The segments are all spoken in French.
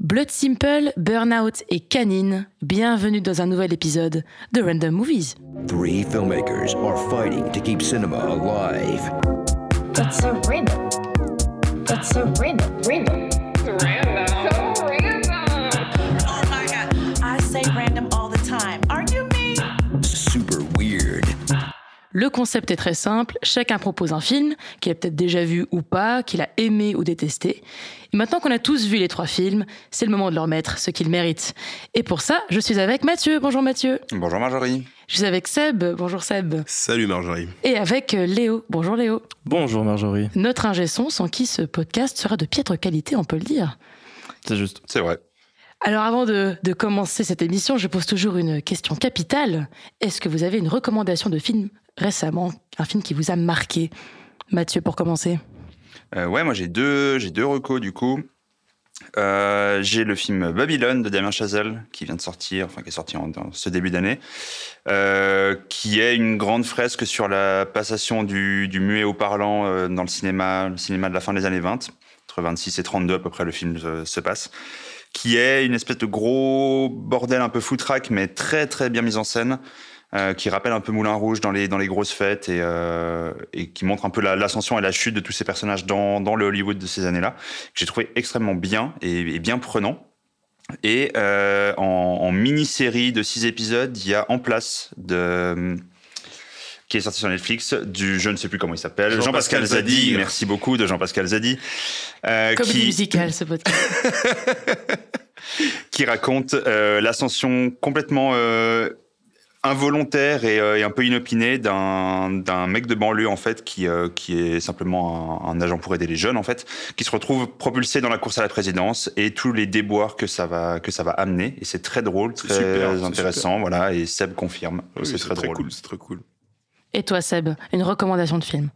Blood Simple, Burnout et Canine, bienvenue dans un nouvel épisode de Random Movies. Three filmmakers are fighting to keep cinema alive. That's so random. That's so random. Random. Le concept est très simple, chacun propose un film qu'il a peut-être déjà vu ou pas, qu'il a aimé ou détesté. Et maintenant qu'on a tous vu les trois films, c'est le moment de leur mettre ce qu'ils méritent. Et pour ça, je suis avec Mathieu. Bonjour Mathieu. Bonjour Marjorie. Je suis avec Seb. Bonjour Seb. Salut Marjorie. Et avec euh, Léo. Bonjour Léo. Bonjour Marjorie. Notre ingé son sans qui ce podcast sera de piètre qualité, on peut le dire. C'est juste. C'est vrai. Alors avant de, commencer cette émission, je pose toujours une question capitale. Est-ce que vous avez une recommandation de film récemment, un film qui vous a marqué? Mathieu, pour commencer. Euh, ouais, moi j'ai deux, j'ai deux recos du coup. Euh, j'ai le film Babylone de Damien Chazelle qui vient de sortir, enfin qui est sorti en, ce début d'année, euh, qui est une grande fresque sur la passation du, muet au parlant euh, dans le cinéma, le cinéma de la fin des années 20, entre 26 et 32 à peu près le film se passe, qui est une espèce de gros bordel un peu foutraque mais très très bien mis en scène. Euh, qui rappelle un peu Moulin Rouge dans les, dans les grosses fêtes et, euh, qui montre un peu la- l'ascension et la chute de tous ces personnages dans, dans le Hollywood de ces années-là, que j'ai trouvé extrêmement bien et, bien prenant. Et euh, en mini-série de six épisodes, il y a En place de qui est sorti sur Netflix du je ne sais plus comment il s'appelle Jean-Pascal Jean-Pascal Zadi, Zadi. merci beaucoup de Jean-Pascal Zadi euh, Comédie qui, musicale, ce podcast. qui raconte euh, l'ascension complètement euh, involontaire et, euh, et un peu inopinée d'un d'un mec de banlieue en fait qui euh, qui est simplement un, un agent pour aider les jeunes en fait qui se retrouve propulsé dans la course à la présidence et tous les déboires que ça va que ça va amener et c'est très drôle C'est très super, intéressant voilà et Seb confirme Oui, c'est très, drôle cool, c'est très cool. Et toi, Seb, une recommandation de film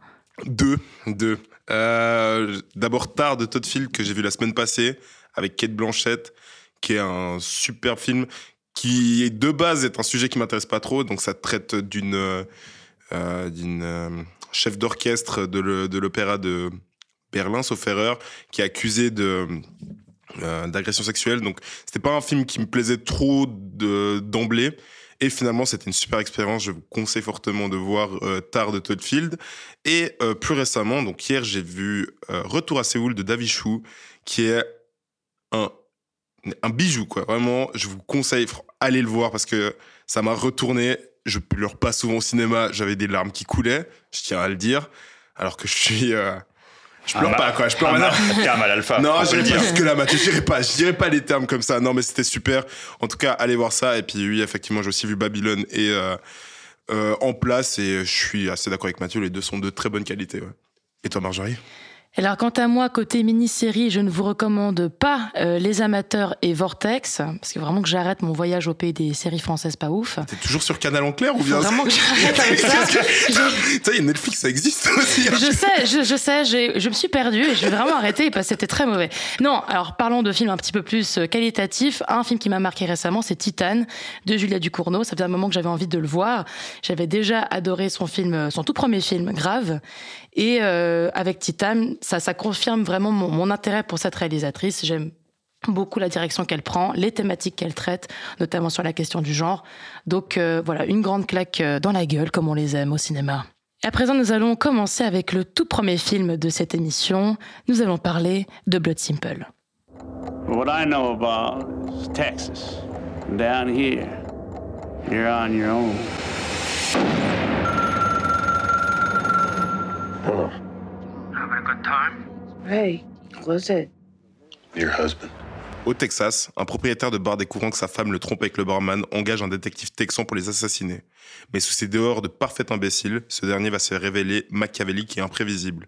Deux, deux. Euh, D'abord Tard de Todd Field que j'ai vu la semaine passée avec Kate Blanchett, qui est un super film qui de base est un sujet qui m'intéresse pas trop, donc ça traite d'une euh, euh, chef d'orchestre de l'opéra de Berlin, sauf erreur, qui est accusée de d'agression sexuelle. Donc c'était pas un film qui me plaisait trop de- d'emblée. Et finalement, c'était une super expérience. Je vous conseille fortement de voir euh, Tard de Todd Field. Et euh, plus récemment, donc hier, j'ai vu euh, Retour à Séoul de David Chou, qui est un, bijou, quoi. Vraiment, je vous conseille, allez le voir parce que ça m'a retourné. Je pleure pas souvent au cinéma. J'avais des larmes qui coulaient, je tiens à le dire. Alors que je suis. Je pleure Un pas, quoi. Je pleure un mal alpha Non, j'irai le pas jusque-là, Mathieu. J'irai pas, je dirais pas les termes comme ça. Non, mais c'était super. En tout cas, allez voir ça. Et puis, oui, effectivement, j'ai aussi vu Babylone et euh, euh, En Place. Et je suis assez d'accord avec Mathieu. Les deux sont de très bonne qualité. ouais. Et toi, Marjorie? Alors, quant à moi, côté mini-série, je ne vous recommande pas euh, Les Amateurs et Vortex, parce que vraiment que j'arrête mon voyage au pays des séries françaises pas ouf. T'es toujours sur Canal en clair ou bien vraiment que j'arrête avec ça. Sais, Netflix, ça existe aussi. hein. Je sais, je, je sais, je me suis perdue et je vais vraiment arrêter parce que c'était très mauvais. Non, alors parlons de films un petit peu plus euh, qualitatifs. Un film qui m'a marqué récemment, c'est Titane de Julia Ducournau. Ça faisait un moment que j'avais envie de le voir. J'avais déjà adoré son film, euh, son tout premier film, Grave. Et euh, avec Titane, ça, ça confirme vraiment mon, mon intérêt pour cette réalisatrice. J'aime beaucoup la direction qu'elle prend, les thématiques qu'elle traite, notamment sur la question du genre. Donc euh, voilà, une grande claque euh, dans la gueule, comme on les aime au cinéma. Et à présent, nous allons commencer avec le tout premier film de cette émission. Nous allons parler de Blood Simple. What I know about is Texas. Down here, you're on your own. Having a good time? Hey, what's it? Your husband. Au Texas, un propriétaire de bar découvrant que sa femme le trompe avec le barman engage un détective texan pour les assassiner. Mais sous ses dehors de parfait imbécile, ce dernier va se révéler machiavélique et imprévisible.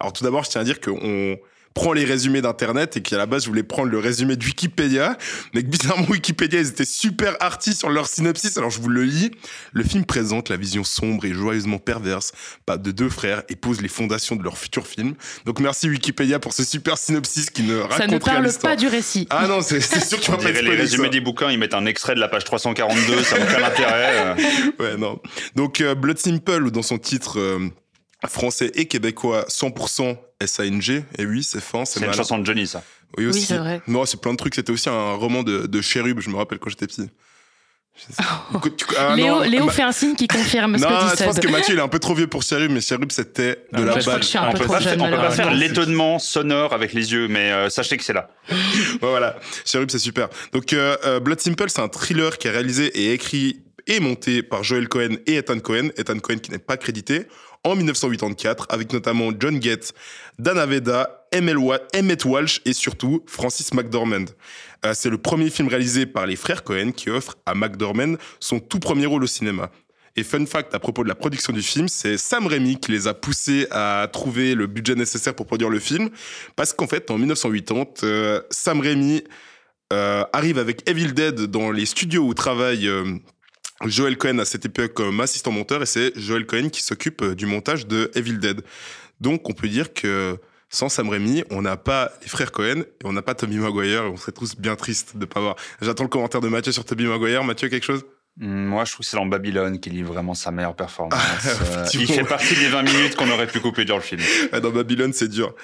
Alors tout d'abord, je tiens à dire qu'on prend les résumés d'internet et qu'à la base je voulais prendre le résumé de Wikipédia, mais que bizarrement Wikipédia ils étaient super arty sur leur synopsis, alors je vous le lis. Le film présente la vision sombre et joyeusement perverse de deux frères et pose les fondations de leur futur film. Donc merci Wikipédia pour ce super synopsis qui ne raconte Ça ne rien parle pas du récit. Ah non, c'est c'est sûr que tu vas pas les résumés ça. des bouquins ils mettent un extrait de la page 342 ça n'a aucun intérêt. Ouais, non. Donc, euh, Blood Simple, dans son titre euh, français et québécois 100% SANG, et oui, c'est fin, c'est c'est une chanson de Johnny ça Oui, aussi. c'est vrai. Non, c'est plein de trucs. C'était aussi un roman de, de Cherub, je me rappelle quand j'étais petit. Tu- ah, Léo, non, Léo bah- fait un signe qui confirme ce Non, que dit je pense que Mathieu il est un peu trop vieux pour Cherub, mais Cherub c'était de la balle. on peu peut pas, jeune, on peut pas faire l'étonnement sonore avec les yeux, mais euh, sachez que c'est là. Ouais, voilà, Cherub c'est super. Donc euh, euh, Blood Simple c'est un thriller qui est réalisé et écrit et monté par Joel Cohen et Ethan Cohen, Ethan Cohen qui n'est pas crédité, en 1984, avec notamment John Getz, Dana Veda, Emmett Wa- Emmett Walsh et surtout Francis McDormand. Euh, c'est le premier film réalisé par les frères Cohen qui offre à McDormand son tout premier rôle au cinéma. Et fun fact à propos de la production du film, c'est Sam Raimi qui les a poussés à trouver le budget nécessaire pour produire le film, parce qu'en fait, en 1980, euh, Sam Raimi euh, arrive avec Evil Dead dans les studios où travaille Joel Cohen à cette époque comme assistant monteur, et c'est Joel Cohen qui s'occupe euh, du montage de Evil Dead. Donc, on peut dire que sans Sam Raimi, on n'a pas les frères Cohen et on n'a pas Tommy Maguire. et On serait tous bien tristes de pas voir. J'attends le commentaire de Mathieu sur Tommy Maguire. Mathieu, quelque chose? Moi, je trouve que c'est dans Babylone qu'il livre vraiment sa meilleure performance. Ah, Euh, il fait partie des 20 minutes qu'on aurait pu couper dans le film. Ah, Dans Babylone, c'est dur.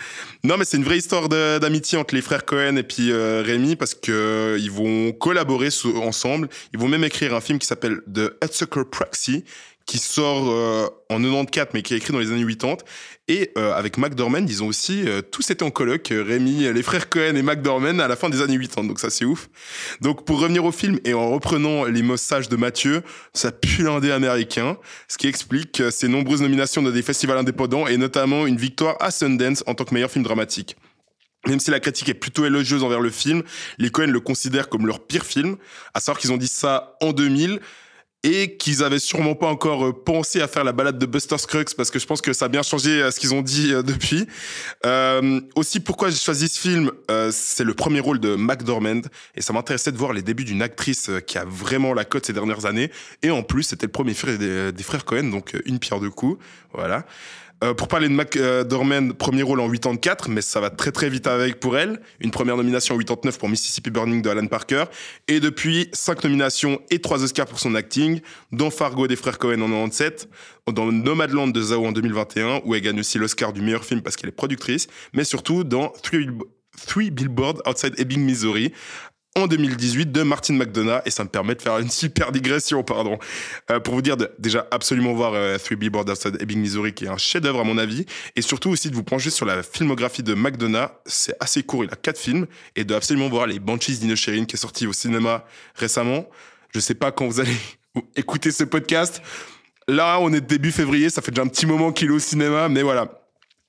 Non, mais c'est une vraie histoire d'amitié entre les frères Cohen et puis euh, Rémi parce que euh, ils vont collaborer sous- ensemble. Ils vont même écrire un film qui s'appelle The Hutsucker Proxy qui sort euh, en 94 mais qui est écrit dans les années 80 et euh, avec McDormand ils ont aussi euh, tous été en coloc euh, Rémi les frères Cohen et McDormand à la fin des années 80 donc ça c'est ouf. Donc pour revenir au film et en reprenant les mots sages de Mathieu ça pue l'indé américain ce qui explique ses nombreuses nominations dans des festivals indépendants et notamment une victoire à Sundance en tant que meilleur film dramatique. Même si la critique est plutôt élogieuse envers le film, les Cohen le considèrent comme leur pire film, à savoir qu'ils ont dit ça en 2000 et qu'ils avaient sûrement pas encore euh, pensé à faire la balade de Buster Scruggs parce que je pense que ça a bien changé euh, ce qu'ils ont dit euh, depuis. Euh, aussi, pourquoi j'ai choisi ce film euh, C'est le premier rôle de McDormand et ça m'intéressait de voir les débuts d'une actrice qui a vraiment la cote ces dernières années et en plus c'était le premier frère des, frères Cohen donc une pierre deux coups. Voilà. Euh, pour parler de McDormand, premier rôle en 84, mais ça va très très vite avec pour elle. Une première nomination en 89 pour Mississippi Burning de Alan Parker. Et depuis, cinq nominations et trois Oscars pour son acting, dont Fargo des frères Cohen en 97, dans Nomadland de Zhao en 2021, où elle gagne aussi l'Oscar du meilleur film parce qu'elle est productrice, mais surtout dans Three, Three Billboards Outside Ebbing, Missouri, en 2018 de Martin McDonough et ça me permet de faire une super digression pardon. Euh, pour vous dire de déjà absolument voir euh, Three Billboards Outside Ebbing Missouri qui est un chef-d'œuvre à mon avis. Et surtout aussi de vous pencher sur la filmographie de McDonough. C'est assez court il a quatre films. Et de absolument voir les Banshees d'Inisherin qui est sorti au cinéma récemment. Je sais pas quand vous allez écouter ce podcast. Là on est début février ça fait déjà un petit moment qu'il est au cinéma mais voilà.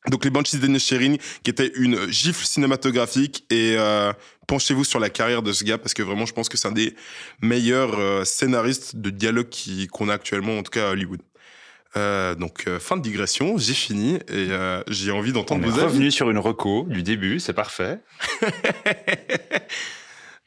Donc les Banshees d'Inisherin qui était une gifle cinématographique et euh, penchez-vous sur la carrière de ce gars parce que vraiment je pense que c'est un des meilleurs euh, scénaristes de dialogue qui- qu'on a actuellement en tout cas à Hollywood. Euh, donc euh, fin de digression, j'ai fini et euh, j'ai envie On d'entendre est vos avis. revenu sur une reco du début, c'est parfait.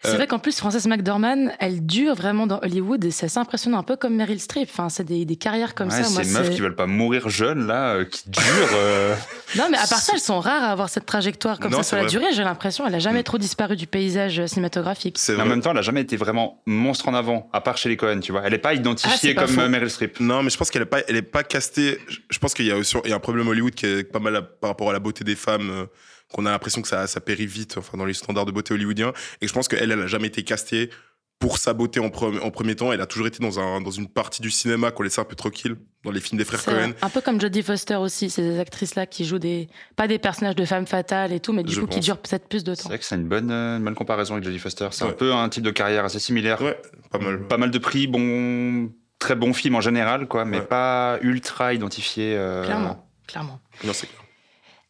C'est Euh, vrai qu'en plus, Frances McDormand, elle dure vraiment dans Hollywood et c'est assez impressionnant, un peu comme Meryl Streep. Enfin, c'est des, des carrières comme Ouais, ça. Ces meufs c'est- qui veulent pas mourir jeunes là, euh, qui durent. euh, Non, mais à part ça, elles sont rares à avoir cette trajectoire comme Non, ça c'est sur la durée. J'ai l'impression, elle a jamais Mm. trop disparu du paysage cinématographique. C'est Mais en même temps, elle a jamais été vraiment monstre en avant, à part chez les Cohen, tu vois. Elle est pas Ah, identifiée c'est pas comme euh, Meryl Streep. Non, mais je pense qu'elle est pas, elle est pas castée. Je- Je pense qu'il y a aussi il y a un problème Hollywood qui est pas mal à- par rapport à la beauté des femmes, euh, qu'on a l'impression que ça, ça périt vite, enfin dans les standards de beauté hollywoodiens. Et je pense qu'elle, elle a jamais été castée pour sa beauté en, pre- en premier temps. Elle a toujours été dans un dans une partie du cinéma qu'on laissait un peu tranquille dans les films des frères C'est Cohen. un peu comme Jodie Foster aussi, c'est des actrices-là qui jouent des. pas des personnages de femmes fatales et tout, mais du Je coup qui durent peut-être plus de C'est temps. vrai que c'est une bonne, euh, une bonne comparaison avec Jodie Foster. C'est Ouais. un peu un type de carrière assez similaire. Ouais, pas mal. Pas mal de prix, bon, très bon film en général, quoi, mais Ouais. pas ultra identifié. euh, Clairement, clairement. Non, c'est clair.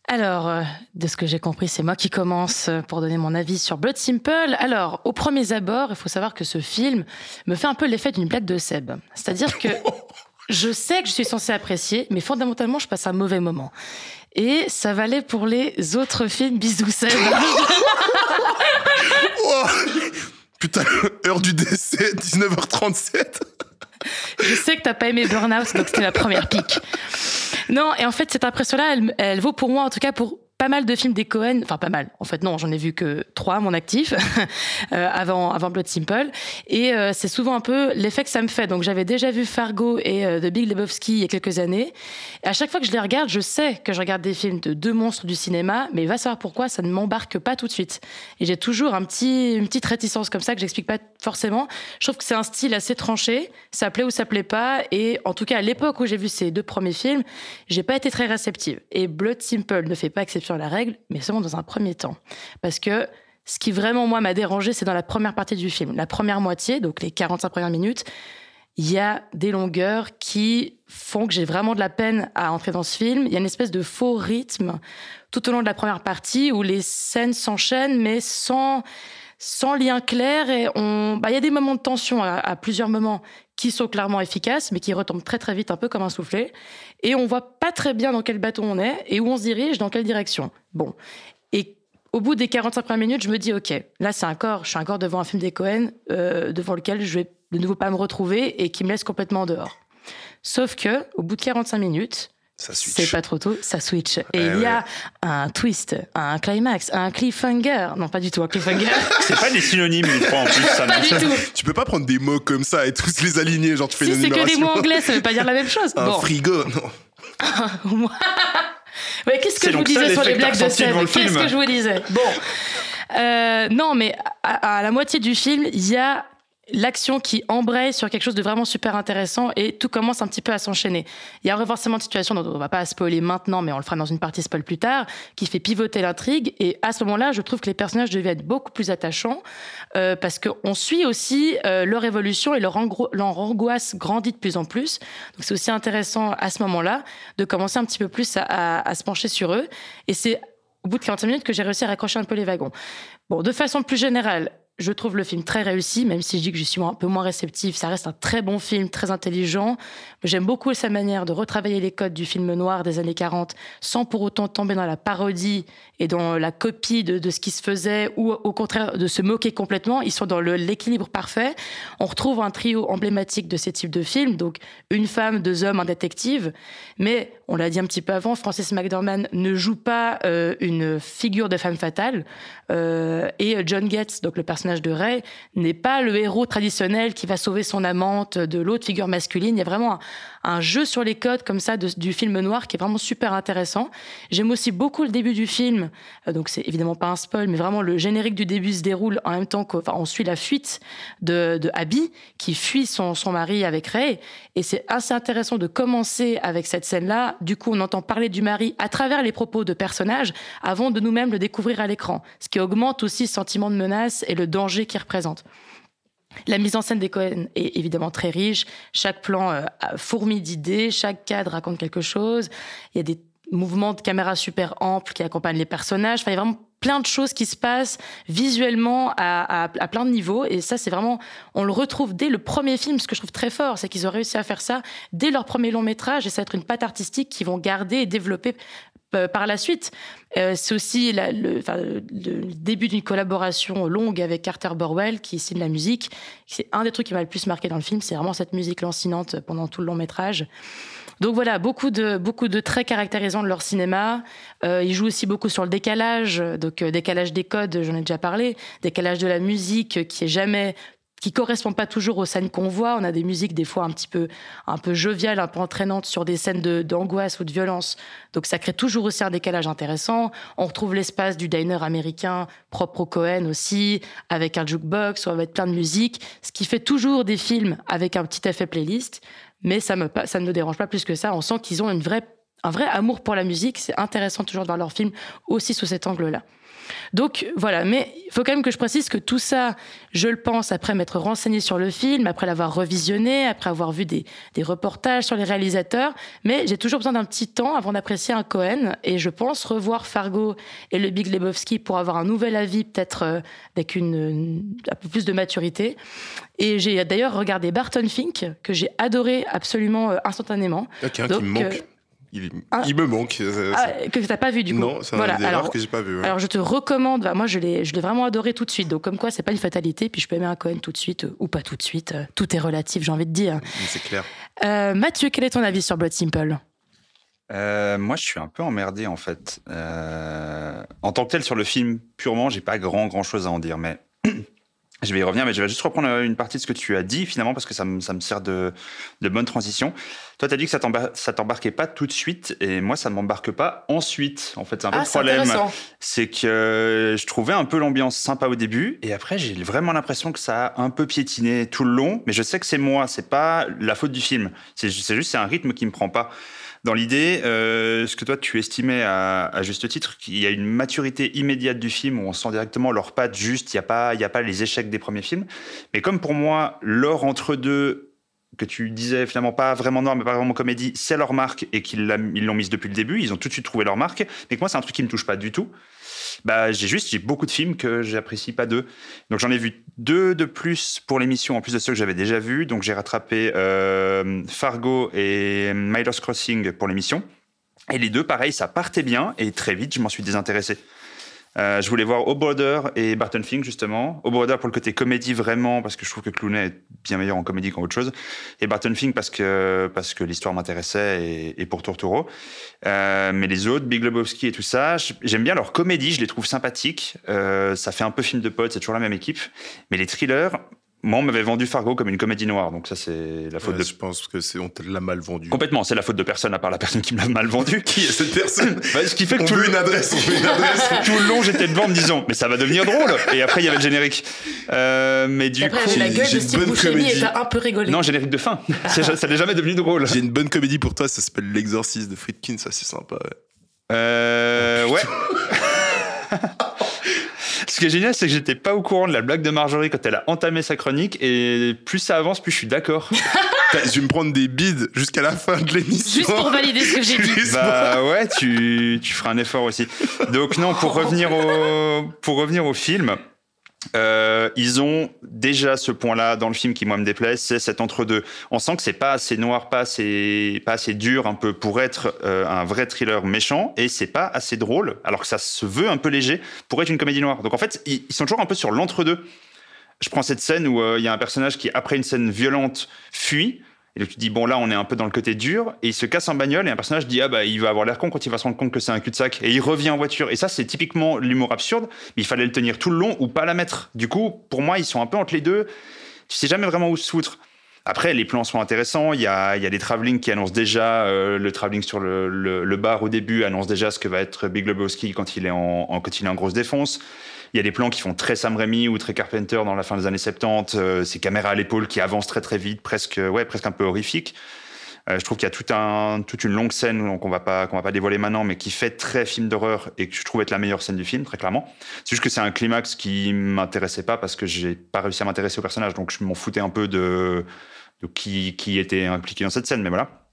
Alors, euh, de ce que j'ai compris, c'est moi qui commence euh, pour donner mon avis sur Blood Simple. Alors, au premier abord, il faut savoir que ce film me fait un peu l'effet d'une blague de Seb. C'est-à-dire que je sais que je suis censée apprécier, mais fondamentalement, je passe un mauvais moment. Et ça valait pour les autres films. Bisous Seb. Oh Putain, heure du décès, 19h37. Je sais que t'as pas aimé Burnout, donc c'était la première pique. Non, et en fait, cette impression-là, elle, elle vaut pour moi, en tout cas, pour pas mal de films des Cohen, enfin pas mal, en fait non, j'en ai vu que trois à mon actif euh, avant, avant Blood Simple. Et euh, c'est souvent un peu l'effet que ça me fait. Donc j'avais déjà vu Fargo et euh, The Big Lebowski il y a quelques années. Et à chaque fois que je les regarde, je sais que je regarde des films de deux monstres du cinéma, mais va savoir pourquoi, ça ne m'embarque pas tout de suite. Et j'ai toujours un petit, une petite réticence comme ça que j'explique pas forcément. Je trouve que c'est un style assez tranché, ça plaît ou ça plaît pas. Et en tout cas, à l'époque où j'ai vu ces deux premiers films, j'ai pas été très réceptive. Et Blood Simple ne fait pas exception à la règle, mais seulement dans un premier temps. Parce que ce qui vraiment, moi, m'a dérangé, c'est dans la première partie du film. La première moitié, donc les 45 premières minutes, il y a des longueurs qui font que j'ai vraiment de la peine à entrer dans ce film. Il y a une espèce de faux rythme tout au long de la première partie où les scènes s'enchaînent, mais sans, sans lien clair. Et on, bah, il y a des moments de tension à, à plusieurs moments qui sont clairement efficaces, mais qui retombent très très vite, un peu comme un soufflet. Et on voit pas très bien dans quel bateau on est et où on se dirige, dans quelle direction. Bon. Et au bout des 45 premières minutes, je me dis, OK, là, c'est encore, je suis encore devant un film des Cohen, euh, devant lequel je vais de nouveau pas me retrouver et qui me laisse complètement en dehors. Sauf que, au bout de 45 minutes. C'est pas trop tôt, ça switch. Et Ouais, il y a ouais. un twist, un climax, un cliffhanger. Non, pas du tout, un cliffhanger. C'est pas des synonymes, les trois en plus, ça pas du tout. Tu peux pas prendre des mots comme ça et tous les aligner, genre tu fais Si une c'est que des mots anglais, ça veut pas dire la même chose. Un Bon. frigo, non. Ouais, qu'est-ce que C'est je vous ça, disais sur les blagues de Seb Qu'est-ce film. que je vous disais? Bon. Euh, non, mais à, à la moitié du film, il y a l'action qui embraye sur quelque chose de vraiment super intéressant et tout commence un petit peu à s'enchaîner. Il y a un renversement de situation dont on va pas spoiler maintenant, mais on le fera dans une partie spoil plus tard, qui fait pivoter l'intrigue. Et à ce moment-là, je trouve que les personnages deviennent beaucoup plus attachants euh, parce qu'on suit aussi euh, leur évolution et leur, angoisse grandit de plus en plus. Donc c'est aussi intéressant à ce moment-là de commencer un petit peu plus à- à se pencher sur eux. Et c'est au bout de 45 minutes que j'ai réussi à raccrocher un peu les wagons. Bon, de façon plus générale, je trouve le film très réussi, même si je dis que je suis un peu moins réceptif. Ça reste un très bon film, très intelligent. J'aime beaucoup sa manière de retravailler les codes du film noir des années 40 sans pour autant tomber dans la parodie et dans la copie de, ce qui se faisait ou au contraire de se moquer complètement. Ils sont dans l'équilibre parfait. On retrouve un trio emblématique de ces types de films, donc une femme, deux hommes, un détective. Mais on l'a dit un petit peu avant, Francis McDormand ne joue pas euh, une figure de femme fatale. Euh, et John Getz, donc le personnage de Ray, n'est pas le héros traditionnel qui va sauver son amante de l'autre figure masculine. Il y a vraiment un, jeu sur les codes comme ça du film noir qui est vraiment super intéressant. J'aime aussi beaucoup le début du film. Euh, donc c'est évidemment pas un spoil, mais vraiment le générique du début se déroule en même temps qu'on suit la fuite de, Abby qui fuit son, mari avec Ray. Et c'est assez intéressant de commencer avec cette scène-là. Du coup, on entend parler du mari à travers les propos de personnages avant de nous-mêmes le découvrir à l'écran. Ce qui augmente aussi le sentiment de menace et le danger qu'il représente. La mise en scène des Cohen est évidemment très riche. Chaque plan euh, a fourmi d'idées, chaque cadre raconte quelque chose. Il y a des mouvements de caméra super amples qui accompagnent les personnages. Enfin, il y a vraiment plein de choses qui se passent visuellement à, à- plein de niveaux. Et ça, c'est vraiment, on le retrouve dès le premier film. Ce que je trouve très fort, c'est qu'ils ont réussi à faire ça dès leur premier long métrage. Et ça va être une patte artistique qu'ils vont garder et développer par la suite. Euh, c'est aussi le, début d'une collaboration longue avec Carter Burwell qui signe la musique. C'est un des trucs qui m'a le plus marqué dans le film, c'est vraiment cette musique lancinante pendant tout le long métrage. Donc voilà, beaucoup de, beaucoup de traits caractérisants de leur cinéma. Euh, ils jouent aussi beaucoup sur le décalage, donc euh, décalage des codes, j'en ai déjà parlé, décalage de la musique euh, qui est jamais qui correspond pas toujours aux scènes qu'on voit. On a des musiques des fois un petit peu, un peu joviales, un peu entraînantes sur des scènes d'angoisse ou de violence. Donc ça crée toujours aussi un décalage intéressant. On retrouve l'espace du diner américain propre au Cohen aussi, avec un jukebox ou avec plein de musique, ce qui fait toujours des films avec un petit effet playlist. Mais ça me, ça ne me dérange pas plus que ça. On sent qu'ils ont une vraie, un vrai amour pour la musique. C'est intéressant toujours de voir leurs films aussi sous cet angle-là. Donc voilà, mais il faut quand même que je précise que tout ça, je le pense après m'être renseigné sur le film, après l'avoir revisionné, après avoir vu des, des reportages sur les réalisateurs, mais j'ai toujours besoin d'un petit temps avant d'apprécier un Cohen, et je pense revoir Fargo et le Big Lebowski pour avoir un nouvel avis, peut-être euh, avec une, une- un peu plus de maturité. Et j'ai d'ailleurs regardé Barton Fink, que j'ai adoré absolument euh, instantanément. Donc, qui me manque. euh, Il, un- il me manque. euh, Ah, que tu n'as pas vu du coup. non, c'est un Voilà, des alors- que j'ai pas vu. ouais. alors je te recommande, bah, moi je l'ai, je l'ai vraiment adoré tout de suite. Donc comme quoi c'est pas une fatalité, puis je peux aimer un Cohen tout de suite euh, ou pas tout de suite. euh, Tout est relatif, j'ai envie de dire. C'est clair. Euh, Mathieu, quel est ton avis sur Blood Simple? Euh, moi, je suis un peu emmerdé en fait. Euh, en tant que tel sur le film purement, j'ai pas grand grand chose à en dire, mais je vais y revenir. Mais je vais juste reprendre euh, une partie de ce que tu as dit finalement parce que ça me, ça me sert de, de bonne transition. Toi, tu as dit que ça t'embar- ça t'embarquait pas tout de suite, et moi, ça ne m'embarque pas ensuite. En fait, c'est un peu Ah, le c'est problème. C'est que je trouvais un peu l'ambiance sympa au début, et après, j'ai vraiment l'impression que ça a un peu piétiné tout le long. Mais je sais que c'est moi, c'est pas la faute du film. C'est juste c'est un rythme qui me prend pas. Dans l'idée, euh, ce que toi tu estimais à, juste titre, qu'il y a une maturité immédiate du film où on sent directement leurs pattes juste, il n'y a, pas- a pas les échecs des premiers films. Mais comme pour moi, l'or entre deux, que tu disais finalement pas vraiment noir, mais pas vraiment comédie, c'est leur marque et qu'ils l'ont mise depuis le début, ils ont tout de suite trouvé leur marque, mais que moi c'est un truc qui me touche pas du tout. Bah, j'ai juste j'ai beaucoup de films que j'apprécie pas d'eux. Donc j'en ai vu deux de plus pour l'émission en plus de ceux que j'avais déjà vus. Donc j'ai rattrapé euh, Fargo et Miller's Crossing pour l'émission. Et les deux, pareil, ça partait bien et très vite, je m'en suis désintéressé. Euh, je voulais voir O Border et Barton Fink justement. O Border pour le côté comédie vraiment parce que je trouve que Clooney est bien meilleur en comédie qu'en autre chose. Et Barton Fink parce que parce que l'histoire m'intéressait et, et pour Tortoro. Euh, mais les autres, Big Lebowski et tout ça, j'aime bien leur comédie, je les trouve sympathiques. Euh, ça fait un peu film de potes, c'est toujours la même équipe. Mais les thrillers, moi on m'avait vendu Fargo comme une comédie noire, donc ça c'est la faute Ouais, de Je pense que c'est on te l'a mal vendu. complètement. C'est la faute de personne à part la personne qui me l'a mal vendu. Qui est cette personne Bah, ce qui fait que On tout veut le- une adresse, on veut une adresse. tout le long, j'étais devant en me disant, mais ça va devenir drôle. Et après, il y avait le générique. Euh, mais du après, coup, avait la j'ai- gueule j'ai de une Steve bonne Buscemi et t'as un peu rigolé. non, générique de fin. Ça n'est jamais devenu drôle. J'ai une bonne comédie pour toi, ça s'appelle L'Exorciste de Friedkin, ça c'est sympa. ouais. Euh, ouais. Ce qui est génial, c'est que j'étais pas au courant de la blague de Marjorie quand elle a entamé sa chronique, et plus ça avance, plus je suis d'accord. Je vais me prendre des bides jusqu'à la fin de l'émission. Juste pour valider ce que j'ai dit. Bah ouais, tu, tu feras un effort aussi. Donc non, pour revenir au, pour revenir au film, euh, ils ont déjà ce point-là dans le film qui moi me déplaise, c'est cet entre-deux. On sent que c'est pas assez noir, pas assez, pas dur un peu pour être euh, un vrai thriller méchant, et c'est pas assez drôle, alors que ça se veut un peu léger pour être une comédie noire. Donc en fait, ils, ils sont toujours un peu sur l'entre-deux. Je prends cette scène où euh, il y a un personnage qui, après une scène violente, fuit. Et donc tu dis, bon là, on est un peu dans le côté dur. Et il se casse en bagnole et un personnage dit, ah bah il va avoir l'air con quand il va se rendre compte que c'est un cul-de-sac. Et il revient en voiture. Et ça, c'est typiquement l'humour absurde. Mais il fallait le tenir tout le long ou pas la mettre. Du coup, pour moi, ils sont un peu entre les deux. Tu sais jamais vraiment où se foutre. Après, les plans sont intéressants. Il y a, il y a des travelling qui annoncent déjà, euh, le travelling sur le, le- le bar au début annonce déjà ce que va être Big Lebowski quand il est en, en- quand il est en grosse défonce. Il y a des plans qui font très Sam Raimi ou très Carpenter dans la fin des années 70. euh, ces caméras à l'épaule qui avancent très très vite, presque, ouais, presque un peu horrifique. Euh, je trouve qu'il y a tout un, toute une longue scène donc on va pas qu'on va pas dévoiler maintenant, mais qui fait très film d'horreur et que je trouve être la meilleure scène du film, très clairement. C'est juste que c'est un climax qui m'intéressait pas parce que j'ai pas réussi à m'intéresser au personnage, donc je m'en foutais un peu de, de qui, qui était impliqué dans cette scène, mais voilà.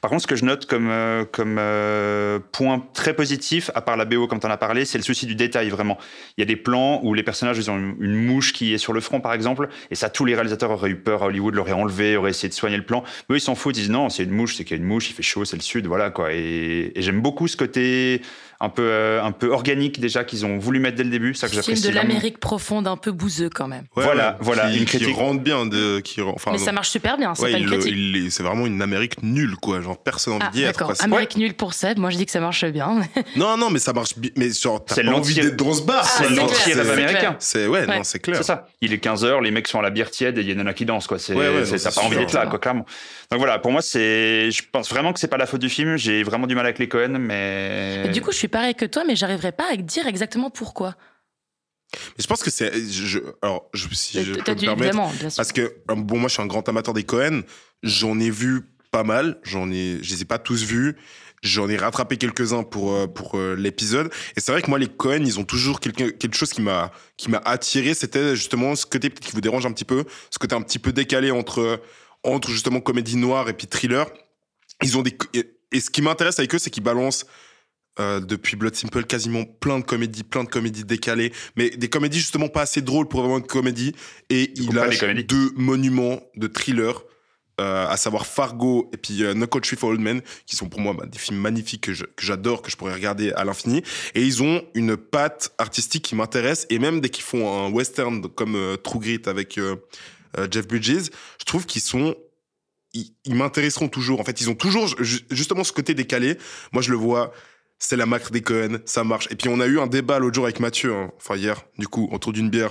Par contre, ce que je note comme, euh, euh, point très positif, à part la BO comme tu en as parlé, c'est le souci du détail, vraiment. Il y a des plans où les personnages ont une, mouche qui est sur le front, par exemple, et ça, tous les réalisateurs auraient eu peur à Hollywood, l'auraient enlevé, auraient essayé de soigner le plan. Mais eux, ils s'en foutent, ils disent non, c'est une mouche, c'est qu'il y a une mouche, il fait chaud, c'est le sud, voilà quoi. Et j'aime beaucoup ce côté un peu, euh, un peu organique déjà qu'ils ont voulu mettre dès le début, ça que Film j'apprécie. de l'Amérique profonde, un peu bouseux quand même. Ouais, Voilà, ouais, voilà, qui, une qui critique. rentre bien, de, qui, enfin, Mais non. ça marche super bien, c'est Ouais, pas une critique. c'est vraiment une Amérique nulle, quoi. Genre, personne n'a Ah, envie d'y être. Amérique nulle pour Seb, moi je dis que ça marche bien. Non, non, mais ça marche bien. Mais genre, t'as C'est pas envie d'être dans ce bar. Ah, c'est l'anti-rêve c'est américain. C'est ouais, Ouais. non, c'est clair. C'est ça. Il est 15h, les mecs sont à la bière tiède et il y a Nana qui danse, quoi. C'est, t'as c'est pas envie d'être là, quoi, clairement. Donc voilà, pour moi, c'est, je pense vraiment que c'est pas la faute du film. J'ai vraiment du mal avec les Cohen, mais. Du coup, je suis pareil que toi, mais j'arriverai pas à dire exactement pourquoi. Mais je pense que c'est. je- alors, je, si je peux me permettre. évidemment, bien sûr. Parce que, euh, bon, moi, je suis un grand amateur des Cohen. J'en ai vu pas mal. J'en ai, je les ai pas tous vus. J'en ai rattrapé quelques-uns pour, euh, pour euh, l'épisode. Et c'est vrai que moi, les Cohen, ils ont toujours quelque, quelque chose qui m'a, qui m'a attiré. C'était justement ce côté peut-être qui vous dérange un petit peu. Ce côté un petit peu décalé entre, entre justement comédie noire et puis thriller. Ils ont des, et ce qui m'intéresse avec eux, c'est qu'ils balancent euh, depuis Blood Simple quasiment plein de comédies, plein de comédies décalées, mais des comédies justement pas assez drôles pour vraiment une comédie. Et il a deux monuments de thriller, euh, à savoir Fargo et puis euh, No Country for Old Men, qui sont pour moi bah, des films magnifiques que j'adore, que, je pourrais regarder à l'infini. Et ils ont une patte artistique qui m'intéresse, et même dès qu'ils font un western comme euh, True Grit avec Jeff Bridges, je trouve qu'ils sont ils, ils m'intéresseront toujours. En fait, ils ont toujours ju- justement ce côté décalé. Moi, je le vois. C'est la marque des Cohen, ça marche. Et puis on a eu un débat l'autre jour avec Mathieu, hein, enfin hier, du coup, autour d'une bière,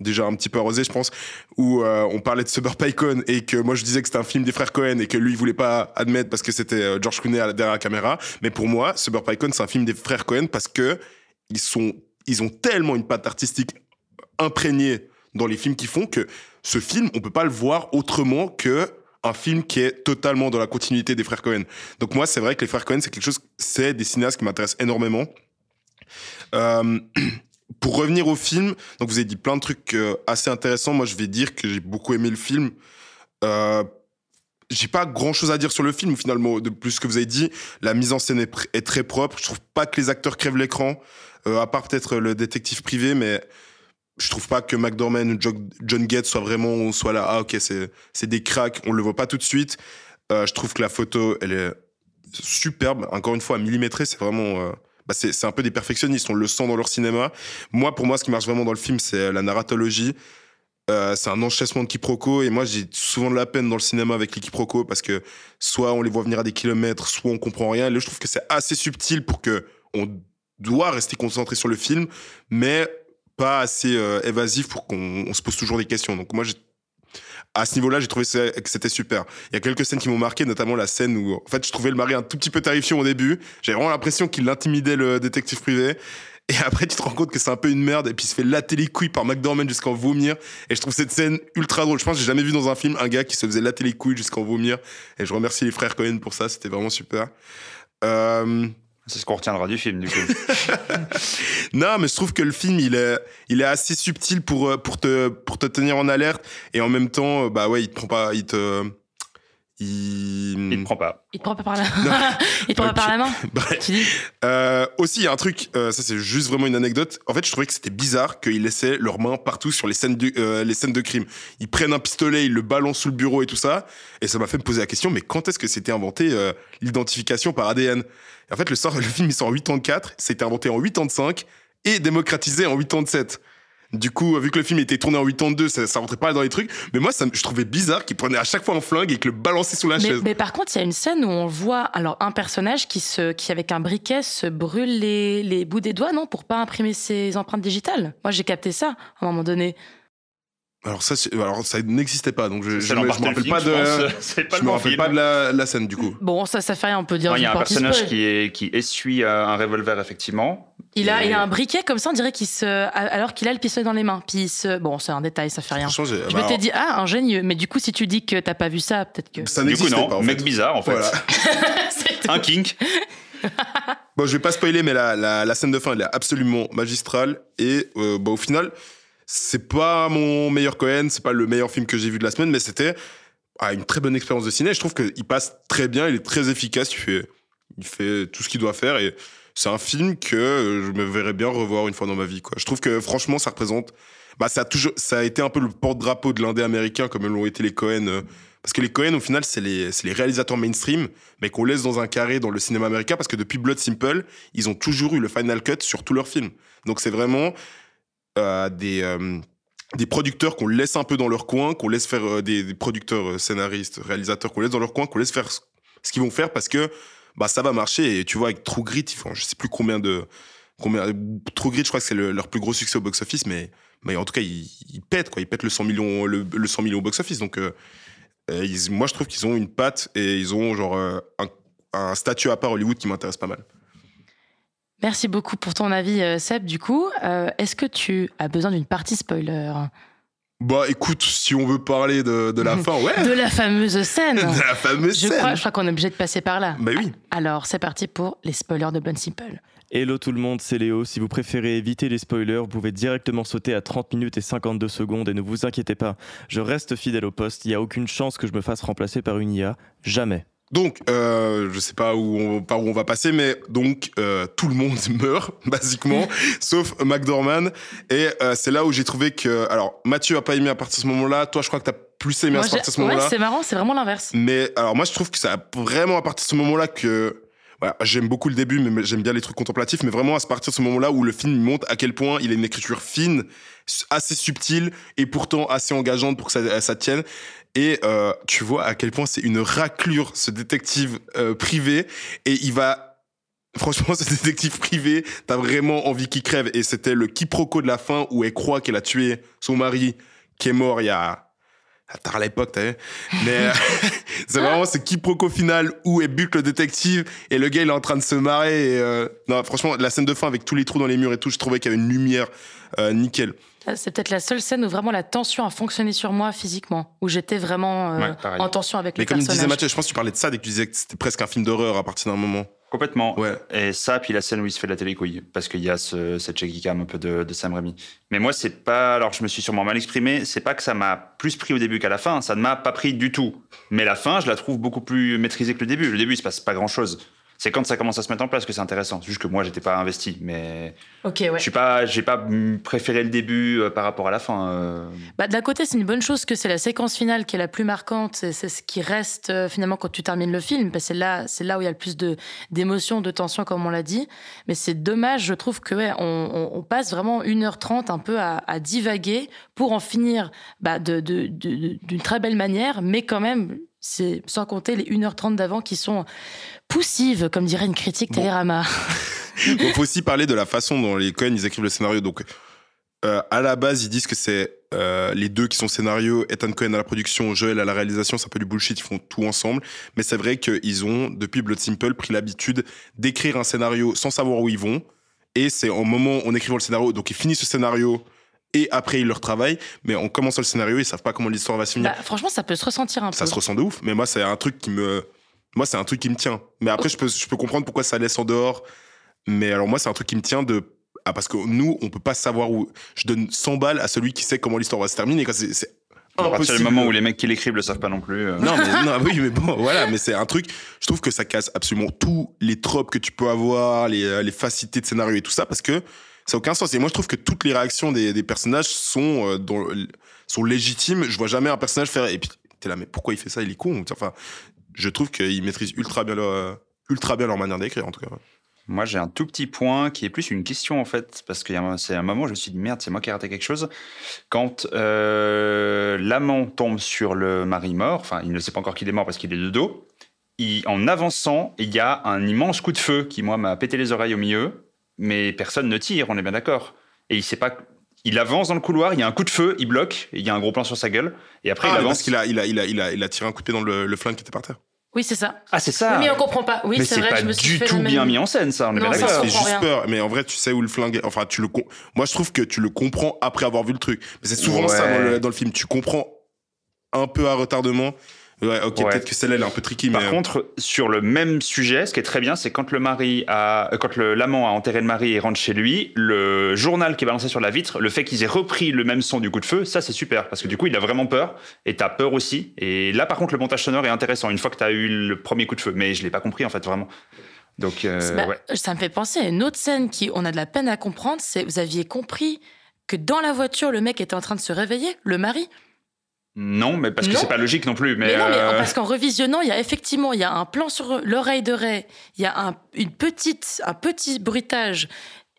déjà un petit peu arrosée, je pense, où euh, on parlait de Suburban Cohen et que moi je disais que c'était un film des frères Cohen et que lui il voulait pas admettre parce que c'était euh, George Clooney derrière la caméra. Mais pour moi, Suburban Cohen c'est un film des frères Cohen parce que ils sont, ils ont tellement une patte artistique imprégnée dans les films qu'ils font que ce film, on peut pas le voir autrement que un film qui est totalement dans la continuité des frères Cohen. Donc moi, c'est vrai que les frères Cohen, c'est quelque chose, c'est des cinéastes qui m'intéressent énormément. Euh, pour revenir au film, donc vous avez dit plein de trucs euh, assez intéressants. Moi, je vais dire que j'ai beaucoup aimé le film. Euh, j'ai pas grand chose à dire sur le film finalement de plus que vous avez dit. La mise en scène est très propre. Je trouve pas que les acteurs crèvent l'écran, euh, à part peut-être le détective privé, mais je trouve pas que McDormand ou Jo- John Gates soit vraiment soit là. Ah ok, c'est des cracks. On le voit pas tout de suite. Euh, je trouve que la photo, elle est superbe. Encore une fois, millimétrée, c'est vraiment. euh, bah, c'est un peu des perfectionnistes. On le sent dans leur cinéma. Moi, pour moi, ce qui marche vraiment dans le film, c'est la narratologie. Euh, c'est un enchaînement de quiproquos et moi j'ai souvent de la peine dans le cinéma avec les quiproquos parce que soit on les voit venir à des kilomètres, soit on comprend rien. Là, je trouve que c'est assez subtil pour que on doit rester concentré sur le film, mais pas assez euh, évasif pour qu'on on se pose toujours des questions. Donc moi, à ce niveau-là, j'ai trouvé que c'était super. Il y a quelques scènes qui m'ont marqué, notamment la scène où, en fait, je trouvais le mari un tout petit peu terrifiant au début. J'avais vraiment l'impression qu'il intimidait le détective privé. Et après, tu te rends compte que c'est un peu une merde, et puis il se fait latter les couilles par McDormand jusqu'en vomir. Et je trouve cette scène ultra drôle. Je pense que j'ai jamais vu dans un film un gars qui se faisait latter les couilles jusqu'en vomir. Et je remercie les frères Cohen pour ça, c'était vraiment super. Euh, C'est ce qu'on retiendra du film, du coup. non, mais je trouve que le film, il est, il est assez subtil pour, euh, pour, te, pour te tenir en alerte. Et en même temps, euh, bah ouais, il te prend pas, il te. Il, Il ne prend pas. Il te prend pas par la, il te prend pas par la main. Bref. Tu dis Euh, aussi, il y a un truc, euh, ça c'est juste vraiment une anecdote. En fait, je trouvais que c'était bizarre qu'ils laissaient leurs mains partout sur les scènes, de, euh, les scènes de crime. Ils prennent un pistolet, ils le balancent sous le bureau et tout ça. Et ça m'a fait me poser la question, mais quand est-ce que c'était inventé euh, l'identification par ADN Et En fait, le, sort, le film il sort en 84, c'était inventé en 85 et démocratisé en 87. Du coup, vu que le film était tourné en 82, ça, ça rentrait pas dans les trucs. Mais moi, ça, me- je trouvais bizarre qu'ils prenaient à chaque fois un flingue et que le balançaient sous la mais, chaise. mais par contre, il y a une scène où on voit alors un personnage qui se, qui avec un briquet se brûle les, les bouts des doigts, non, pour pas imprimer ses empreintes digitales. Moi, j'ai capté ça à un moment donné. Alors ça, c'est- alors ça n'existait pas, donc je, je, me- je me l'embarquement rappelle film, pas de, pense. C'est pas je le me bon rappelle film. pas de la, la scène du coup. Bon, ça, ça fait rien, on peut dire Il y a un personnage spoil. qui, est, qui essuie euh, un revolver, effectivement. Il a, il a un briquet comme ça, on dirait qu'il se, alors qu'il a le pistolet dans les mains. Puis il se, bon, c'est un détail, ça fait rien. Je bah, m'étais dit ah ingénieux, mais du coup si tu dis que t'as pas vu ça, peut-être que. ça Du coup, non. pas. En Mec fait. bizarre, en fait. Voilà. Un kink. Bon, je vais pas spoiler, mais la, la, la scène de fin, elle est absolument magistrale. Et euh, bah, au final, c'est pas mon meilleur Cohen, c'est pas le meilleur film que j'ai vu de la semaine, mais c'était ah, une très bonne expérience de ciné. Je trouve qu'il passe très bien, il est très efficace, il fait, il fait tout ce qu'il doit faire. Et c'est un film que euh, je me verrais bien revoir une fois dans ma vie. Quoi. Je trouve que franchement, ça représente. Bah, ça, a toujours, ça a été un peu le porte-drapeau de l'indé américain, comme l'ont été les Cohen. euh, parce que les Cohen, au final, c'est les, les réalisateurs mainstream, mais qu'on laisse dans un carré dans le cinéma américain, parce que depuis Blood Simple, ils ont toujours eu le final cut sur tous leurs films. Donc c'est vraiment euh, des, des producteurs qu'on laisse un peu dans leur coin, qu'on laisse faire des, producteurs, scénaristes, réalisateurs, qu'on laisse dans leur coin, qu'on laisse faire ce qu'ils vont faire, parce que bah, ça va marcher. Et tu vois, avec True Grit, ils je sais plus combien de... Combien, True Grit, je crois que c'est le- leur plus gros succès au box-office, mais, en tout cas, ils, pètent, quoi. Ils pètent le 100 millions, le, le 100 millions au box-office. Donc, euh, euh, moi, je trouve qu'ils ont une patte et ils ont genre euh, un, statut à part Hollywood qui m'intéresse pas mal. Merci beaucoup pour ton avis, Seb. Du coup, est-ce que tu as besoin d'une partie spoiler? Bah écoute, si on veut parler de, de la fin, ouais. de la fameuse scène De la fameuse Je scène. crois, je crois qu'on est obligé de passer par là. Bah oui. Alors, c'est parti pour les spoilers de Blood Simple. Hello tout le monde, c'est Léo. Si vous préférez éviter les spoilers, vous pouvez directement sauter à 30 minutes et 52 secondes et ne vous inquiétez pas, je reste fidèle au poste. Il n'y a aucune chance que je me fasse remplacer par une IA. Jamais. Donc, euh, je sais pas où on, par où on va passer, mais donc euh, tout le monde meurt basiquement, sauf McDormand. Et euh, c'est là où j'ai trouvé que, alors Mathieu a pas aimé à partir de ce moment-là. Toi, je crois que t'as plus aimé Moi, à partir de ce ouais, moment-là. c'est marrant, c'est vraiment l'inverse. Mais alors moi, je trouve que c'est vraiment à partir de ce moment-là que voilà, j'aime beaucoup le début, mais j'aime bien les trucs contemplatifs. Mais vraiment, à partir de ce moment-là où le film montre à quel point il a une écriture fine, assez subtile et pourtant assez engageante pour que ça, ça tienne. Et euh, tu vois à quel point c'est une raclure, ce détective euh, privé. Et il va Franchement, ce détective privé, t'as vraiment envie qu'il crève. Et c'était le quiproquo de la fin où elle croit qu'elle a tué son mari, qui est mort il y a à tard l'époque, t'as vu. Mais euh, c'est vraiment ce quiproquo final où elle bute le détective et le gars il est en train de se marrer. Et, Non, franchement, la scène de fin avec tous les trous dans les murs et tout, je trouvais qu'il y avait une lumière nickel. Ah, C'est peut-être la seule scène où vraiment la tension a fonctionné sur moi physiquement, où j'étais vraiment euh, Ouais, en tension avec Mais les comme disait. Mathieu, je pense que tu parlais de ça dès que tu disais que c'était presque un film d'horreur à partir d'un moment. Complètement. Ouais. Et ça, puis la scène où il se fait de la télécouille, parce qu'il y a ce, cette shaky cam un peu de, de Sam Raimi. Mais moi, c'est pas. Alors, je me suis sûrement mal exprimé. C'est pas que ça m'a plus pris au début qu'à la fin. Ça ne m'a pas pris du tout. Mais la fin, je la trouve beaucoup plus maîtrisée que le début. Le début, il se passe pas grand chose. C'est quand ça commence à se mettre en place que c'est intéressant. Juste que moi, j'étais pas investi. Mais Ok, ouais. je suis pas, j'ai pas préféré le début euh, par rapport à la fin. euh. Bah, d'un côté, c'est une bonne chose que c'est la séquence finale qui est la plus marquante. C'est ce qui reste euh, finalement quand tu termines le film. Parce que c'est là, c'est là où il y a le plus de d'émotions, de tension, comme on l'a dit. Mais c'est dommage, je trouve que ouais, on, on- on passe vraiment 1h30 un peu à, à divaguer pour en finir bah, de- de- de- d'une très belle manière. Mais quand même, c'est sans compter les 1h30 d'avant qui sont poussives, comme dirait une critique Bon. Télérama. Il faut aussi parler de la façon dont les Cohen ils écrivent le scénario. Donc, euh, à la base, ils disent que c'est euh, les deux qui sont scénario, Ethan Cohen à la production, Joel à la réalisation. C'est un peu du bullshit, ils font tout ensemble. Mais c'est vrai qu'ils ont, depuis Blood Simple, pris l'habitude d'écrire un scénario sans savoir où ils vont. Et c'est en moment, en écrivant le scénario, donc ils finissent ce scénario et après ils le retravaillent. Mais en commençant le scénario, ils savent pas comment l'histoire va se finir. Bah, franchement, ça peut se ressentir un ça peu. se ressent de ouf. Mais moi, c'est un truc qui me, moi, c'est un truc qui me tient. Mais après, je peux, je peux comprendre pourquoi ça laisse en dehors. Mais alors moi, c'est un truc qui me tient de ah parce que nous, on peut pas savoir où. Je donne 100 balles à celui qui sait comment l'histoire va se terminer. Quand c'est, c'est À partir du moment où les mecs qui l'écrivent le savent pas non plus. euh. Non, mais, non, oui, mais bon, voilà, mais c'est un truc. Je trouve que ça casse absolument tous les tropes que tu peux avoir, les, euh, les facilités de scénario et tout ça, parce que ça n'a aucun sens. Et moi, je trouve que toutes les réactions des, personnages sont, euh, dans- sont légitimes. Je vois jamais un personnage faire. Et puis, t'es là, mais pourquoi il fait ça? Il est con. Enfin, je trouve qu'ils maîtrisent ultra bien leur, euh, ultra bien leur manière d'écrire, en tout cas. Moi, j'ai un tout petit point qui est plus une question en fait, parce que c'est un moment où je me suis dit merde, c'est moi qui ai raté quelque chose. Quand euh, l'amant tombe sur le mari mort, enfin, il ne sait pas encore qu'il est mort parce qu'il est de dos. il- en avançant, il y a un immense coup de feu qui moi m'a pété les oreilles au milieu, mais personne ne tire, on est bien d'accord. Et il sait pas. Il avance dans le couloir, il y a un coup de feu, il bloque, et il y a un gros plan sur sa gueule, et après Ah, il avance. parce qu'il a, il a, il a, il a, il a tiré un coup de pied dans le, le flingue qui était par terre. Oui, c'est ça. Ah, c'est ça. Oui, mais on comprend pas. Oui, mais c'est vrai, pas je me suis du fait tout bien mis en scène, ça. On est Non, bien ça, fait comprend juste rien. peur. Mais en vrai, tu sais où le flingue est. Enfin, tu le. Moi, je trouve que tu le comprends après avoir vu le truc. Mais c'est souvent Ouais. ça dans le, dans le film. Tu comprends un peu à retardement. Ouais, ok, Ouais. peut-être que celle-là, elle est un peu tricky, Par mais. euh, contre, sur le même sujet, ce qui est très bien, c'est quand le mari a, euh, quand le- l'amant a enterré le mari et rentre chez lui, le journal qui est balancé sur la vitre, le fait qu'ils aient repris le même son du coup de feu, ça c'est super parce que du coup il a vraiment peur et t'as peur aussi. Et là par contre le montage sonore est intéressant une fois que t'as eu le premier coup de feu, mais je l'ai pas compris en fait vraiment. Donc euh, Bah, ouais. Ça me fait penser à une autre scène qui on a de la peine à comprendre. C'est vous aviez compris que dans la voiture, le mec était en train de se réveiller, le mari? Non, mais parce que c'est pas logique non plus. Mais, Mais, non, mais euh, parce qu'en revisionnant, il y a effectivement il y a un plan sur l'oreille de Ray, il y a un, une petite, un petit bruitage,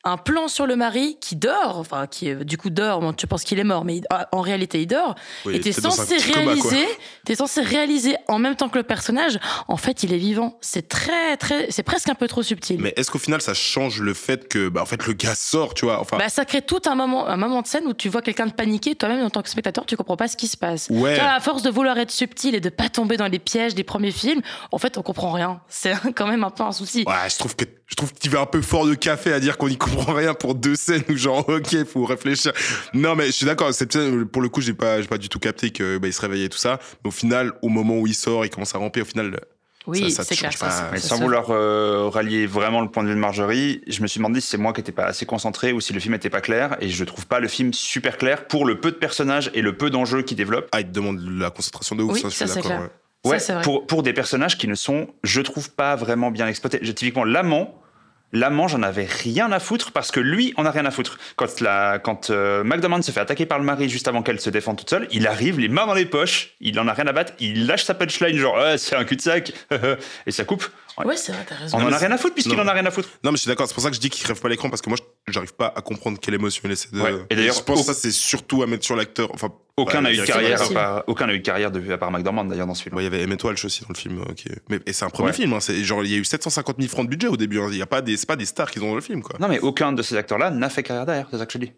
un plan sur le mari qui dort, enfin qui euh, du coup dort. Bon, tu penses qu'il est mort, mais il- en réalité il dort. oui, et t'es censé réaliser, t'es censé réaliser en même temps que le personnage. En fait, il est vivant. C'est très, très, c'est presque un peu trop subtil. Mais est-ce qu'au final, ça change le fait que, bah, en fait, le gars sort, tu vois Enfin, Bah, ça crée tout un moment, un moment de scène où tu vois quelqu'un de paniquer, toi-même en tant que spectateur, tu comprends pas ce qui se passe. Ouais. Vois, à force de vouloir être subtil et de pas tomber dans les pièges des premiers films, en fait, on comprend rien. C'est quand même un peu un souci. Ouais, je trouve que je trouve que tu vas un peu fort de café à dire qu'on n'y comprend rien pour deux scènes où genre ok faut réfléchir. Non mais je suis d'accord. Cette scène, pour le coup j'ai pas j'ai pas du tout capté que bah, il se réveillait et tout ça. Mais au final au moment où il sort il commence à ramper au final Oui, ça- ça c'est clair. pas. ça- Mais ça sans se- vouloir euh, rallier vraiment le point de vue de Marjorie, je me suis demandé si c'est moi qui n'étais pas assez concentré ou si le film n'était pas clair. Et je trouve pas le film super clair pour le peu de personnages et le peu d'enjeux qu'il développe. ah il te demande la concentration de ouf Oui, ça je ça, suis c'est d'accord. clair. ouais. Ça, pour, pour des personnages qui ne sont, je trouve, pas vraiment bien exploités. Je- Typiquement, l'amant, L'amant, j'en avais rien à foutre parce que lui, on a rien à foutre. Quand, la, quand euh, McDormand se fait attaquer par le mari juste avant qu'elle se défende toute seule, il arrive, les mains dans les poches, il en a rien à battre, il lâche sa punchline genre Ah, c'est un cul-de-sac et ça coupe. Ouais, c'est vrai, t'as raison. On en a rien à foutre puisqu'il en a rien à foutre. Non, mais je suis d'accord. C'est pour ça que je dis qu'il crève pas l'écran parce que moi, je- j'arrive pas à comprendre quelle émotion il essaie de. Ouais. Et d'ailleurs, je pense au- que ça, c'est surtout à mettre sur l'acteur. Enfin, Aucun ouais, n'a eu de carrière, aucun n'a eu de carrière de, à part McDormand d'ailleurs dans ce film. Ouais, il y avait Emmett Walsh aussi dans le film. ok. Mais, et c'est un premier Ouais. film. Hein, c'est genre, il y a eu 750 000 francs de budget au début. hein. Il y a pas des, c'est pas des stars qui ont dans le film, quoi. Non, mais aucun de ces acteurs-là n'a fait carrière derrière, c'est ça que je dis.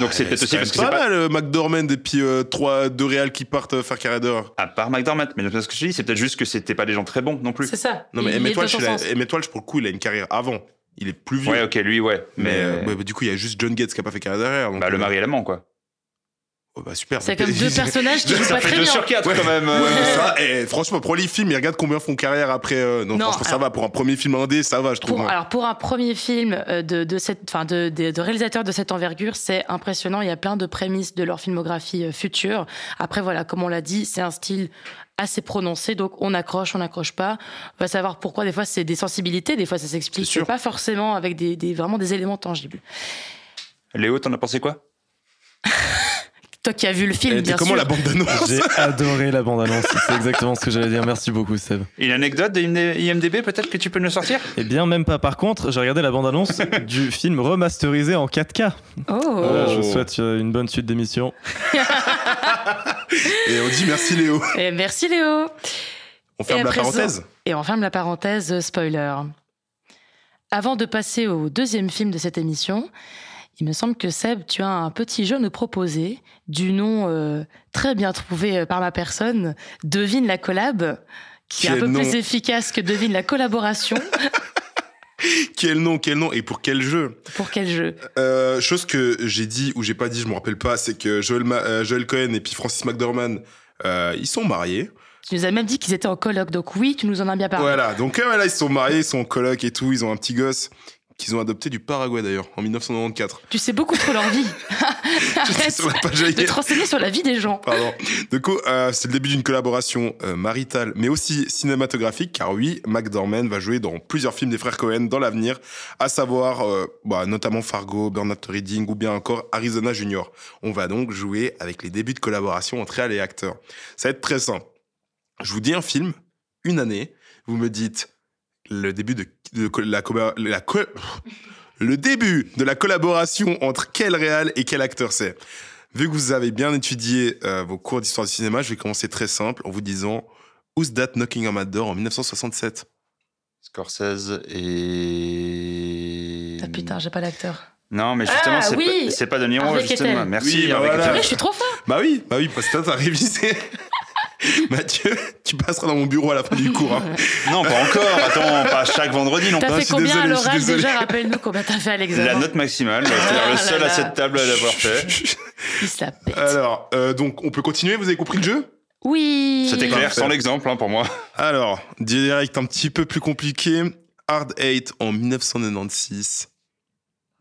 Donc c'est peut-être aussi parce que c'est pas pas. mal, euh, McDormand et puis euh, trois, deux réals qui partent euh, faire carrière d'heure. À part McDormand, mais ce que je dis, c'est peut-être juste que c'était pas des gens très bons non plus. C'est ça. Non, mais Emmett Walsh, pour le coup, il a une carrière avant. Il est plus vieux. Ouais, ok, lui, ouais. Mais, Mais, euh, bah, du coup, il y a juste John Gates qui a pas fait carrière donc, bah, le mari et l'amant, quoi. Oh, bah, super. C'est comme deux personnages qui jouent pas très bien. sur quatre Ouais. quand même. Ouais, mais ça, eh, franchement, pour les films, ils regardent combien font carrière après. euh, non, Non, franchement, ça va. Pour un premier film indé, ça va, je trouve. Pour, alors pour un premier film euh, de, de, cette, enfin de, de, de réalisateur de cette envergure, c'est impressionnant. Il y a plein de prémices de leur filmographie euh, future. Après, voilà, comme on l'a dit, c'est un style assez prononcé, donc on accroche, on n'accroche pas. On va savoir pourquoi. Des fois, c'est des sensibilités, des fois, ça s'explique pas forcément avec des, des, vraiment des éléments tangibles. Léo, t'en as pensé quoi? Toi qui as vu le film, bien comment sûr. la bande d'annonce J'ai adoré la bande-annonce. C'est exactement ce que j'allais dire. Merci beaucoup, Seb. Une anecdote de IMDB peut-être que tu peux nous sortir? Eh bien, même pas. Par contre, j'ai regardé la bande-annonce du film remasterisé en 4K. Oh. Voilà, je vous souhaite euh, une bonne suite d'émission. Et on dit merci Léo. Et merci Léo. On ferme la présent- parenthèse. Et on ferme la parenthèse euh, spoiler. Avant de passer au deuxième film de cette émission, il me semble que Seb, tu as un petit jeu à nous proposer du nom euh, très bien trouvé euh, par ma personne, Devine la collab, qui est un peu nom. plus efficace que Devine la collaboration. Quel nom, quel nom et pour quel jeu? Pour quel jeu? Euh, Chose que j'ai dit ou j'ai pas dit, je me rappelle pas, c'est que Joel, Ma- euh, Joel Cohen et puis Francis McDormand, euh, ils sont mariés. Tu nous as même dit qu'ils étaient en coloc, donc oui, tu nous en as bien parlé. Voilà, donc euh, voilà, ils sont mariés, ils sont en coloc et tout, ils ont un petit gosse qu'ils ont adopté du Paraguay d'ailleurs en 1994. Tu sais beaucoup trop leur vie. Arrête sur la page de te renseigner sur la vie des gens. Pardon. Du coup, euh, c'est le début d'une collaboration euh, maritale, mais aussi cinématographique, car oui, McDormand va jouer dans plusieurs films des frères Cohen dans l'avenir, à savoir euh, bah, notamment Fargo, Burnout Reading ou bien encore Arizona Junior. On va donc jouer avec les débuts de collaboration entre réal et acteurs. Ça va être très simple. Je vous dis un film, une année, vous me dites le début de, la, le début de la collaboration entre quel réal et quel acteur c'est. Vu que vous avez bien étudié euh, vos cours d'histoire du cinéma, je vais commencer très simple en vous disant Who's That Knocking on My Door en 1967 Scorsese et. Ah putain, j'ai pas l'acteur. Non, mais justement, Ah, c'est oui pas, De Niro, justement. Merci. Oui, bah voilà. Je suis trop fort. Bah oui, bah oui, parce que t'as révisé. Mathieu, tu passeras dans mon bureau à la fin du cours. hein. Non, pas encore. Attends, pas chaque vendredi non T'as fait combien désolé, à l'oral déjà Rappelle-nous combien t'as fait à l'examen. La note maximale, c'est-à-dire Ah le seul là à cette table à l'avoir fait. Il se la pète. Alors, euh, donc, on peut continuer Vous avez compris le jeu? Oui. C'était clair, sans l'exemple hein, pour moi. Alors, direct un petit peu plus compliqué. Hard Eight en 1996.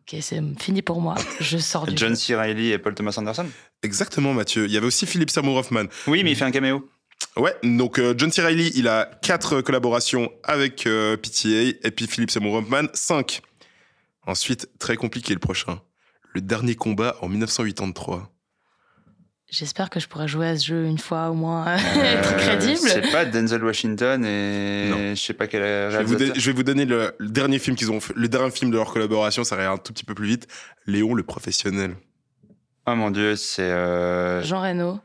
Ok, c'est fini pour moi. Je sors du. John C. Reilly et Paul Thomas Anderson. Exactement, Mathieu. Il y avait aussi Philippe Seymour Hoffman. Oui, mais il fait un caméo. Ouais, donc euh, John C. Reilly, il a quatre collaborations avec euh, PTA et puis Philippe Seymour Hoffman, 5. Ensuite, très compliqué le prochain. Le dernier combat en 1983. J'espère que je pourrai jouer à ce jeu une fois au moins, être Euh, crédible. C'est pas Denzel Washington et Non. je sais pas quel Je vais, vous je vais vous donner le, le dernier film qu'ils ont fait, le dernier film de leur collaboration, ça ira un tout petit peu plus vite. Léon le professionnel. Oh mon dieu, c'est euh... Jean Reno.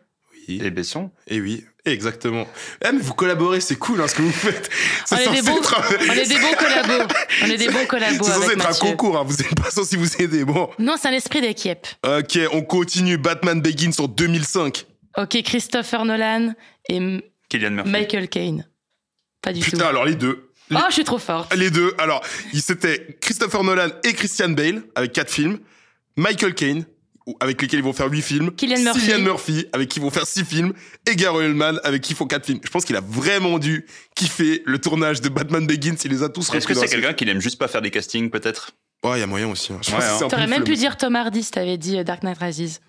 Et Besson. Et oui, exactement. Eh, mais vous collaborez, c'est cool hein, ce que vous faites. On est, des bons, être un- on est des bons collabos. On est des bons collabos c'est censé être un concours, hein, vous n'êtes pas censé vous aider. Bon, Non, c'est un esprit d'équipe. ok, on continue. Batman Begins en 2005. Ok, Christopher Nolan et Kylian Murphy. Michael Caine. Pas du Putain, tout. alors les deux. Oh, je suis trop forte. Les deux. Alors, il- c'était Christopher Nolan et Christian Bale avec quatre films. Michael Caine, avec lesquels ils vont faire huit films. Cillian Murphy. Cillian Murphy, avec qui ils vont faire six films. Et Gary Oldman, avec qui ils font quatre films. Je pense qu'il a vraiment dû kiffer le tournage de Batman Begins. Il les a tous Est-ce que c'est quelqu'un qui n'aime juste pas faire des castings, peut-être? Ouais, il y a moyen aussi. hein. Je Ouais, hein. c'est un peu T'aurais même pu dire Tom Hardy si t'avais dit euh, Dark Knight Rises.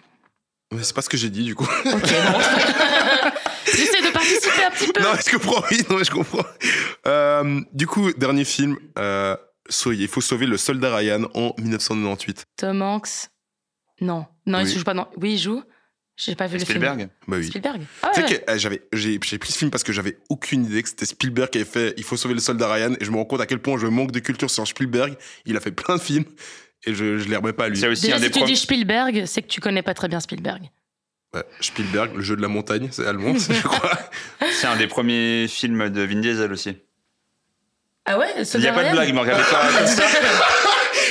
Mais c'est pas ce que j'ai dit, du coup. Ok. J'essaie de participer un petit peu. non, je comprends, oui, non, je comprends. Euh, du coup, dernier film, euh, il faut sauver le soldat Ryan en 1998. Tom Hanks? Non. Non, il Oui. ne joue pas. Non. Oui, il joue. J'ai pas vu le film. Spielberg Bah oui. Spielberg. Ah Tu ouais, sais ouais. que euh, j'avais, j'ai, j'ai pris ce film parce que j'avais aucune idée que c'était Spielberg qui avait fait Il faut sauver le soldat Ryan et je me rends compte à quel point je manque de culture sur Spielberg. Il a fait plein de films et je, je les remets pas à lui. C'est aussi Déjà, un si des tu dis Spielberg, c'est que tu connais pas très bien Spielberg. Ouais, Spielberg, le jeu de la montagne, c'est allemand, je crois. C'est un des premiers films de Vin Diesel aussi. Ah ouais Il n'y a pas de blague, me regardez pas.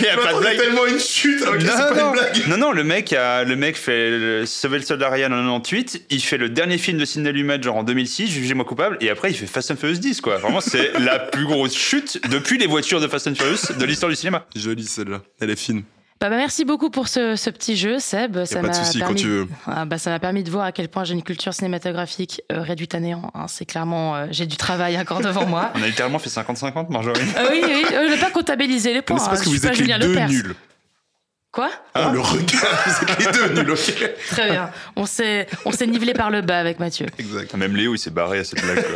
Il n'y a pas de blague. tellement une chute, c'est non, pas non. une blague. non, non, le mec, a, le mec fait le- Sauver le soldat Ryan en 98, il fait le dernier film de Sidney Lumet, genre en 2006, Jugez-moi coupable, et après il fait Fast and Furious 10, quoi. Vraiment, c'est la plus grosse chute depuis les voitures de Fast and Furious de l'histoire du cinéma. Jolie celle-là, elle est fine. Bah, bah, merci beaucoup pour ce, ce petit jeu, Seb. Ça pas de m'a permis- tu veux. Ah, bah, ça m'a permis de voir à quel point j'ai une culture cinématographique euh, réduite à néant. hein. C'est clairement, euh, j'ai du travail encore devant moi. On a littéralement fait 50-50, Marjorie. Ah oui, oui, euh, je n'ai pas comptabilisé les points. Mais c'est parce hein. que Je vous suis pas êtes les deux Lepers. nuls. Quoi? Ah, le regard, vous êtes les deux nuls, ok Très bien. On s'est, on s'est nivelé par le bas avec Mathieu. Exact. Même Léo, il s'est barré à cette blague.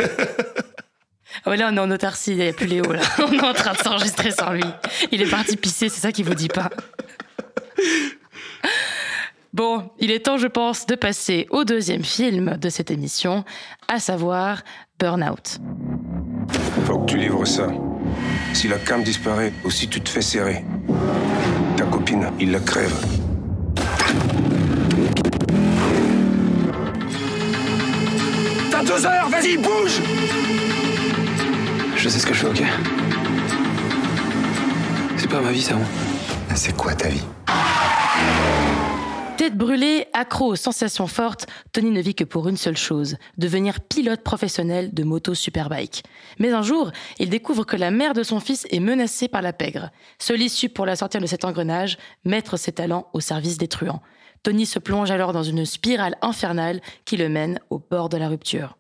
Ah ouais, là, on est en autarcie, il n'y a plus Léo. Là. On est en train de s'enregistrer sans lui. Il est parti pisser, c'est ça qu'il vous dit pas. Bon, il est temps, je pense, de passer au deuxième film de cette émission, à savoir Burnout. Faut que tu livres ça. Si la cam disparaît ou si tu te fais serrer, ta copine, il la crève. T'as deux heures, vas-y, bouge Je sais ce que je fais, ok? C'est pas ma vie, ça, moi. C'est quoi ta vie Tête brûlée, accro aux sensations fortes, Tony ne vit que pour une seule chose, devenir pilote professionnel de moto superbike. Mais un jour, il découvre que la mère de son fils est menacée par la pègre. Seule issue pour la sortir de cet engrenage, mettre ses talents au service des truands. Tony se plonge alors dans une spirale infernale qui le mène au bord de la rupture.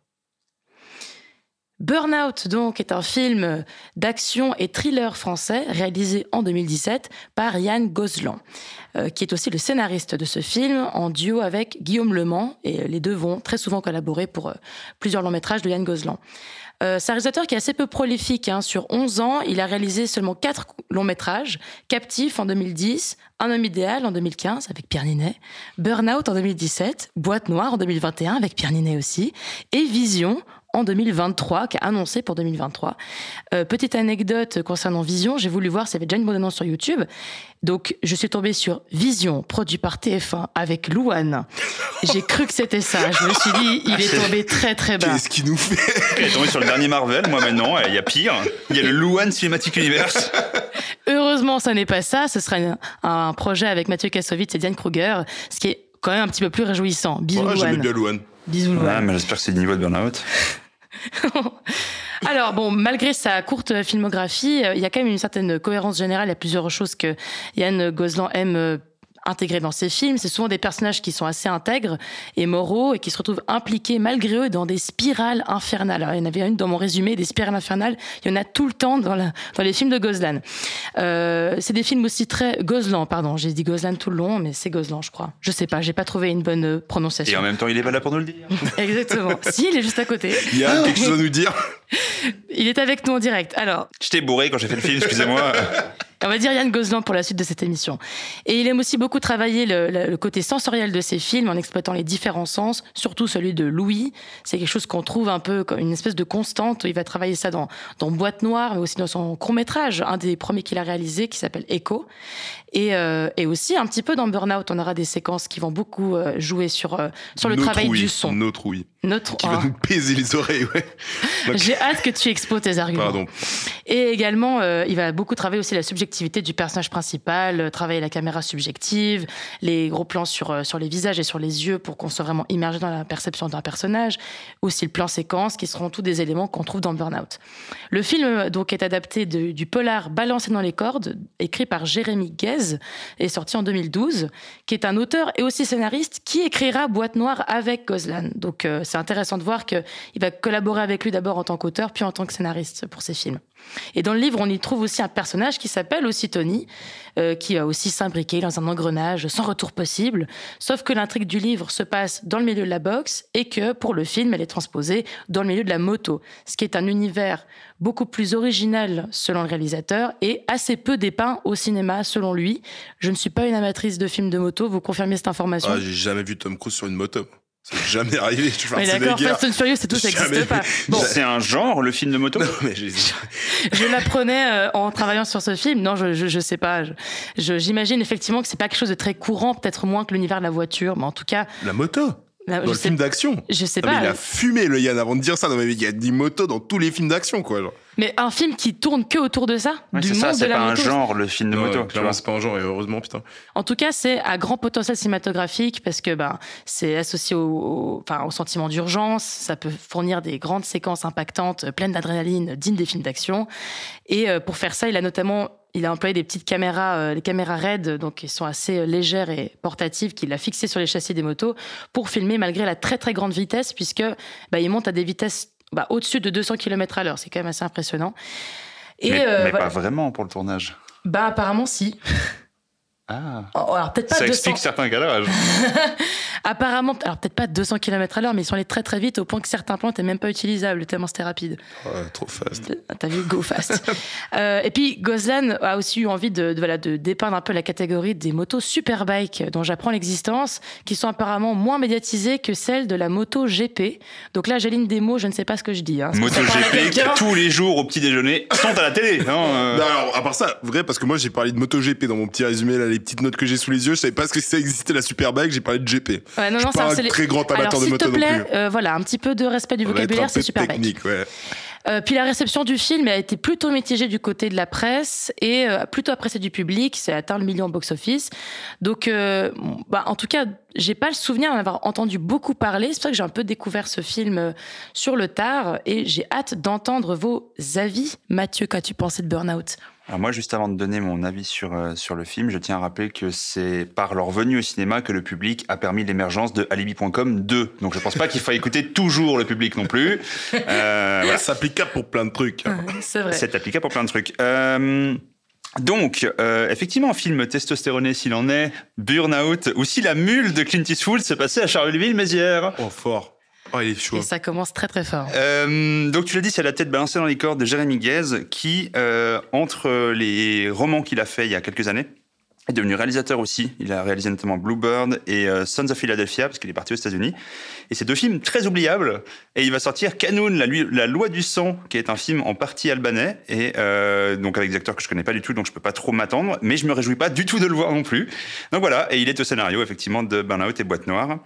Burnout, donc, est un film d'action et thriller français réalisé en 2017 par Yann Gozlan, euh, qui est aussi le scénariste de ce film en duo avec Guillaume Lemans. Et les deux vont très souvent collaborer pour euh, plusieurs longs métrages de Yann Gozlan. Euh, c'est un réalisateur qui est assez peu prolifique. hein. Sur 11 ans, il a réalisé seulement 4 longs métrages. Captif en 2010, Un homme idéal en 2015 avec Pierre Ninet, Burnout en 2017, Boîte noire en 2021 avec Pierre Ninet aussi, et Vision en 2023, qui a annoncé pour 2023. Euh, petite anecdote concernant Vision, j'ai voulu voir s'il y avait déjà une bonne annonce sur YouTube. Donc, je suis tombée sur Vision, produit par TF1 avec Louane. J'ai cru que c'était ça. Je me suis dit, il est tombé très très bas. Qu'est-ce qu'il nous fait Il est tombé sur le dernier Marvel, moi maintenant, il y a pire. Il y a le Luan Cinematic Universe. Heureusement, ça n'est pas ça. Ce sera un, projet avec Mathieu Kassovitz et Diane Kruger, ce qui est quand même un petit peu plus réjouissant. Bisous, Ouais, Louane. bien Louane. Bisous, Ouais, Louane. mais j'espère que c'est le niveau de Burnout. Alors bon, malgré sa courte filmographie, euh, il y a quand même une certaine cohérence générale. Il y a plusieurs choses que Yann Gozlan aime intégrer dans ses films. C'est souvent des personnages qui sont assez intègres et moraux et qui se retrouvent impliqués malgré eux dans des spirales infernales. Alors, il y en avait une dans mon résumé, des spirales infernales. Il y en a tout le temps dans, la- dans les films de Gozlan. Euh, c'est des films aussi très Gozlan, pardon. J'ai dit Gozlan tout le long, mais c'est Gozlan, je crois. Je sais pas, j'ai pas trouvé une bonne euh, prononciation. Et en même temps, il est pas là pour nous le dire. Exactement. si, il est juste à côté. Il y a quelque chose à nous dire Il est avec nous en direct. Alors, J'étais bourré quand j'ai fait le film, excusez-moi. On va dire Yann Gozlan pour la suite de cette émission. Et il aime aussi beaucoup travailler le, le- le côté sensoriel de ses films en exploitant les différents sens, surtout celui de Louis. C'est quelque chose qu'on trouve un peu comme une espèce de constante. Il va travailler ça dans, dans Boîte Noire, mais aussi dans son court-métrage, un des premiers qu'il a réalisé, qui s'appelle Echo. Et, euh, et aussi un petit peu dans Burnout, on aura des séquences qui vont beaucoup euh, jouer sur, euh, sur le Notre travail ouïe, du son. Notre ouïe. Notre, Qui va Ah. nous baiser les oreilles, ouais. J'ai hâte que tu exposes tes arguments. Pardon. Et également, euh, il va beaucoup travailler aussi la subjectivité du personnage principal, travailler la caméra subjective, les gros plans sur, sur les visages et sur les yeux pour qu'on soit vraiment immergé dans la perception d'un personnage, aussi le plan séquence, qui seront tous des éléments qu'on trouve dans Burnout. Le film donc est adapté de- du polar Balancé dans les cordes, écrit par Jérémy Guez, et sorti en 2012, qui est un auteur et aussi scénariste qui écrira Boîte Noire avec Gozlan. Donc euh, c'est intéressant de voir qu'il va collaborer avec lui d'abord en tant qu'auteur, puis en tant que scénariste pour ses films. Et dans le livre, on y trouve aussi un personnage qui s'appelle aussi Tony, euh, qui va aussi s'imbriquer dans un engrenage sans retour possible. Sauf que l'intrigue du livre se passe dans le milieu de la boxe et que pour le film, elle est transposée dans le milieu de la moto, ce qui est un univers beaucoup plus original selon le réalisateur et assez peu dépeint au cinéma selon lui. Je ne suis pas une amatrice de films de moto, vous confirmez cette information? Ah, j'ai jamais vu Tom Cruise sur une moto. C'est jamais arrivé. Je suis Mais d'accord. Fast and Furious et tout, ça n'existe pas. Bon, C'est un genre, le film de moto Non, mais je l'apprenais euh, en travaillant sur ce film. Non, je, je, je sais pas. J'imagine effectivement que c'est pas quelque chose de très courant, peut-être moins que l'univers de la voiture, mais en tout cas, La moto là, Dans je le sais, film d'action je sais Non, mais pas. il a fumé le Yann avant de dire ça. Non, mais il y a des motos dans tous les films d'action, quoi. Genre. Mais un film qui tourne que autour de ça, Ouais, du C'est monde ça, c'est pas un genre, le film de Non, moto. clairement, c'est pas un genre, et heureusement, putain. En tout cas, c'est à grand potentiel cinématographique parce que ben, c'est associé au, au- enfin, au sentiment d'urgence. Ça peut fournir des grandes séquences impactantes, euh, pleines d'adrénaline, dignes des films d'action. Et euh, pour faire ça, il a notamment il a employé des petites caméras, euh, les caméras RED, donc qui sont assez euh, légères et portatives, qu'il a fixées sur les châssis des motos pour filmer malgré la très très grande vitesse, puisque bah, il monte à des vitesses bah, au-dessus de 200 km à l'heure. C'est quand même assez impressionnant. Et mais euh, mais voilà. pas vraiment pour le tournage. bah apparemment si. Ah. Oh, Alors peut-être pas Ça 200. explique certains garages. Apparemment, alors peut-être pas 200 km à l'heure, mais ils sont allés très très vite au point que certains plans n'étaient même pas utilisables, tellement c'était rapide. Ouais, trop fast. T'as vu, go fast. Euh, et puis Goslan a aussi eu envie de, de, voilà, de dépeindre un peu la catégorie des motos superbike dont j'apprends l'existence, qui sont apparemment moins médiatisées que celles de la moto GP. Donc là, j'ai des mots, je ne sais pas ce que je dis. Hein. À MotoGP qui tous les jours au petit déjeuner sont à la télé. hein, euh. Non, alors, à part ça, vrai, parce que moi j'ai parlé de MotoGP dans mon petit résumé, là, les petites notes que j'ai sous les yeux, je savais pas ce que ça existait la Superbike, j'ai parlé de GP. Ouais, non, je non, suis pas un les- très grand Alors, amateur de moto te non plaît, plus. euh, voilà, un petit peu de respect du On vocabulaire, c'est super technique, ouais. Euh, puis la réception du film a été plutôt mitigée du côté de la presse et euh, plutôt appréciée du public. C'est atteint le million box-office. Donc, euh, bah, en tout cas, j'ai pas le souvenir d'en avoir entendu beaucoup parler. C'est pour ça que j'ai un peu découvert ce film sur le tard et j'ai hâte d'entendre vos avis. Mathieu, qu'as-tu pensé de Burnout? Alors moi, juste avant de donner mon avis sur, euh, sur le film, je tiens à rappeler que c'est par leur venue au cinéma que le public a permis l'émergence de Alibi.com 2. Donc je pense pas qu'il faut écouter toujours le public non plus. Euh, voilà. C'est applicable pour plein de trucs. hein. C'est vrai. C'est applicable pour plein de trucs. Euh, donc, euh, effectivement, film testostéroné s'il en est, Burnout, ou si la mule de Clint Eastwood se passait à Charleville-Mézières. Oh, fort. Oh, il est chaud. Et ça commence très très fort. Euh, donc tu l'as dit, c'est la tête balancée dans les cordes de Jérémy Guez, qui, euh, entre les romans qu'il a fait il y a quelques années, est devenu réalisateur aussi. Il a réalisé notamment Bluebird et euh, Sons of Philadelphia, parce qu'il est parti aux États-Unis. Et c'est deux films très oubliables. Et il va sortir Canoun, la, loi du sang, qui est un film en partie albanais, et euh, donc avec des acteurs que je connais pas du tout, donc je peux pas trop m'attendre. Mais je me réjouis pas du tout de le voir non plus. Donc voilà, et il est au scénario effectivement de Burnout et Boîte Noire.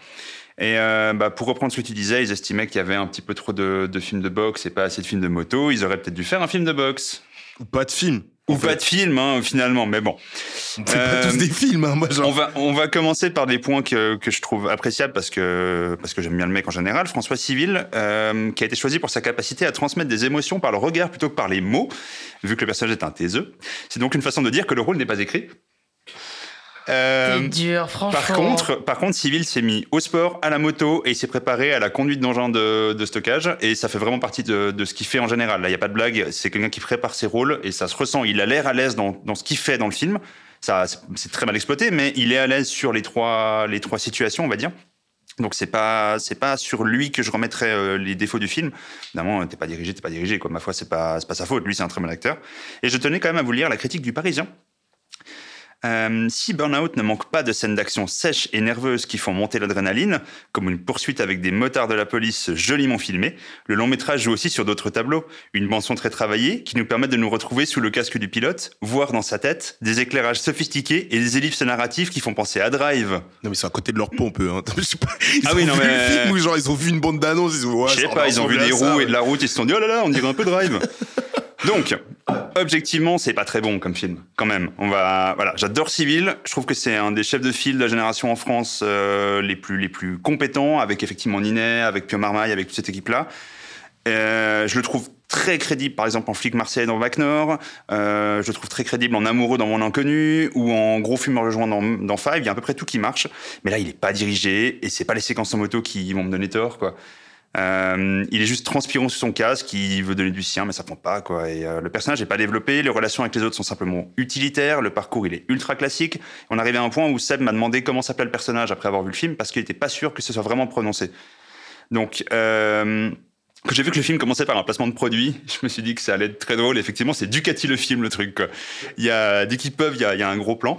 Et euh, bah, pour reprendre ce que tu disais, ils estimaient qu'il y avait un petit peu trop de, de films de boxe et pas assez de films de moto. Ils auraient peut-être dû faire un film de boxe. Ou pas de film. Ou pas de film, hein, finalement, mais bon. C'est pas Euh, tous des films, hein, moi genre. On va, on va commencer par des points que, que je trouve appréciables parce que, parce que j'aime bien le mec en général. François Civil, euh, qui a été choisi pour sa capacité à transmettre des émotions par le regard plutôt que par les mots, vu que le personnage est un taiseux. C'est donc une façon de dire que le rôle n'est pas écrit. Euh, dur, franchement. par contre, par contre, Civil s'est mis au sport, à la moto, et il s'est préparé à la conduite d'engins de, de stockage, et ça fait vraiment partie de, de ce qu'il fait en général. Là, il y a pas de blague, c'est quelqu'un qui prépare ses rôles, et ça se ressent. Il a l'air à l'aise dans, dans ce qu'il fait dans le film. Ça, c'est- très mal exploité, mais il est à l'aise sur les trois, les trois situations, on va dire. Donc c'est pas c'est pas sur lui que je remettrai euh, les défauts du film. Évidemment, t'es pas dirigé, t'es pas dirigé. Quoi. Ma foi, c'est pas c'est pas sa faute. Lui, c'est un très bon acteur. Et je tenais quand même à vous lire la critique du Parisien. Euh, si Burnout ne manque pas de scènes d'action sèches et nerveuses qui font monter l'adrénaline, comme une poursuite avec des motards de la police joliment filmés, le long métrage joue aussi sur d'autres tableaux. Une bande-son très travaillée qui nous permet de nous retrouver sous le casque du pilote, voir dans sa tête des éclairages sophistiqués et des ellipses narratives qui font penser à Drive. Non, mais c'est à côté de leur. Hein. Je sais pas. Ils Ah ont oui, non, vu mais- le film genre ils ont vu une bande d'annonces, ils ont ouais, Je sais pas, ils ont vu des roues et de la route, ils se sont dit oh là là, on dirait un peu Drive. Donc, objectivement, c'est pas très bon comme film, quand même. On va, voilà, j'adore Civil. Je trouve que c'est un des chefs de file de la génération en France euh, les plus les plus compétents, avec effectivement Ninet, avec Pio Marmaille, avec toute cette équipe-là. Euh, je le trouve très crédible, par exemple en flic marseillais dans Bac Nord. Euh, je le trouve très crédible en amoureux dans Mon Inconnu ou en gros fumeur de joint dans, dans Five. Il y a à peu près tout qui marche. Mais là, il est pas dirigé et c'est pas les séquences en moto qui vont me donner tort, quoi. Euh, il est juste transpirant sous son casque, il veut donner du sien, mais ça prend pas, quoi. Et euh, le personnage n'est pas développé, les relations avec les autres sont simplement utilitaires, le parcours il est ultra classique. On arrive à un point où Seb m'a demandé comment s'appelait le personnage après avoir vu le film, parce qu'il était pas sûr que ce soit vraiment prononcé. Donc, euh, quand j'ai vu que le film commençait par un placement de produit, je me suis dit que ça allait être très drôle. Effectivement, c'est Ducati le film, le truc. Quoi. Il y a, dès qu'ils peuvent, il y a, il y a un gros plan.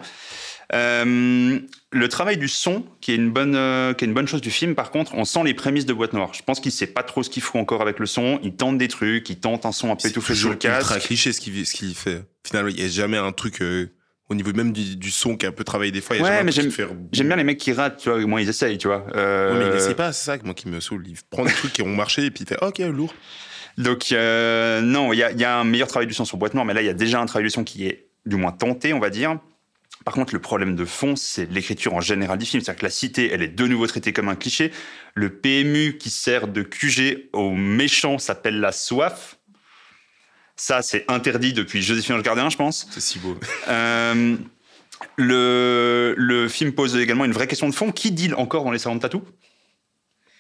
Euh, le travail du son, qui est une bonne, euh, qui est une bonne chose du film, par contre, on sent les prémices de Boîte Noire. Je pense qu'il sait pas trop ce qu'il faut encore avec le son. Il tente des trucs, il tente un son un peu C'est étouffé sur le casque. ultra cliché ce qu'il ce qu'il fait. Finalement, il y a jamais un truc euh, au niveau même du, du son qui est un peu travaillé des fois. Il y a Ouais, jamais un mais truc j'aime, bien les mecs qui ratent, tu vois, au moins ils essayent, tu vois. Euh, Ouais, mais il essaie pas, c'est ça moi qui me saoule. Il prend des trucs qui ont marché et puis fait ok lourd. Donc, non, il y a, il y a un meilleur travail du son sur Boîte Noire, mais là, il y a déjà un travail du son qui est du moins tenté, on va dire. Par contre, le problème de fond, c'est l'écriture en général du film. C'est-à-dire que la cité, elle est de nouveau traitée comme un cliché. Le PMU qui sert de QG aux méchants s'appelle la soif. Ça, c'est interdit depuis Joséphine le Gardien, je pense. C'est si beau. Euh, le, le film pose également une vraie question de fond. Qui deal encore dans les salons de tatou?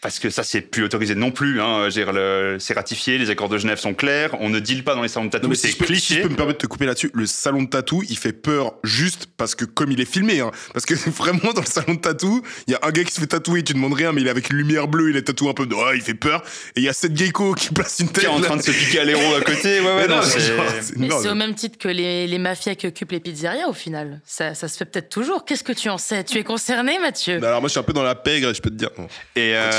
Parce que ça, c'est plus autorisé non plus. Hein. Je veux dire, le- C'est ratifié, les accords de Genève sont clairs. On ne deal pas dans les salons de tatou. C'est si peux, si cliché. je peux me permettre de te couper là-dessus, le salon de tatou, il fait peur juste parce que comme il est filmé, hein, parce que vraiment dans le salon de tatou, il y a un gars qui se fait tatouer, tu demandes rien, mais il est avec une lumière bleue, il est tatoué un peu, oh, il fait peur, et il y a cette gecko qui place une tête qui est en train de se piquer à l'héros à côté. Ouais, ouais, Mais non, non, c'est- au même titre que les, les mafias qui occupent les pizzerias au final. Ça, ça se fait peut-être toujours. Qu'est-ce que tu en sais? Tu es concerné, Mathieu? Mais Alors moi je suis un peu dans la pègre et je peux te dire. Et, euh,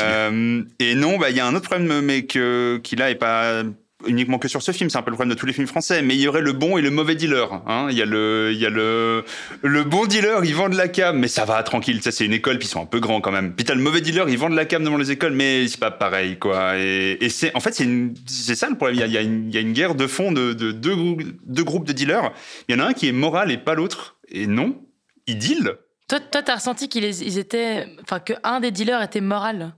et non, bah, il y a un autre problème, mais qui là est pas uniquement que sur ce film, c'est un peu le problème de tous les films français, mais il y aurait le bon et le mauvais dealer. Hein. Il y a le, il bon dealer, ils vendent la cam, mais ça va, tranquille, ça c'est une école, puis ils sont un peu grands quand même. Puis t'as le mauvais dealer, ils vendent la cam devant les écoles, mais c'est pas pareil, quoi. Et, c'est, en fait, c'est ça le problème. Il y a, il une, il guerre de fond de, de deux, grou- deux groupes de dealers. Il y en a un qui est moral et pas l'autre. Et non, ils dealent. Toi, toi, t'as ressenti qu'ils ils étaient, enfin, que des dealers était moral?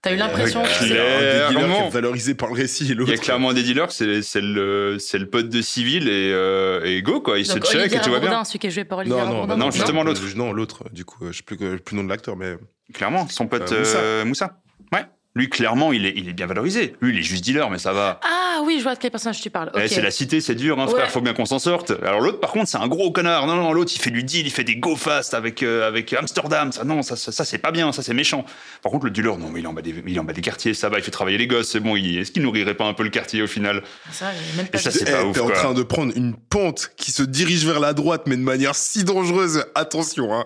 T'as eu l'impression. Que c'est un des dealers qui Clairement. est valorisé par le récit et Il y a clairement des dealers, c'est c'est le, c'est le pote de civil et, euh, et go, quoi. Il se check et tout va bien. Celui qui est joué par Olivier Non, non, bah non, justement, l'autre. Non, l'autre, du coup, je sais plus, le nom de l'acteur, mais. Clairement, son pote Euh, Moussa. euh, Moussa. Ouais. Lui, clairement, il est, il est bien valorisé. Lui, il est juste dealer, mais ça va. Ah oui, je vois de quel personnage tu parles. Eh, Ok. c'est la cité, c'est dur, hein, frère. Ouais. Faut bien qu'on s'en sorte. Alors l'autre, par contre, c'est un gros connard. Non, non, l'autre, il fait du deal, il fait des go fast avec euh, avec Amsterdam. Ça, non, ça, ça, ça, c'est pas bien, ça c'est méchant. Par contre, le dealer, non, mais il est en bas des, il en bas des quartiers, ça va. Il fait travailler les gosses, c'est bon. il- Est-ce qu'il nourrirait pas un peu le quartier au final? Ça, j'ai même Et pas ça, vu. c'est pas Eh, ouf. T'es en train de prendre une pente qui se dirige vers la droite, mais de manière si dangereuse. Attention, hein.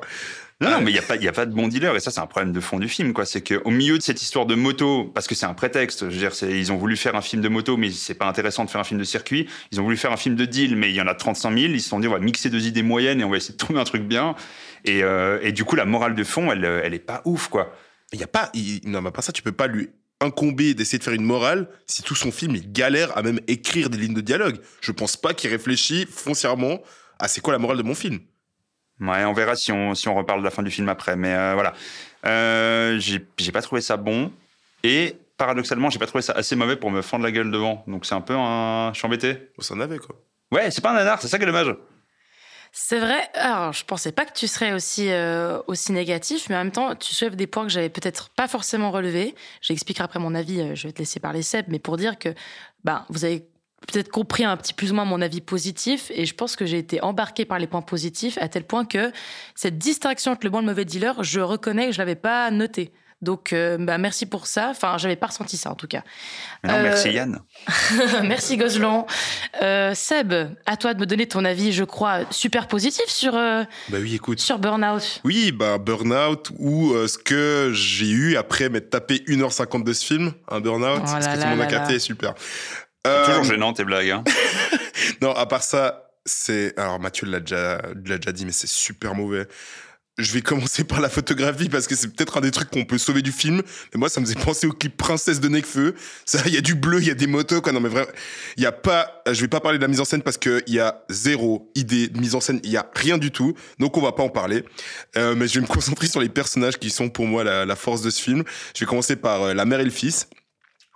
Non, non, mais il n'y a, pas- y a pas de bon dealer, et ça, c'est un problème de fond du film, quoi. C'est qu'au milieu de cette histoire de moto, parce que c'est un prétexte, je veux dire, c'est- ils ont voulu faire un film de moto, mais c'est pas intéressant de faire un film de circuit. Ils ont voulu faire un film de deal, mais il y en a 35 000. Ils se sont dit, on va mixer deux idées moyennes et on va essayer de trouver un truc bien. Et, euh, et du coup, la morale de fond, elle, elle est pas ouf, quoi. Il y a pas, il- non, mais pas ça, tu peux pas lui incomber d'essayer de faire une morale si tout son film il galère à même écrire des lignes de dialogue. Je pense pas qu'il réfléchit foncièrement à c'est quoi la morale de mon film. Ouais, on verra si on, si on reparle de la fin du film après. Mais euh, voilà. Euh, j'ai j'ai pas trouvé ça bon. Et paradoxalement, j'ai pas trouvé ça assez mauvais pour me fendre la gueule devant. Donc c'est un peu un. Je suis embêté. On s'en avait quoi. Ouais, c'est pas un nanar, c'est ça qui est dommage. C'est vrai. Alors, je pensais pas que tu serais aussi, euh, aussi négatif, mais en même temps, tu soulèves des points que j'avais peut-être pas forcément relevés. J'expliquerai après mon avis, je vais te laisser parler Seb, mais pour dire que ben, vous avez peut-être compris un petit plus ou moins mon avis positif, et je pense que j'ai été embarqué par les points positifs, à tel point que cette distinction entre le bon et le mauvais dealer, je reconnais que je l'avais pas noté. Donc, euh, bah, merci pour ça. Enfin, j'avais pas ressenti ça en tout cas. Non, Euh, merci Yann. Merci Gozlan. Euh, Seb, à toi de me donner ton avis, je crois, super positif sur, euh, Bah oui, écoute. sur Burnout. Oui, bah burn-out ou euh, ce que j'ai eu après m'être tapé 1h50 de ce film, un burn-out, Oh parce là que là tout le monde a capté, super. Euh, Toujours gênant tes blagues. Hein. Non, à part ça, c'est. Alors, Mathieu l'a déjà, l'a déjà dit, mais c'est super mauvais. Je vais commencer par la photographie parce que c'est peut-être un des trucs qu'on peut sauver du film. Mais moi, ça me faisait penser au clip Princesse de Necfeu. Ça, il y a du bleu, il y a des motos, quoi. Non, mais vraiment, il y a pas. Je vais pas parler de la mise en scène parce qu'il y a zéro idée de mise en scène. Il y a rien du tout. Donc, on va pas en parler. Euh, mais je vais me concentrer sur les personnages qui sont pour moi la, la force de ce film. Je vais commencer par euh, la mère et le fils.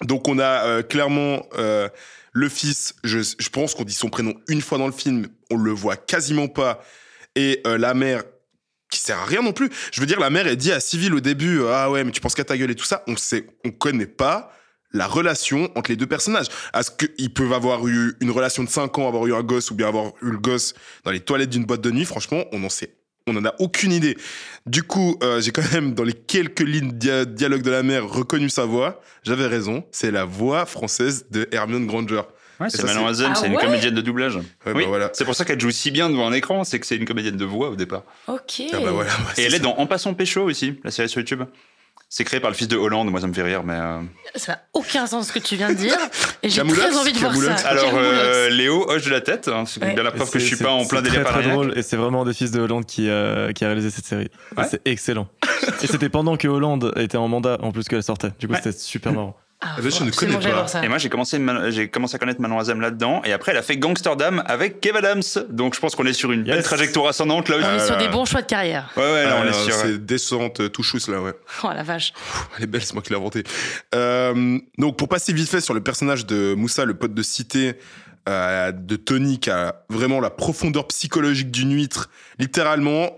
Donc, on a euh, clairement. euh, le fils, je, pense qu'on dit son prénom une fois dans le film, on le voit quasiment pas. Et euh, la mère, qui sert à rien non plus. Je veux dire, la mère, elle dit à Civil au début, ah ouais, mais tu penses qu'à ta gueule et tout ça. On sait, on connaît pas la relation entre les deux personnages. Est-ce qu'ils peuvent avoir eu une relation de 5 ans, avoir eu un gosse, ou bien avoir eu le gosse dans les toilettes d'une boîte de nuit Franchement, on n'en sait. On n'en a aucune idée. Du coup, euh, j'ai quand même, dans les quelques lignes dia dialogue de la mère, reconnu sa voix. J'avais raison, c'est la voix française de Hermione Granger. Ouais, c'est Mademoiselle, Ah c'est une ouais comédienne de doublage. Ouais, oui, bah voilà. c'est pour ça qu'elle joue si bien devant un écran, c'est que c'est une comédienne de voix au départ. Ok. Ah bah voilà, bah, Et elle est dans En passant pécho aussi, la série sur YouTube. C'est créé par le fils de Hollande, moi ça me fait rire, mais... euh, Ça n'a aucun sens ce que tu viens de dire. Et j'ai Camoulox, très envie de voir Camoulox. ça. Alors, Camoulox. euh, Léo hoche de la tête, hein, c'est Ouais. bien la preuve que je c'est- suis pas en plein c'est délire très, très paranoïaque. drôle et c'est vraiment un des fils de Hollande qui, euh, qui a réalisé cette série. Et Ouais. C'est excellent. et c'était pendant que Hollande était en mandat en plus qu'elle sortait. Du coup, Ouais. c'était super marrant. Ah, je ne connais pas. ça. Et moi, j'ai commencé, Man- j'ai commencé à connaître Mademoiselle là-dedans, et après, elle a fait Gangsterdam avec Kev Adams. Donc, je pense qu'on est sur une belle trajectoire ascendante là aussi. On est sur des bons choix de carrière. Ouais, ouais, là, on est sur. C'est descente, euh, tout chousse là, ouais. Oh la vache. Elle est belle, c'est moi qui l'ai inventée. Euh, donc, pour passer vite fait sur le personnage de Moussa, le pote de cité euh, de Tony, qui a vraiment la profondeur psychologique d'une huître, littéralement,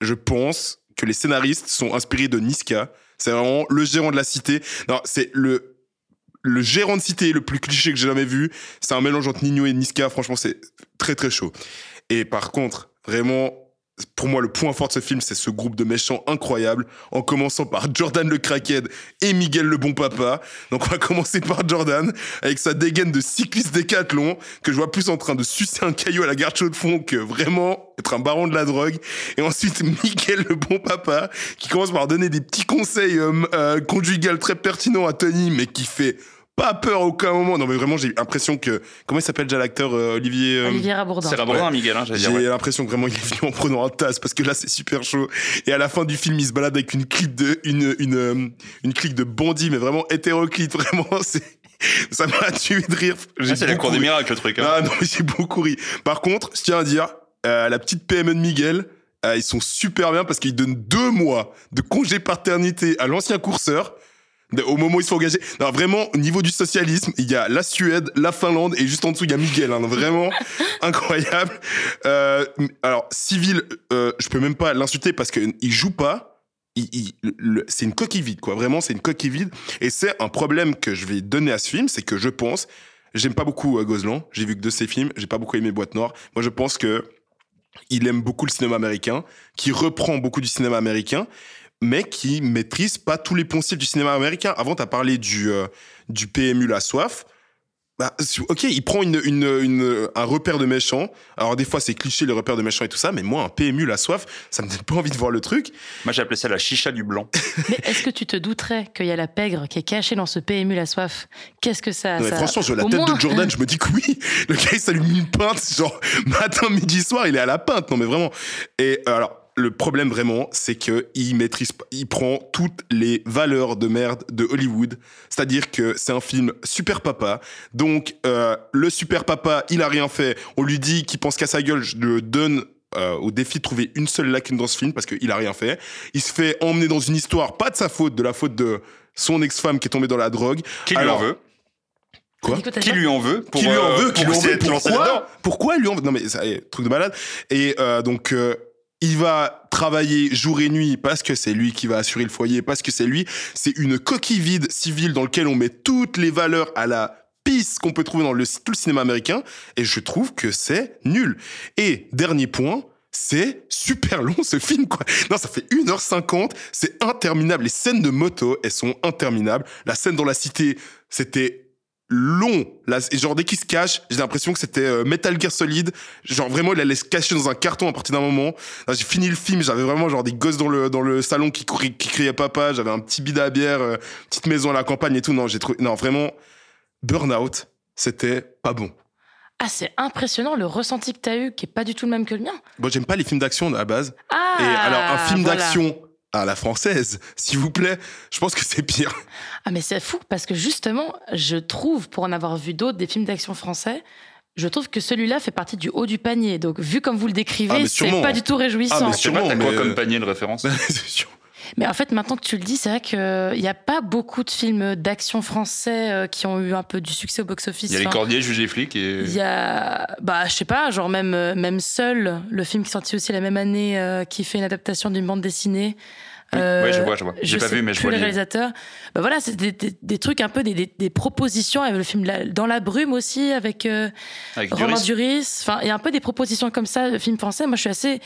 je pense que les scénaristes sont inspirés de Niska. C'est vraiment le gérant de la cité. Non, c'est le, le gérant de cité le plus cliché que j'ai jamais vu. C'est un mélange entre Nino et Niska. Franchement, c'est très très chaud. Et par contre, vraiment, pour moi, le point fort de ce film, c'est ce groupe de méchants incroyables, en commençant par Jordan le crackhead et Miguel le bon papa. Donc on va commencer par Jordan, avec sa dégaine de cycliste décathlon, que je vois plus en train de sucer un caillou à la garde de fond que vraiment être un baron de la drogue. Et ensuite, Miguel le bon papa, qui commence par donner des petits conseils euh, euh, très pertinents à Tony, mais qui fait pas peur à aucun moment. Non mais vraiment, j'ai l'impression que... Comment il s'appelle déjà l'acteur euh, Olivier... euh, Olivier Rabourdin. C'est Rabourdin, Miguel, hein, j'allais j'ai ouais. l'impression que vraiment il est venu en prenant un tasse parce que là c'est super chaud. Et à la fin du film, il se balade avec une clique de une une euh, une clique de bandits, mais vraiment hétéroclite. Vraiment, c'est ça m'a tué de rire. J'ai Ah, c'est la cour des miracles, le truc. hein. Ah non, mais j'ai beaucoup ri. Par contre, je tiens à dire, euh, la petite PME de Miguel. euh, ils sont super bien parce qu'ils donnent deux mois de congé paternité à l'ancien courseur. Au moment où ils se sont engagés. Non, vraiment, au niveau du socialisme, il y a la Suède, la Finlande et juste en dessous, il y a Miguel. hein. vraiment incroyable. Euh, alors, civil, euh, je peux même pas l'insulter parce qu'il joue pas. C'est une coquille vide, quoi. Vraiment, c'est une coquille vide. Et c'est un problème que je vais donner à ce film, c'est que je pense, j'aime pas beaucoup euh, Gozlan. J'ai vu que de ses films, j'ai pas beaucoup aimé Boîte Noire. Moi, je pense que il aime beaucoup le cinéma américain, qui reprend beaucoup du cinéma américain, mais qui maîtrise pas tous les poncifs du cinéma américain. Avant, tu as parlé du, euh, du PMU La Soif. Bah, ok, il prend une, une, une- un repère de méchant. Alors, des fois, c'est cliché, les repères de méchants et tout ça, mais moi, un PMU La Soif, ça me donne pas envie de voir le truc. Moi, j'ai appelé ça la chicha du blanc. Mais est-ce que tu te douterais qu'il y a la pègre qui est cachée dans ce PMU La Soif? Qu'est-ce que ça, Non, mais ça- franchement, je vois la au tête moins- de Jordan, je me dis que oui, le gars, il s'allume une pinte, genre, matin, midi, soir, il est à la pinte. Non, mais vraiment. Et euh, alors, le problème vraiment, c'est que il maîtrise, il prend toutes les valeurs de merde de Hollywood. C'est-à-dire que c'est un film super papa. Donc, euh, le super papa, il a rien fait. On lui dit qu'il pense qu'à sa gueule. Je le donne euh, au défi de trouver une seule lacune dans ce film parce qu'il a rien fait. Il se fait emmener dans une histoire, pas de sa faute, de la faute de son ex-femme qui est tombée dans la drogue. Qui lui Alors, en veut? Quoi? Qui lui en veut pour, qui lui en euh, veut, qui pour lui en veut. Pourquoi? Pourquoi il lui en veut? Non mais ça, eh, truc de malade. Et euh, donc euh, il va travailler jour et nuit parce que c'est lui qui va assurer le foyer, parce que c'est lui. C'est une coquille vide civile dans lequel on met toutes les valeurs à la pisse qu'on peut trouver dans le, tout le cinéma américain. Et je trouve que c'est nul. Et dernier point. C'est super long ce film quoi. Non, ça fait 1h50, c'est interminable. Les scènes de moto, elles sont interminables. La scène dans la cité, c'était long. Là, genre dès qu'il se cache, j'ai l'impression que c'était euh, Metal Gear Solid. Genre vraiment, il allait se cacher dans un carton à partir d'un moment. J'ai fini le film, j'avais vraiment genre des gosses dans le dans le salon qui couraient- qui criaient papa. J'avais un petit bide à bière, euh, petite maison à la campagne et tout. Non, j'ai trouvé non vraiment Burnout, c'était pas bon. Ah, c'est impressionnant le ressenti que t'as eu, qui est pas du tout le même que le mien. Bon, j'aime pas les films d'action à la base. Ah et alors un film voilà. d'action à la française, s'il vous plaît, je pense que c'est pire. Ah, mais c'est fou parce que justement, je trouve, pour en avoir vu d'autres, des films d'action français, je trouve que celui-là fait partie du haut du panier. Donc, vu comme vous le Ah, décrivez, mais c'est pas du tout réjouissant. Ah, mais Sûrement, t'as quoi mais, comme euh, panier de référence? Mais en fait, maintenant que tu le dis, c'est vrai qu'il n'y a pas beaucoup de films d'action français euh, qui ont eu un peu du succès au box-office. Il y a les Enfin, cordiers, juges et flics et. Il y a, bah, je sais pas, genre même, euh, même Seul, le film qui est sorti aussi la même année, euh, qui fait une adaptation d'une bande dessinée. Euh, ouais, je vois, je vois. J'ai pas vu, mais je vois le les- réalisateur. Bah voilà, c'est des, des- des trucs un peu des, des- des propositions. Avait le film La- Dans la brume aussi avec, euh, Avec Romain Duris. Duris. Enfin, il y a un peu des propositions comme ça de films français. Moi, je suis assez,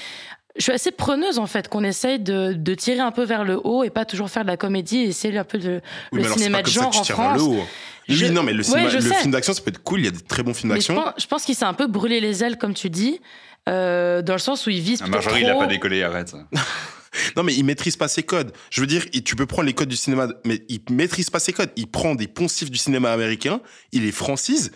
je suis assez preneuse en fait qu'on essaye de, de tirer un peu vers le haut et pas toujours faire de la comédie et essayer un peu de Oui, le mais alors c'est cinéma de genre que tu en tires vers le France. haut. Oui, Je- non, mais le, Ouais, cinéma- je le film d'action, ça peut être cool. Il y a des très bons films je d'action. pense, je pense qu'il s'est un peu brûlé les ailes, comme tu dis, euh, dans le sens où il vise Ah, Marjorie, il a pas décollé, arrête. Non, mais il maîtrise pas ses codes. Je veux dire, tu peux prendre les codes du cinéma, mais il maîtrise pas ses codes. Il prend des poncifs du cinéma américain, il les francise.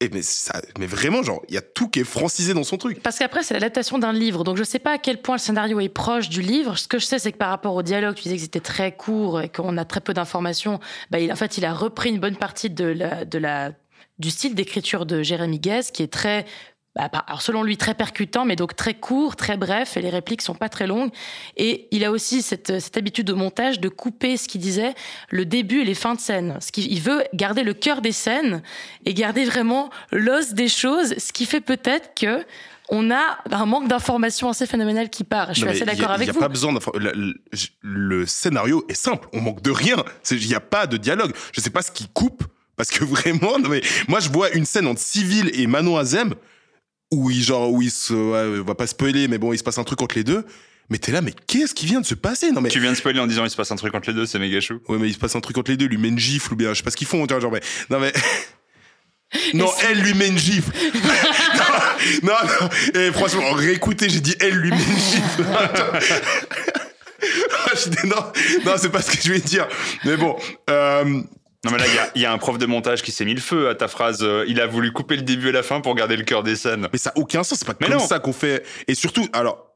Et mais, ça, mais vraiment, genre, il y a tout qui est francisé dans son truc. Parce qu'après, c'est l'adaptation d'un livre. Donc, je sais pas à quel point le scénario est proche du livre. Ce que je sais, c'est que par rapport au dialogue, tu disais que c'était très court et qu'on a très peu d'informations. Bah, en fait, il a repris une bonne partie de la, de la, du style d'écriture de Jérémy Guez, qui est très, bah, par- alors selon lui, très percutant, mais donc très court, très bref, et les répliques sont pas très longues. Et il a aussi cette, cette habitude au montage de couper ce qu'il disait, le début et les fins de scène. Ce qu'il il veut garder le cœur des scènes et garder vraiment l'os des choses, ce qui fait peut-être que on a un manque d'informations assez phénoménal qui part. Je suis Non, assez il y a- d'accord avec Il vous. n'y a pas besoin le, le- le scénario est simple. On manque de rien. Il n'y a pas de dialogue. Je sais pas ce qui coupe. Parce que vraiment, non mais moi je vois une scène entre Civil et Manon Azem où il genre où il se, ouais, on va pas spoiler, mais bon, il se passe un truc entre les deux. Mais t'es là, mais qu'est-ce qui vient de se passer? Non mais Tu viens de spoiler en disant il se passe un truc entre les deux, c'est méga chou. ouais, mais il se passe un truc entre les deux. Lui met une gifle ou bien je sais pas ce qu'ils font. tu vois, Genre mais non mais. Non, elle lui met une gifle. non, non, non. Et franchement, réécoutez, j'ai dit elle lui met une gifle. Non, non, c'est pas ce que je vais dire. Mais bon, euh, Non, mais là, il y a- il y, a un prof de montage qui s'est mis le feu à ta phrase. euh, il a voulu couper le début et la fin pour garder le cœur des scènes. mais ça a aucun sens. C'est pas Mais comme non. ça qu'on fait. Et surtout, alors,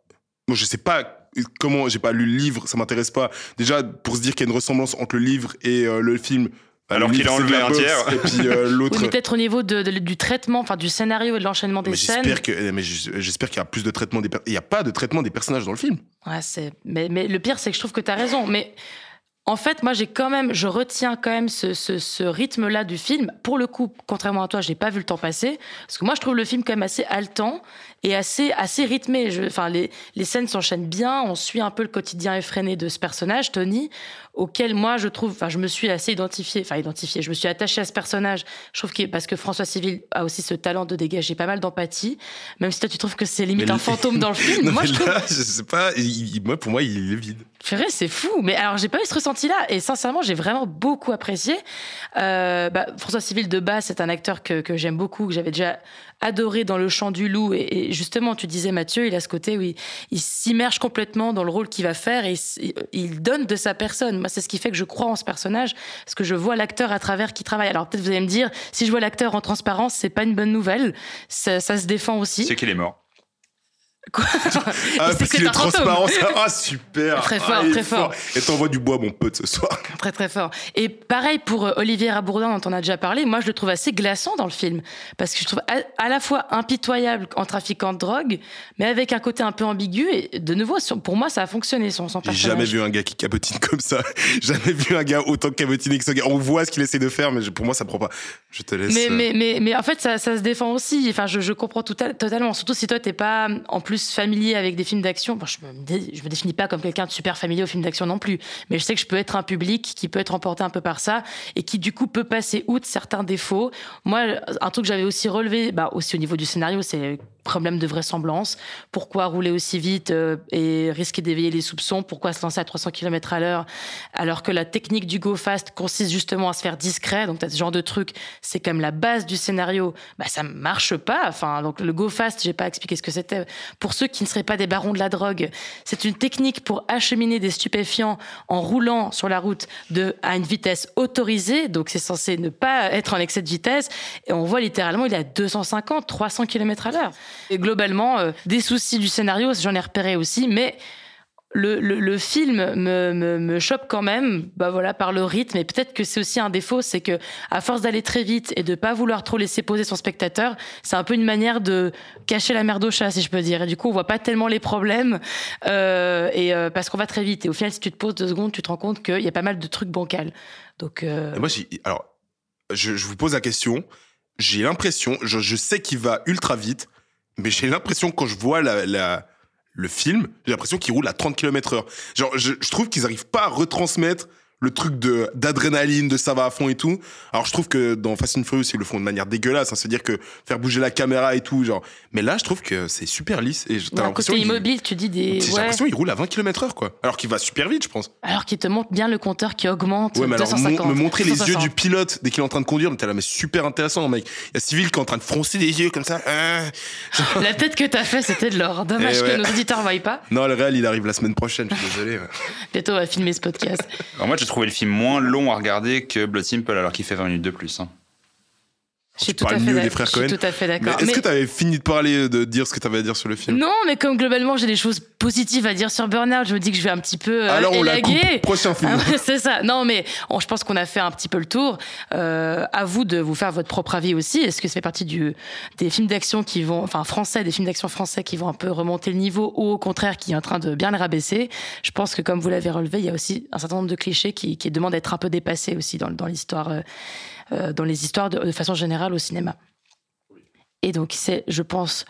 moi, je sais pas comment, j'ai pas lu le livre, ça m'intéresse pas. Déjà, pour se dire qu'il y a une ressemblance entre le livre et euh, le film. bah, Alors qu'il a enlevé un tiers. Et puis euh, Oui, l'autre. mais peut-être au niveau de- de- du traitement, enfin du scénario et de l'enchaînement des Mais scènes. j'espère que, mais j'espère qu'il y a plus de traitement des. per- Il y a pas de traitement des personnages dans le film. Ouais, c'est. Mais, mais le pire, c'est que je trouve que tu as raison. Mais en fait, moi, j'ai quand même, je retiens quand même ce, ce, rythme-là du film. Pour le coup, contrairement à toi, j'ai pas vu le temps passer. Parce que moi, je trouve le film quand même assez haletant et assez, assez rythmé. Je, enfin, les, les scènes s'enchaînent bien. On suit un peu le quotidien effréné de ce personnage, Tony, auquel moi, je trouve, enfin, je me suis assez identifié, enfin, identifié. Je me suis attachée à ce personnage. Je trouve que, parce que François Civil a aussi ce talent de dégager pas mal d'empathie. Même si toi, tu trouves que c'est limite Mais un fantôme dans le film. Non, moi, je trouve je sais pas. il- moi, pour moi, il est vide. Purée, c'est fou. Mais alors, j'ai pas eu ce ressenti-là. Et sincèrement, j'ai vraiment beaucoup apprécié. Euh, bah, François Civil de base, c'est un acteur que, que j'aime beaucoup, que j'avais déjà adoré dans Le Chant du Loup. Et, justement, tu disais, Mathieu, il a ce côté où il, s'immerge complètement dans le rôle qu'il va faire et il, donne de sa personne. Moi, c'est ce qui fait que je crois en ce personnage, parce que je vois l'acteur à travers qui travaille. Alors, peut-être vous allez me dire, si je vois l'acteur en transparence, c'est pas une bonne nouvelle. Ça se défend aussi. C'est qu'il est mort. Quoi Ah, C'est parce que qu'il est transparent. ça. Ah, super. Très Ah, fort, très fort. Et t'envoies du bois, mon pote, ce soir. Très très fort. Et pareil pour euh, Olivier Rabourdin dont on a déjà parlé, moi je le trouve assez glaçant dans le film parce que je trouve à, à la fois impitoyable en trafiquant de drogue, mais avec un côté un peu ambigu et de nouveau sur- pour moi ça a fonctionné son, son J'ai jamais vu un gars qui cabotine comme ça. jamais vu un gars autant cabotiner que ce gars. On voit ce qu'il essaie de faire, mais je- pour moi, ça prend pas. Je te laisse. Mais, euh, mais, mais, mais en fait, ça, ça se défend aussi. Enfin, je, je comprends tout à- totalement. Surtout si toi, t'es pas en plus familier avec des films d'action. Je, me, me définis pas comme quelqu'un de super familier aux films d'action non plus. Mais je sais que je peux être un public qui peut être emporté un peu par ça et qui, du coup, peut passer outre certains défauts. Moi, un truc que j'avais aussi relevé, bah, aussi au niveau du scénario, c'est problème de vraisemblance. Pourquoi rouler aussi vite euh, et risquer d'éveiller les soupçons? Pourquoi se lancer à 300 km à l'heure alors que la technique du go fast consiste justement à se faire discret? Donc, tu as ce genre de truc, c'est comme la base du scénario. Bah, ça marche pas. Enfin, donc le go fast, j'ai pas expliqué ce que c'était. Pour ceux qui ne seraient pas des barons de la drogue, c'est une technique pour acheminer des stupéfiants en roulant sur la route à une vitesse autorisée. Donc, c'est censé ne pas être en excès de vitesse. Et on voit littéralement, il est à 250, 300 km à l'heure. Et globalement, euh, des soucis du scénario, j'en ai repéré aussi, mais le, le, film me, me, me chope quand même, bah voilà, par le rythme. Et peut-être que c'est aussi un défaut, c'est que à force d'aller très vite et de pas vouloir trop laisser poser son spectateur, c'est un peu une manière de cacher la merde au chat, si je peux dire. Et du coup, on voit pas tellement les problèmes, euh, et euh, parce qu'on va très vite. Et au final, si tu te poses deux secondes, tu te rends compte qu'il y a pas mal de trucs bancals. Donc, euh, Moi, alors, je, vous pose la question. J'ai l'impression, je sais qu'il va ultra vite, mais j'ai l'impression quand je vois la, le film, j'ai l'impression qu'il roule à 30 km heure. Genre, je, je trouve qu'ils arrivent pas à retransmettre le truc de d'adrénaline, de ça va à fond et tout. Alors je trouve que dans Fast and Furious ils le font de manière dégueulasse, hein, c'est-à-dire que faire bouger la caméra et tout, genre. Mais là je trouve que c'est super lisse et t'as l'impression côté immobile, tu dis des. j'ai ouais. l'impression qu'il roule à 20 km heure quoi. Alors qu'il va super vite je pense. Alors qu'il te montre bien le compteur qui augmente. Ouais mais alors mon- 250, me montrer les yeux 260. du pilote dès qu'il est en train de conduire, mais t'es là mais super intéressant mec. Il y a Civil qui est en train de froncer les yeux comme ça. hein. La tête que t'as fait, c'était de l'or. Dommage Eh que nos auditeurs ne voient pas. Non le réel il arrive la semaine prochaine, je suis désolé. ouais. Bientôt, on va filmer ce podcast. Alors moi, j'ai trouvé le film moins long à regarder que Blood Simple, alors qu'il fait 20 minutes de plus. hein. Je suis Tu tout à parles fait mieux d'ac- des frères je suis Cohen. tout à fait d'accord. est-ce Mais- que t'avais fini de parler, de dire ce que t'avais à dire sur le film? Non, mais comme globalement j'ai des choses positives à dire sur Burnout, je me dis que je vais un petit peu euh, Alors on la élaguer. coupe. Prochain film. Ah c'est ça. Non, mais on- je pense qu'on a fait un petit peu le tour. Euh, à vous de vous faire votre propre avis aussi. Est-ce que ça fait partie du, des films d'action qui vont, enfin français, des films d'action français qui vont un peu remonter le niveau ou au contraire qui est en train de bien le rabaisser? Je pense que comme vous l'avez relevé, il y a aussi un certain nombre de clichés qui, qui demandent d'être un peu dépassés aussi dans, dans l'histoire, euh, dans les histoires de, de façon générale au cinéma. Et donc, c'est, je pense,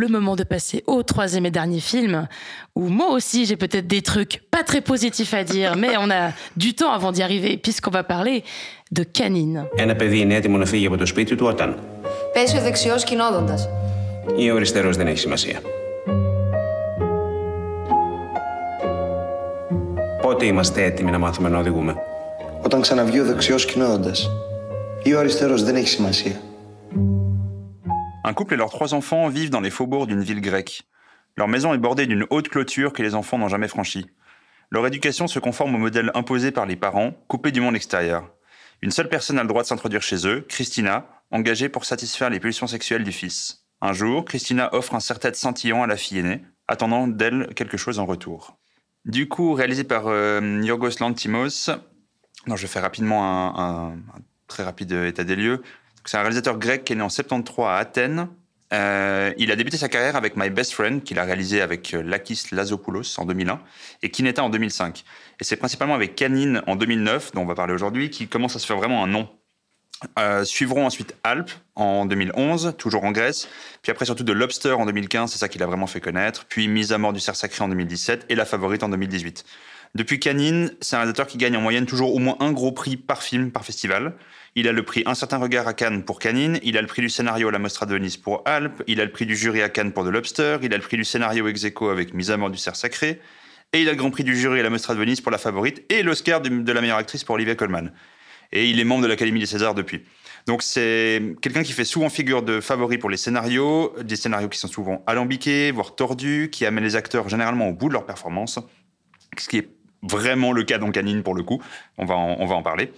le moment de passer au troisième et dernier film, où moi aussi, j'ai peut-être des trucs pas très positifs à dire, mais on a du temps avant d'y arriver, puisqu'on va parler de Canine. Ένα παιδί είναι έτοιμο να φύγει από το σπίτι του όταν. Πέσει ο δεξιό κινόδοντα. Ή ο αριστερός δεν έχει σημασία. Πότε είμαστε έτοιμοι να μάθουμε να οδηγούμε. Όταν ξαναβγεί ο δεξιό κινώνοντα. Ή ο αριστερό δεν έχει σημασία. Un couple et leurs trois enfants vivent dans les faubourgs d'une ville grecque. Leur maison est bordée d'une haute clôture que les enfants n'ont jamais franchie. Leur éducation se conforme au modèle imposé par les parents, coupés du monde extérieur. Une seule personne a le droit de s'introduire chez eux, Christina, engagée pour satisfaire les pulsions sexuelles du fils. Un jour, Christina offre un serre-tête scintillant à la fille aînée, attendant d'elle quelque chose en retour. Du coup, réalisé par euh, Yorgos Lantimos, non, je vais faire rapidement un, un- un très rapide état des lieux. C'est un réalisateur grec qui est né en 73 à Athènes. Euh, il a débuté sa carrière avec My Best Friend, qu'il a réalisé avec euh, Lakis Lazopoulos en 2001, et Kineta en 2005. Et c'est principalement avec Canine en 2009, dont on va parler aujourd'hui, qui commence à se faire vraiment un nom. Euh, suivront ensuite Alp en 2011, toujours en Grèce, puis après surtout de Lobster en 2015, c'est ça qu'il a vraiment fait connaître, puis Mise à mort du cerf sacré en 2017 et La Favorite en 2018. Depuis Canine, c'est un réalisateur qui gagne en moyenne toujours au moins un gros prix par film, par festival. Il a le prix Un certain regard à Cannes pour Canine, il a le prix du scénario à la Mostra de Venise pour Alp, il a le prix du jury à Cannes pour The Lobster, il a le prix du scénario ex avec Mise à mort du cerf sacré, et il a le grand prix du jury à la Mostra de Venise pour La Favorite, et l'Oscar de, la meilleure actrice pour Olivia Colman. Et il est membre de l'Académie des Césars depuis. Donc c'est quelqu'un qui fait souvent figure de favori pour les scénarios, des scénarios qui sont souvent alambiqués, voire tordus, qui amènent les acteurs généralement au bout de leur performance, ce qui est vraiment le cas dans Canine pour le coup. On va on va en parler.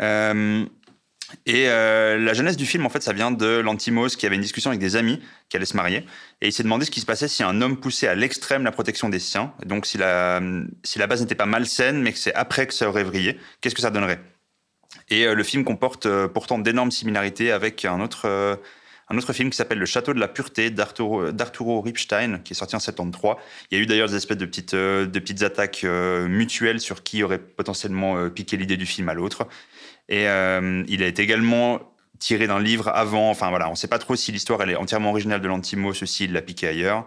Euh, et euh, la jeunesse du film, en fait, ça vient de Lantimos qui avait une discussion avec des amis qui allaient se marier. Et il s'est demandé ce qui se passait si un homme poussait à l'extrême la protection des siens. Donc si la, si la base n'était pas malsaine, mais que c'est après que ça aurait vrillé, qu'est-ce que ça donnerait? Et euh, le film comporte pourtant d'énormes similarités avec un autre, un autre film qui s'appelle Le Château de la Pureté d'Arturo Ripstein, qui est sorti en 73. Il y a eu d'ailleurs des espèces de petites, de petites attaques mutuelles sur qui aurait potentiellement piqué l'idée du film à l'autre. Et euh, il été également tiré d'un livre avant. Enfin voilà, on ne sait pas trop si l'histoire elle est entièrement originale de Lantimos, ceci il l'a piqué ailleurs.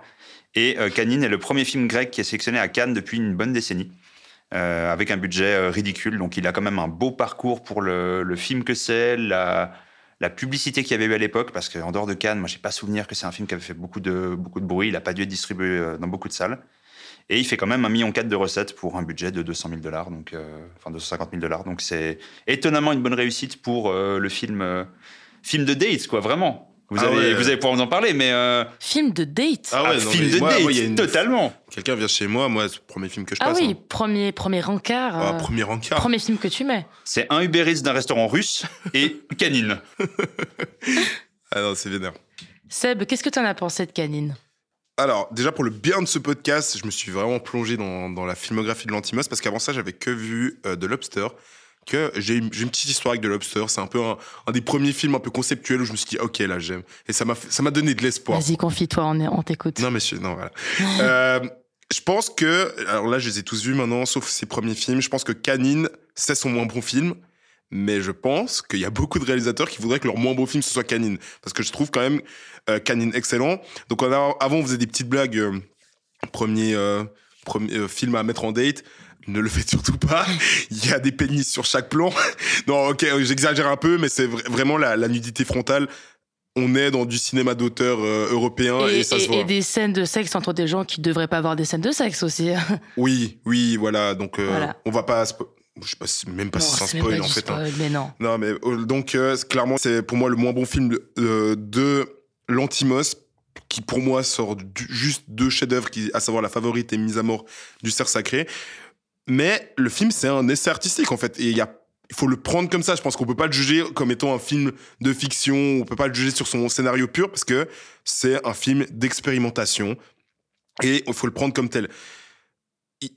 Et euh, Canine est le premier film grec qui est sélectionné à Cannes depuis une bonne décennie. euh, avec un budget ridicule. Donc il a quand même un beau parcours pour le, film que c'est, la, publicité qu'il y avait eu à l'époque, parce qu'en dehors de Cannes, moi j'ai pas souvenir que c'est un film qui avait fait beaucoup de, beaucoup de bruit, il n'a pas dû être distribué dans beaucoup de salles. Et il fait quand même un million quatre de recettes pour un budget de 200 000 dollars, donc euh, enfin 250 000 dollars. Donc c'est étonnamment une bonne réussite pour euh, le film, euh, film de dates, quoi, vraiment. Vous, Ah allez, ouais. vous allez pouvoir nous en parler, mais euh, Film de date Ah ouais, non, film de moi- date, moi, une- totalement. Quelqu'un vient chez moi, moi, c'est le premier film que je Ah passe. oui, hein. premier, premier encart. Ah, premier encart. Premier film que tu mets. C'est un Uber Eats d'un restaurant russe et Canine. Ah non, c'est vénère. Seb, qu'est-ce que tu en as pensé de Canine? Alors, déjà pour le bien de ce podcast, je me suis vraiment plongé dans, dans la filmographie de Lantimos parce qu'avant ça, j'avais que vu euh, The Lobster. Que j'ai une, j'ai une petite histoire avec The Lobster. C'est un peu un, un des premiers films un peu conceptuels où je me suis dit, ok, là j'aime. Et ça m'a fait- ça m'a donné de l'espoir. Vas-y, confie-toi, on, est- on t'écoute. Non, monsieur, non, voilà. Euh, je pense que, alors là, je les ai tous vus maintenant, sauf ses premiers films. Je pense que Canine, c'est son moins bon film. Mais je pense qu'il y a beaucoup de réalisateurs qui voudraient que leur moins beau film, ce soit Canine. Parce que je trouve quand même euh, Canine excellent. Donc, on a- avant, on faisait des petites blagues. euh, premier, euh, premier euh, film à mettre en date. Ne le faites surtout pas. Il y a des pénis sur chaque plan. non, ok, j'exagère un peu, mais c'est vra- vraiment la, la nudité frontale. On est dans du cinéma d'auteur européen et, Et, ça se et- voit. et des scènes de sexe entre des gens qui devraient pas avoir des scènes de sexe aussi. Oui, oui, voilà. Donc, euh, Voilà. on va pas. Je sais pas si, même pas Non, si c'est un spoil en fait. hein. spoil, mais non. Non, mais euh, donc, euh, clairement, c'est pour moi le moins bon film euh, de l'Antimos, qui pour moi sort du- juste deux chefs-d'œuvre, qui, à savoir La Favorite et Mise à mort du cerf sacré. Mais le film, c'est un essai artistique en fait. Et il y a il faut le prendre comme ça. Je pense qu'on peut pas le juger comme étant un film de fiction. On peut pas le juger sur son scénario pur parce que c'est un film d'expérimentation et il faut le prendre comme tel.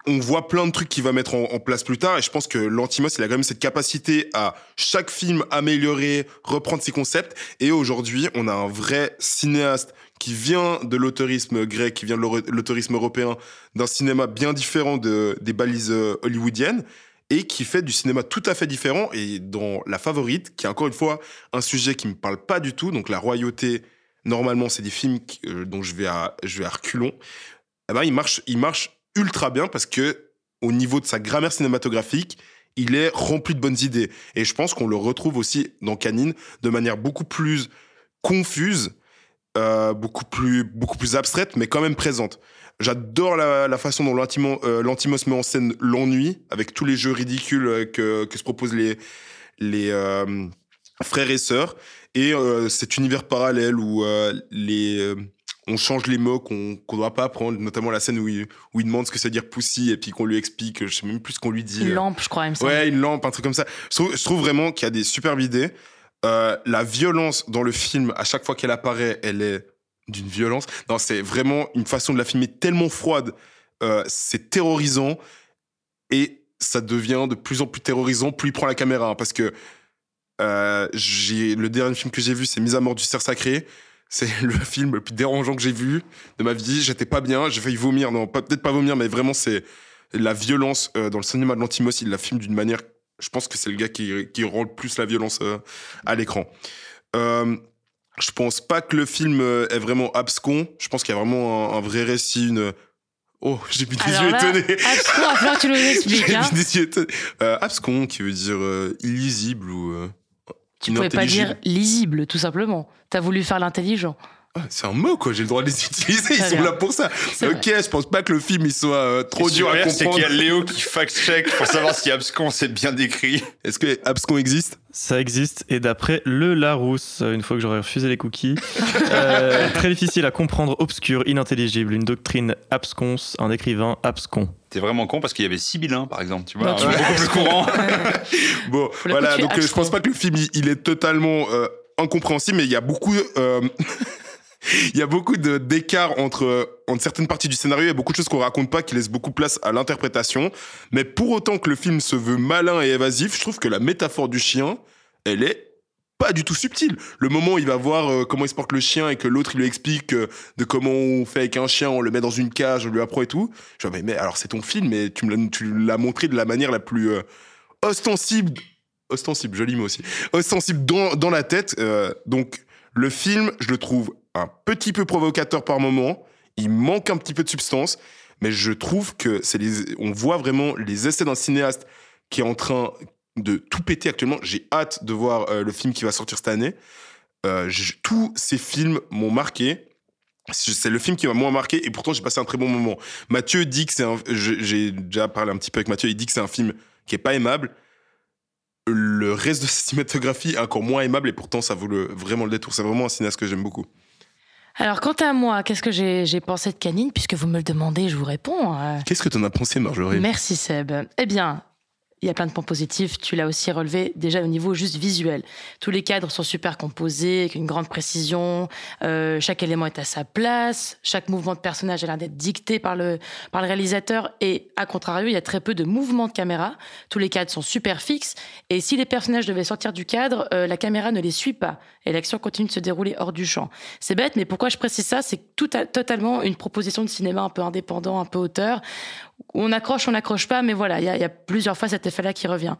On voit plein de trucs qu'il va mettre en, place plus tard et je pense que l'Antimos, il a quand même cette capacité à chaque film améliorer, reprendre ses concepts. Et aujourd'hui, on a un vrai cinéaste qui vient de l'autorisme grec, qui vient de l'autorisme européen, d'un cinéma bien différent de, des balises euh, hollywoodiennes et qui fait du cinéma tout à fait différent. Et dans La Favorite, qui est encore une fois un sujet qui me parle pas du tout, donc la royauté, normalement, c'est des films euh, dont je vais à, je vais à reculons. Eh ben, il marche, il marche ultra bien parce que au niveau de sa grammaire cinématographique, il est rempli de bonnes idées. Et je pense qu'on le retrouve aussi dans Canine de manière beaucoup plus confuse, euh, beaucoup plus, beaucoup plus abstraite, mais quand même présente. J'adore la, la façon dont euh, l'Antimos met en scène l'ennui, avec tous les jeux ridicules euh, que, que se proposent les, les euh, frères et sœurs, et euh, cet univers parallèle où les, on change les mots qu'on ne doit pas apprendre, notamment la scène où il, où il demande ce que c'est dire pussy, et puis qu'on lui explique, je sais même plus ce qu'on lui dit. Une lampe, je crois, il me semble. Ouais, une lampe, un truc comme ça. Je trouve, je trouve vraiment qu'il y a des superbes idées. Euh, la violence dans le film, à chaque fois qu'elle apparaît, elle est d'une violence. Non, c'est vraiment une façon de la filmer tellement froide. Euh, c'est terrorisant et ça devient de plus en plus terrorisant plus il prend la caméra. hein, parce que euh, le dernier film que j'ai vu, c'est Mise à mort du cerf sacré. C'est le film le plus dérangeant que j'ai vu de ma vie. J'étais pas bien, j'ai failli vomir. Non, peut-être pas vomir, mais vraiment, c'est la violence euh, dans le cinéma de l'Antimos. Il la filme d'une manière. Je pense que c'est le gars qui, qui rend le plus la violence euh, à l'écran. Euh, je pense pas que le film est vraiment abscon. Je pense qu'il y a vraiment un, un vrai récit, une. Oh, j'ai mis des Alors yeux là, étonnés. abscon, il va falloir que tu nous expliques, J'ai hein. mis des yeux étonnés. Euh, abscon, qui veut dire euh, illisible ou. euh, Tu pouvais pas dire lisible, tout simplement. T'as voulu faire l'intelligent. Ah, C'est un mot, quoi. J'ai le droit de les utiliser. Ils sont bien. là pour ça. Ok, je pense pas que le film il soit euh, trop dur à Super, c'est comprendre. qu'il y a Léo qui fact-check pour savoir si abscon c'est bien décrit. Est-ce que abscon existe? Ça existe, et d'après le Larousse, une fois que j'aurais refusé les cookies, euh, très difficile à comprendre, obscur, inintelligible, une doctrine absconce, un écrivain abscon. T'es vraiment con parce qu'il y avait Sibyllin, par exemple, tu vois. Non, tu vois. beaucoup plus courant. Bon, voilà. Donc, euh, je pense pas que le film il, il est totalement euh, incompréhensible, mais il y a beaucoup. Il y a beaucoup entre, euh, entre certaines parties du scénario. Il y a beaucoup de choses qu'on raconte pas qui laissent beaucoup place à l'interprétation. Mais pour autant que le film se veut malin et évasif, je trouve que la métaphore du chien, elle est pas du tout subtile. Le moment où il va voir euh, comment il se porte le chien et que l'autre il lui explique euh, de comment on fait avec un chien, on le met dans une cage, on lui apprend et tout. Je dis, mais, alors c'est ton film, mais tu me l'as- montré de la manière la plus ostensible, ostensible, joli mot aussi, ostensible dans, la tête. Donc le film, je le trouve un petit peu provocateur par moment. Il manque un petit peu de substance, mais je trouve que c'est on voit vraiment les essais d'un cinéaste qui est en train de tout péter actuellement. J'ai hâte de voir euh, le film qui va sortir cette année. Euh, tous ces films m'ont marqué. C'est le film qui m'a moins marqué et pourtant j'ai passé un très bon moment. Mathieu dit que c'est un. J'ai déjà parlé un petit peu avec Mathieu. Il dit que c'est un film qui est pas aimable. Le reste de sa cinématographie est encore moins aimable et pourtant ça vaut vraiment le détour. C'est vraiment un cinéaste que j'aime beaucoup. Alors, quant à moi, qu'est-ce que j'ai pensé de Canine Puisque vous me le demandez, je vous réponds. Euh, Qu'est-ce que t'en as pensé, Marjorie? Merci Seb. Eh bien, il y a plein de points positifs. Tu l'as aussi relevé déjà au niveau juste visuel. Tous les cadres sont super composés, avec une grande précision. Euh, chaque élément est à sa place. Chaque mouvement de personnage a l'air d'être dicté par le, par le réalisateur. Et à contrario, il y a très peu de mouvements de caméra. Tous les cadres sont super fixes. Et si les personnages devaient sortir du cadre, euh, la caméra ne les suit pas. Et l'action continue de se dérouler hors du champ. C'est bête, mais pourquoi je précise ça? C'est tout à- totalement une proposition de cinéma un peu indépendant, un peu auteur, on accroche, on n'accroche pas, mais voilà, il y, a- plusieurs fois cet effet-là qui revient.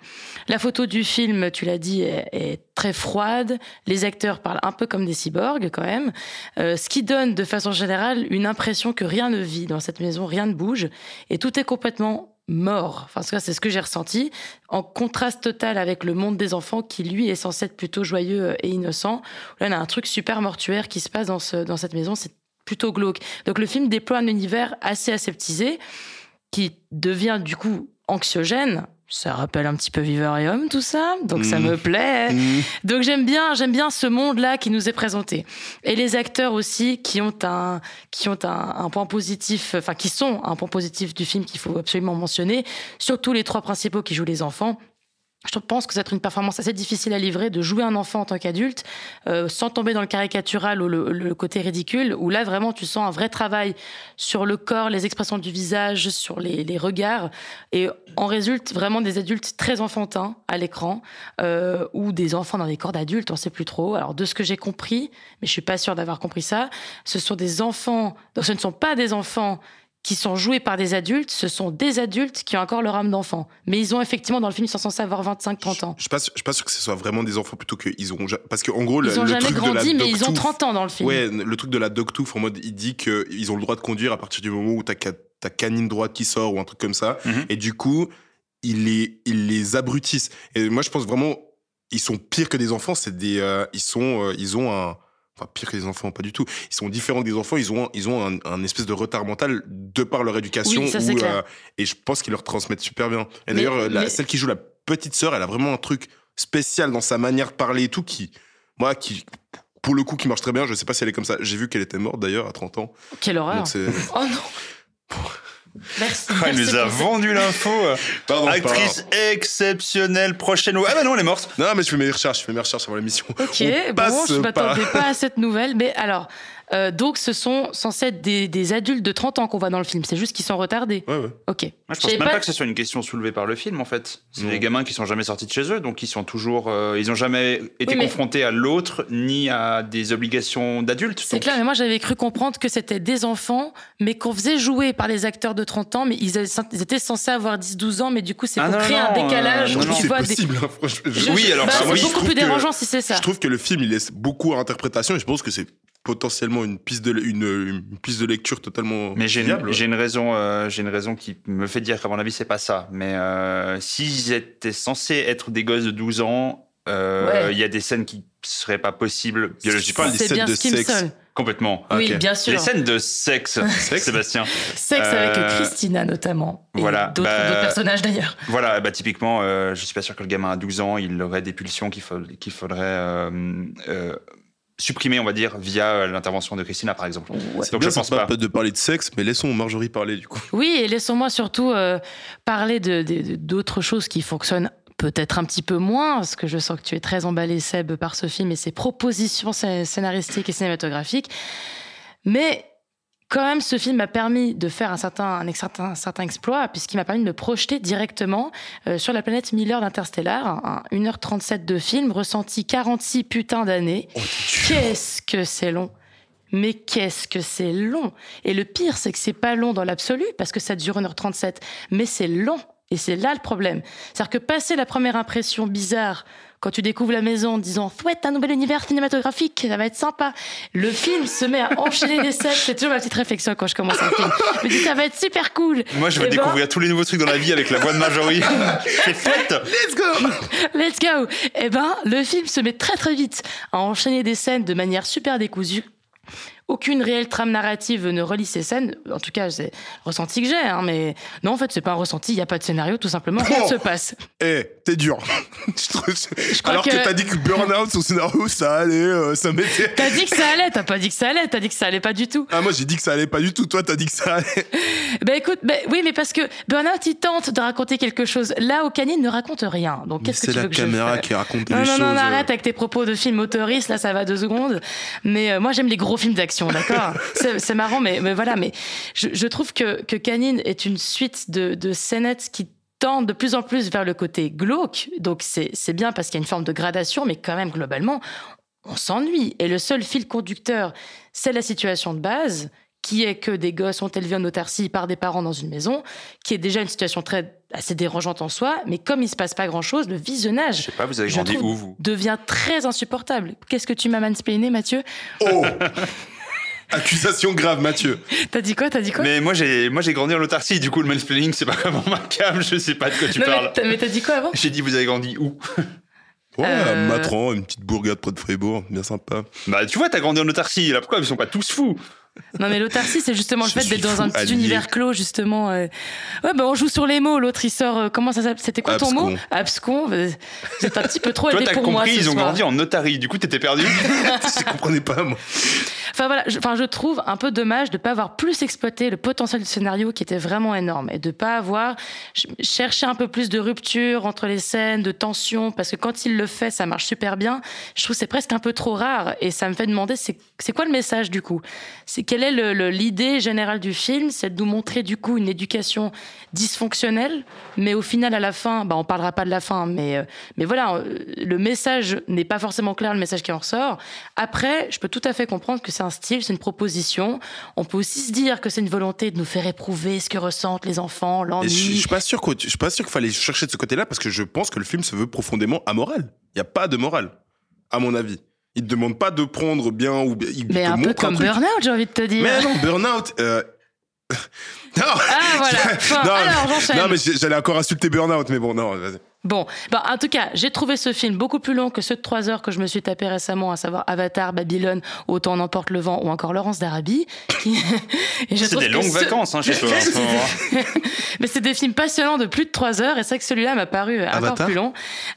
La photo du film, tu l'as dit, est, est très froide. Les acteurs parlent un peu comme des cyborgs quand même, Euh, ce qui donne de façon générale une impression que rien ne vit dans cette maison, rien ne bouge, et tout est complètement mort. Enfin, en tout cas, c'est ce que j'ai ressenti, en contraste total avec le monde des enfants qui, lui, est censé être plutôt joyeux et innocent. Là, on a un truc super mortuaire qui se passe dans, ce, dans cette maison, c'est plutôt glauque. Donc le film déploie un univers assez aseptisé qui devient du coup anxiogène. Ça rappelle un petit peu Vivarium, tout ça, donc ça Mm. me plaît. Mm. Donc j'aime bien, j'aime bien ce monde-là qui nous est présenté. Et les acteurs aussi qui ont un, qui ont un, un point positif, enfin qui sont un point positif du film qu'il faut absolument mentionner. Surtout les trois principaux qui jouent les enfants. Je pense que c'est une performance assez difficile à livrer de jouer un enfant en tant qu'adulte, euh, sans tomber dans le caricatural ou le, côté ridicule, où là vraiment tu sens un vrai travail sur le corps, les expressions du visage, sur les, regards, et en résulte vraiment des adultes très enfantins à l'écran, euh, ou des enfants dans des corps d'adultes, on sait plus trop. Alors de ce que j'ai compris, mais je suis pas sûre d'avoir compris ça, ce sont des enfants, donc ce ne sont pas des enfants qui sont joués par des adultes, ce sont des adultes qui ont encore leur âme d'enfant. Mais ils ont effectivement, dans le film, ils sont censés avoir 25-30 ans. Je suis pas, sûr- je suis pas sûr que ce soit vraiment des enfants plutôt qu'ils ont. Parce qu'en gros, le, Ils ont le jamais truc grandi, mais ils ont Dogtooth- 30 ans dans le film. Ouais, le truc de la dogtooth, en mode, il dit qu'ils ont le droit de conduire à partir du moment où ta, ca- ta canine droite qui sort ou un truc comme ça. Mhm. Et du coup, ils les, ils les abrutissent. Et moi, je pense vraiment, ils sont pires que des enfants. C'est des, euh, ils sont, euh, ils ont un, enfin pire que des enfants, pas du tout. Ils sont différents des enfants. Ils ont, un- ils ont un, un espèce de retard mental de par leur éducation. Oui, ça, c'est où, clair. euh, et je pense qu'ils leur transmettent super bien. Et d'ailleurs, mais- celle qui joue la petite sœur, elle a vraiment un truc spécial dans sa manière de parler et tout qui, moi, qui, pour le coup, qui marche très bien. Je sais pas si elle est comme ça. J'ai vu qu'elle était morte d'ailleurs à 30 ans. Quelle horreur. Donc Oh non Merci. Ah, il merci nous a vendu l'info. Pardon, Actrice exceptionnelle, prochaine. Ah bah non, elle est morte. Non, mais je fais mes recherches, je fais mes recherches avant l'émission. Ok, On bon, passe je m'attendais pas à cette nouvelle. Mais alors, euh, donc ce sont censés être des, des adultes de 30 ans qu'on voit dans le film. C'est juste qu'ils sont retardés. Ouais, ouais. Ok. Moi, je pense même pas- pas que ce soit une question soulevée par le film, en fait. C'est des gamins qui sont jamais sortis de chez eux, donc ils sont toujours, euh, ils ont jamais été Oui, mais- confrontés à l'autre ni à des obligations d'adultes. C'est donc- clair, mais moi j'avais cru comprendre que c'était des enfants, mais qu'on faisait jouer par les acteurs de 30 ans, mais ils, avaient- ils étaient censés avoir 10-12 ans, mais du coup c'est Ah pour non, créer non, un euh, décalage non, où non. tu vois des- possible, hein, franchement. Je- Oui, alors, Bah, c'est oui, beaucoup trouve plus que- dérangeant si c'est ça. Je trouve que le film, il laisse beaucoup à interprétation et je pense que c'est potentiellement une piste de, une, une piste de lecture totalement Mais j'ai une, viable. j'ai une raison, euh, j'ai une raison qui me fait dire qu'à mon avis c'est pas ça. Mais euh, s'ils étaient censés être des gosses de 12 ans, euh, il Ouais. y a des scènes qui seraient pas possibles biologiquement. parle des scènes bien de sexe. Complètement. Oui, bien sûr. Les scènes de sexe, Sébastien. Sexe avec Euh, Christina notamment. Et voilà, d'autres bah- d'autres personnages d'ailleurs. Voilà, bah typiquement, euh, je suis pas sûr que le gamin à 12 ans, il aurait des pulsions qu'il faut- qu'il faudrait supprimer, on va dire, via euh, l'intervention de Christina, par exemple. C'est Donc bien je pense pas. de parler de sexe, mais laissons Marjorie parler du coup. Oui, et laissons-moi surtout euh, parler de- d'autres choses qui fonctionnent peut-être un petit peu moins, parce que je sens que tu es très emballé, Seb, par ce film et ses propositions scé- scénaristiques et cinématographiques. Mais quand même, ce film m'a permis de faire un certain, un, certain, un certain exploit, puisqu'il m'a permis de me projeter directement euh, sur la planète Miller d'Interstellar, un 1h37 de film, ressenti 46 putains d'années. Qu'est-ce que c'est long mais qu'est-ce que c'est long Et le pire, c'est que c'est pas long dans l'absolu, parce que ça dure 1h37, mais c'est long. Et c'est là le problème. C'est-à-dire que passer la première impression bizarre, quand tu découvres la maison en disant « Ouais, un nouvel univers cinématographique, ça va être sympa », le film se met à enchaîner les scènes. C'est toujours ma petite réflexion quand je commence un film. Je me dis « Ça va être super cool !» Moi, je veux Eh ben, découvrir tous les nouveaux trucs dans la vie avec la voix de Marjorie. c'est fouette Let's go Let's go Eh ben, le film se met très très vite à enchaîner des scènes de manière super décousue. Aucune réelle trame narrative ne relie ces scènes. En tout cas, c'est ressenti que j'ai. hein, mais non, en fait, c'est pas un ressenti. Il n'y a pas de scénario, tout simplement. Rien ne se passe. Eh, t'es dur. Je Alors que, que- t'as dit que Burnout, son scénario, ça allait, euh, ça mettait. T'as dit que ça allait. T'as pas dit que ça allait. T'as dit que ça allait pas du tout. Ah, moi j'ai dit que ça allait pas du tout. Toi, t'as dit que ça allait. Ben écoute, ben, oui, mais parce que Burnout, il tente de raconter quelque chose. Là, Canine ne raconte rien. Donc, qu'est-ce que C'est tu la veux que je caméra qui raconte Non, les non, choses. non, euh. arrête avec tes propos de film autoriste, là, ça va deux secondes. Mais euh, moi, j'aime les gros films d'action, d'accord? C'est c'est marrant, mais, mais voilà. Mais je, je trouve que, que Canine est une suite de, de scénettes qui tendent de plus en plus vers le côté glauque. Donc, c'est bien parce qu'il y a une forme de gradation, mais quand même, globalement, on s'ennuie. Et le seul fil conducteur, c'est la situation de base qui est que des gosses sont élevés en autarcie par des parents dans une maison, qui est déjà une situation très assez dérangeante en soi, mais comme il se passe pas grand-chose, le visionnage Je sais pas, vous avez je grandi trouve, où, vous? devient très insupportable. Qu'est-ce que tu m'as mansplainé, Mathieu? Oh Accusation grave, Mathieu. T'as dit quoi T'as dit quoi? Mais moi j'ai moi j'ai grandi en autarcie, du coup le mansplaining c'est pas vraiment ma cam, je sais pas de quoi tu Non, parles. mais t'as dit quoi avant? J'ai dit vous avez grandi où? Ouais, Euh. Matran, une petite bourgade près de Fribourg, bien sympa. Bah tu vois t'as grandi en autarcie, là pourquoi ils sont pas tous fous? Non mais l'autarcie c'est justement le Je fait d'être dans un petit allié. univers clos justement. euh. Ouais bah on joue sur les mots, l'autre il sort, euh, comment ça s'appelle? C'était quoi ton Abscon. mot Abscon. Vous êtes un petit peu trop Toi élevé t'as pour moi compris, ce ils ont soir. grandi en notarie, du coup t'étais perdu Je comprenais pas, moi. Enfin voilà, je, enfin, je trouve un peu dommage de pas avoir plus exploité le potentiel du scénario qui était vraiment énorme et de pas avoir ch- cherché un peu plus de rupture entre les scènes, de tension, parce que quand il le fait, ça marche super bien. Je trouve que c'est presque un peu trop rare et ça me fait demander c'est c'est quoi le message du coup? C'est quelle est l'idée générale du film? C'est de nous montrer du coup une éducation dysfonctionnelle, mais au final à la fin, bah on parlera pas de la fin, mais euh, mais voilà, euh, le message n'est pas forcément clair, le message qui en ressort. Après, je peux tout à fait comprendre que c'est un style, c'est une proposition. On peut aussi se dire que c'est une volonté de nous faire éprouver ce que ressentent les enfants, l'ennui. je suis pas sûr que, je suis pas sûr qu'il fallait chercher de ce côté-là parce que je pense que le film se veut profondément amoral. Il y a pas de morale, à mon avis. Il te demande pas de prendre bien ou. Il Mais te un peu comme. Burnout, j'ai envie de te dire. Mais non, Burnout. euh, non. Ah voilà. Enfin, non, alors non, mais j'allais encore insulter Burnout, mais bon, non, vas-y. Bon, bah, en tout cas, j'ai trouvé ce film beaucoup plus long que ceux de 3 heures que je me suis tapé récemment, à savoir Avatar, Babylone, Autant en emporte le vent ou encore Laurence d'Arabie. qui- C'est des longues ce- vacances hein, chez toi en ce moment. Mais c'est des films passionnants de plus de 3 heures et c'est vrai que celui-là m'a paru encore Avatar plus long.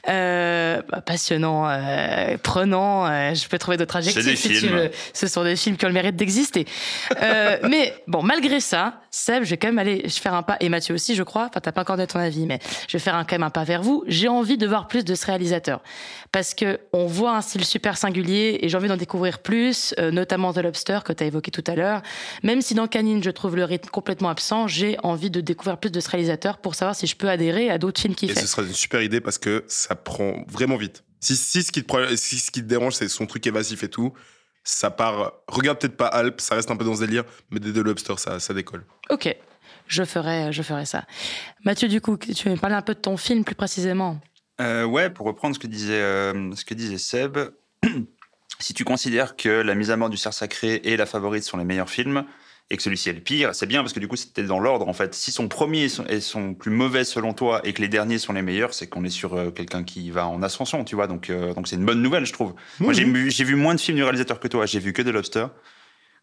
Euh, bah, passionnant, euh, prenant, euh, je peux trouver d'autres adjectifs des si tu films. veux. Ce sont des films qui ont le mérite d'exister. Euh, mais bon, malgré ça, Seb, je vais quand même aller faire un pas, et Mathieu aussi, je crois, enfin t'as pas encore donné ton avis, mais je vais faire un, quand même un pas vers vous. J'ai envie de voir plus de ce réalisateur. Parce que on voit un style super singulier et j'ai envie d'en découvrir plus, euh, notamment The Lobster que tu as évoqué tout à l'heure. Même si dans Canine, je trouve le rythme complètement absent, j'ai envie de découvrir plus de ce réalisateur pour savoir si je peux adhérer à d'autres films qu'il Et fait. ce sera une super idée parce que ça prend vraiment vite. Si, si, ce, qui te, pro- si ce qui te dérange, c'est son truc évasif et tout, ça part. Regarde peut-être pas Alp, ça reste un peu dans ce délire, mais des The Lobster, ça, ça décolle. Ok, je ferai, je ferai ça. Mathieu, du coup, tu veux me parler un peu de ton film plus précisément? Euh, ouais, pour reprendre ce que disait, euh, ce que disait Seb, si tu considères que La mise à mort du cerf sacré et La favorite sont les meilleurs films, et que celui-ci est le pire, c'est bien parce que du coup c'était dans l'ordre en fait. Si son premier est son- est son plus mauvais selon toi et que les derniers sont les meilleurs, c'est qu'on est sur euh, quelqu'un qui va en ascension, tu vois. Donc euh, donc c'est une bonne nouvelle, je trouve. Moi j'ai vu, moins de films du réalisateur que toi. J'ai vu que The Lobster,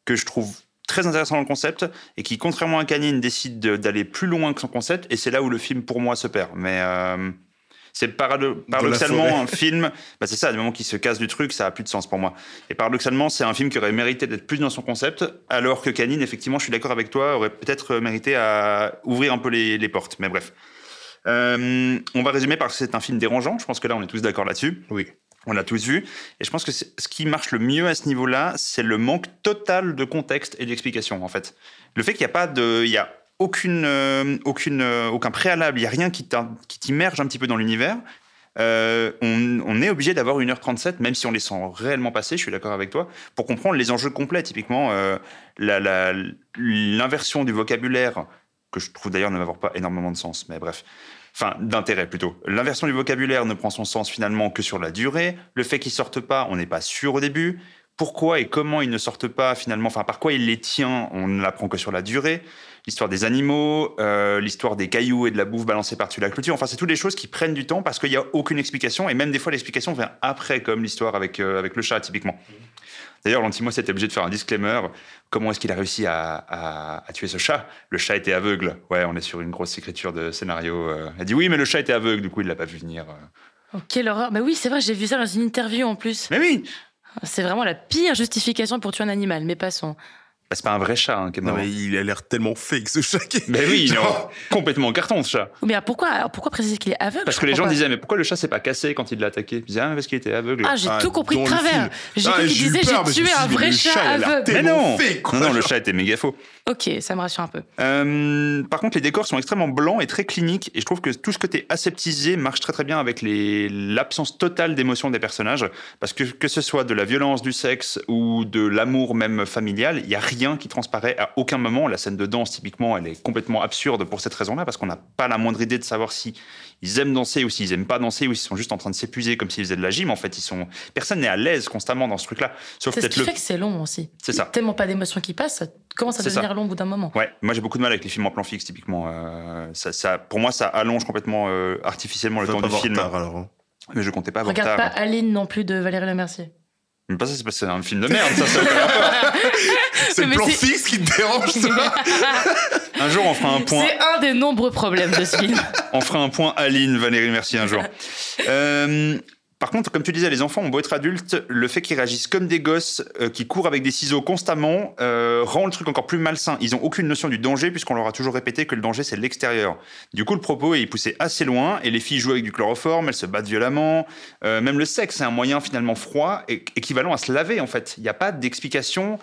que je trouve très intéressant dans le concept et qui contrairement à Canine décide de- d'aller plus loin que son concept et c'est là où le film pour moi se perd. Mais euh, c'est parado- paradoxalement un film. Bah c'est ça, du moment qu'il se casse du truc, ça a plus de sens pour moi. Et paradoxalement, c'est un film qui aurait mérité d'être plus dans son concept, alors que Canine, effectivement, je suis d'accord avec toi, aurait peut-être mérité à ouvrir un peu les, les portes. Mais bref. Euh, on va résumer parce que c'est un film dérangeant. Je pense que là, on est tous d'accord là-dessus. Oui. On l'a tous vu. Et je pense que ce qui marche le mieux à ce niveau-là, c'est le manque total de contexte et d'explication, en fait. Le fait qu'il n'y a pas de. Il y a aucune, euh, aucune, euh, aucun préalable, il n'y a rien qui t'immerge un petit peu dans l'univers. Euh, on, est obligé d'avoir 1h37, même si on les sent réellement passer, je suis d'accord avec toi, pour comprendre les enjeux complets. Typiquement, l'inversion du vocabulaire, que je trouve d'ailleurs ne m'avoir pas énormément de sens, mais bref. Enfin, d'intérêt plutôt. L'inversion du vocabulaire ne prend son sens finalement que sur la durée. Le fait qu'ils sortent pas, on n'est pas sûr au début. Pourquoi et comment ils ne sortent pas finalement, enfin par quoi il les tient, on ne l'apprend que sur la durée. L'histoire des animaux, euh, l'histoire des cailloux et de la bouffe balancée par-dessus la clôture. Enfin, c'est toutes des choses qui prennent du temps parce qu'il n'y a aucune explication et même des fois l'explication vient après, comme l'histoire avec, euh, avec le chat typiquement. D'ailleurs, l'Antimos était obligé de faire un disclaimer. Comment est-ce qu'il a réussi à, à- à tuer ce chat? Le chat était aveugle. Ouais, on est sur une grosse écriture de scénario. euh. Elle dit oui, mais le chat était aveugle, du coup, il l'a pas vu venir. euh. Oh, quelle horreur Bah oui, c'est vrai, j'ai vu ça dans une interview en plus. Mais oui C'est vraiment la pire justification pour tuer un animal, mais passons. Bah, c'est pas un vrai chat hein, Non, mais il a l'air tellement fake ce chat. qui- Mais oui, Genre, non, complètement en carton ce chat. Mais alors pourquoi, alors pourquoi préciser qu'il est aveugle? Parce que les gens pas. disaient, mais pourquoi le chat s'est pas cassé quand il l'a attaqué? Ils disaient, ah, parce qu'il était aveugle. Ah, j'ai Ah, tout compris de travers. J'ai Ah, cru qu'il disait j'ai tué un vrai chat aveugle. mais tellement non fake, quoi, Non, non, le chat était méga faux. Ok, ça me rassure un peu. Euh, par contre, les décors sont extrêmement blancs et très cliniques, et je trouve que tout ce côté aseptisé marche très très bien avec les- l'absence totale d'émotion des personnages, parce que que ce soit de la violence, du sexe ou de l'amour même familial, il y a rien qui transparaît à aucun moment. La scène de danse, typiquement, elle est complètement absurde pour cette raison-là, parce qu'on n'a pas la moindre idée de savoir si ils aiment danser ou s'ils aiment pas danser ou s'ils sont juste en train de s'épuiser comme s'ils faisaient de la gym. En fait, ils sont personne n'est à l'aise constamment dans ce truc-là, sauf C'est ce peut-être qui le. fait que c'est long aussi. C'est ça. Tellement pas d'émotions qui passent, ça commence à C'est devenir ça. long au bout d'un moment. Ouais, moi j'ai beaucoup de mal avec les films en plan fixe, typiquement. Euh, ça, ça, pour moi, ça allonge complètement euh, artificiellement le temps du film. tard, alors, hein. Mais je comptais pas Regarde tard. pas Aline non plus de Valérie Lemercier. Mais pas ça, c'est parce que c'est un film de merde, ça, ça. C'est le plan fixe qui te dérange, toi Un jour, on fera un point. C'est un des nombreux problèmes de ce film. On fera un point Aline, Valérie, merci un jour. Euh, par contre, comme tu disais, les enfants ont beau être adultes, le fait qu'ils réagissent comme des gosses, euh, qui courent avec des ciseaux constamment, euh, rend le truc encore plus malsain. Ils ont aucune notion du danger, puisqu'on leur a toujours répété que le danger, c'est l'extérieur. Du coup, le propos est poussé assez loin, et les filles jouent avec du chloroforme, elles se battent violemment. Euh, même le sexe, c'est un moyen finalement froid, et équivalent à se laver, en fait. Il n'y a pas d'explication.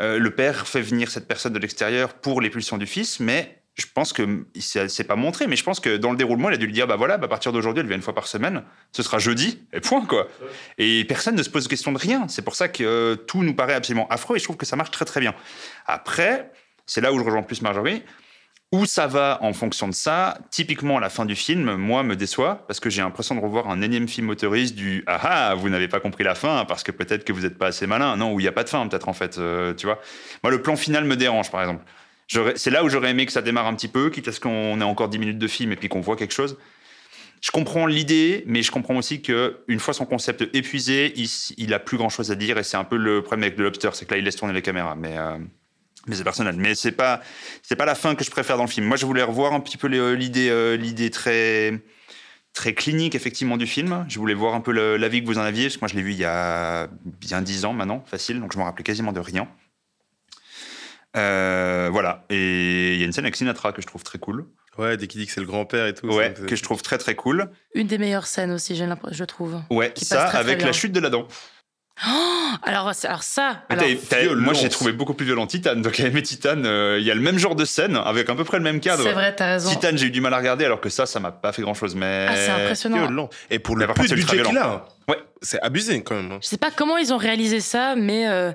Euh, le père fait venir cette personne de l'extérieur pour les pulsions du fils, mais je pense que c'est pas montré, mais je pense que dans le déroulement, il a dû lui dire bah voilà, bah à partir d'aujourd'hui, elle vient une fois par semaine, ce sera jeudi, et point quoi. Et personne ne se pose question de rien. C'est pour ça que euh, tout nous paraît absolument affreux, et je trouve que ça marche très très bien. Après, c'est là où je rejoins plus Marjorie. Où ça va en fonction de ça? Typiquement, la fin du film, moi, me déçoit parce que j'ai l'impression de revoir un énième film autoriste du Ah ah, vous n'avez pas compris la fin parce que peut-être que vous n'êtes pas assez malin. Non, où il n'y a pas de fin, peut-être en fait. euh, tu vois Moi, le plan final me dérange, par exemple. C'est là où j'aurais aimé que ça démarre un petit peu, quitte à ce qu'on ait encore 10 minutes de film et puis qu'on voit quelque chose. Je comprends l'idée, mais je comprends aussi que une fois son concept épuisé, il, il a plus grand chose à dire et c'est un peu le problème avec The Lobster, c'est que là il laisse tourner les caméras. Mais euh, c'est personnel. Mais c'est pas pas la fin que je préfère dans le film. Moi, je voulais revoir un petit peu l'idée euh, l'idée très très clinique effectivement du film. Je voulais voir un peu l'avis que vous en aviez parce que moi je l'ai vu il y a bien dix ans maintenant, facile. Donc je me rappelais quasiment de rien. Euh, voilà. Et il y a une scène avec Sinatra que je trouve très cool. Ouais, dès qu'il dit que c'est le grand-père et tout. Ouais, que je trouve très très cool. Une des meilleures scènes aussi, je trouve. Ouais, Qui ça passe très, très avec la chute de la dent. Oh alors, alors ça, alors, moi, j'ai trouvé beaucoup plus violent Titan. Donc, aimé Titan, euh, il y a le même genre de scène avec à peu près le même cadre. c'est vrai, t'as raison. Titan, j'ai eu du mal à regarder, alors que ça, ça m'a pas fait grand chose. Mais Ah, c'est impressionnant. violent. Et pour le c'est ultra budget qu'il a, Ouais. c'est abusé quand même. hein. Je sais pas comment ils ont réalisé ça, mais euh,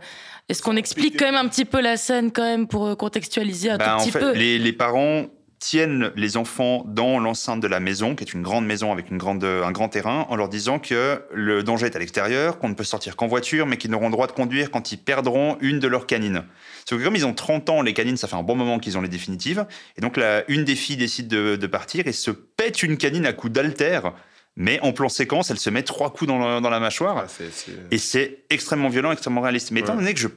est-ce qu'on explique quand même un petit peu la scène quand même pour euh, contextualiser un Bah, tout en petit fait, peu? les, les parents tiennent les enfants dans l'enceinte de la maison, qui est une grande maison avec une grande, un grand terrain, en leur disant que le danger est à l'extérieur, qu'on ne peut sortir qu'en voiture, mais qu'ils n'auront droit de conduire quand ils perdront une de leurs canines. Sauf que comme ils ont 30 ans, les canines, ça fait un bon moment qu'ils ont les définitives. Et donc, une des filles décide de, de partir et se pète une canine à coups d'altère. Mais en plan séquence, elle se met trois coups dans, le- dans la mâchoire. Ah, c'est- c'est- Et c'est extrêmement violent, extrêmement réaliste. Mais étant Ouais. donné que je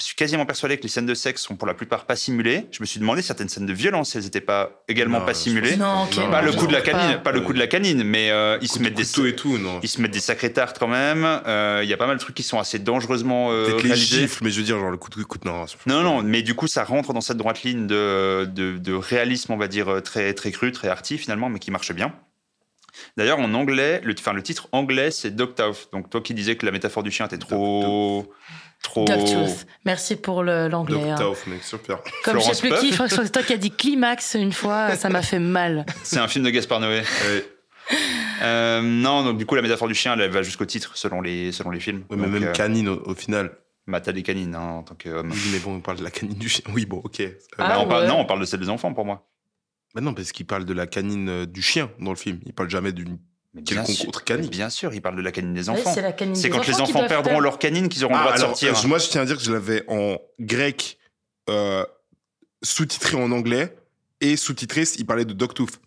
suis quasiment persuadé que les scènes de sexe sont pour la plupart pas simulées, je me suis demandé certaines scènes de violence si elles n'étaient pas également Non, pas simulées. Non, ok, Pas non, le coup de la canine, pas. pas, le coup de la canine, mais euh, ils se mettent des et tout, non. ils se mettent des sacrés tartes quand même. Euh, Il y a pas mal de trucs qui sont assez dangereusement euh, Peut-être les gifles, mais je veux dire, genre le coup de coup de non. Non, non, mais du coup, ça rentre dans cette droite ligne de, de, de réalisme, on va dire, euh, très, très cru, très arty finalement, mais qui marche bien. D'ailleurs, en anglais, le, enfin, le titre anglais, c'est Dogtooth. Donc, toi qui disais que la métaphore du chien était trop. trop. Dogtooth. Merci pour le- l'anglais. hein. Dogtooth, mec, super. Comme je sais plus Puff. qui, je crois que c'est toi qui as dit climax une fois, ça m'a fait mal. C'est un film de Gaspard Noé. Euh, non, donc du coup, la métaphore du chien, elle va jusqu'au titre, selon les, selon les films. Ouais, mais Donc, même euh, canine au, au final. bah, t'as des canines hein, en tant qu'homme. Oui, mais bon, on parle de la canine du chien. Oui, bon, ok. Euh, Ah, Bah, on parle, ouais. non, on parle de celle des enfants pour moi. Bah non, parce qu'il parle de la canine euh, du chien dans le film. Il parle jamais d'une Mais quelconque autre canine. bien sûr, il parle de la canine des enfants. c'est la canine C'est des quand les enfants perdront faire. leur canine qu'ils auront le Ah, droit de sortir. euh, moi, je tiens à dire que je l'avais en grec, euh, sous-titré en anglais, et sous-titré, il parlait de Dogtooth.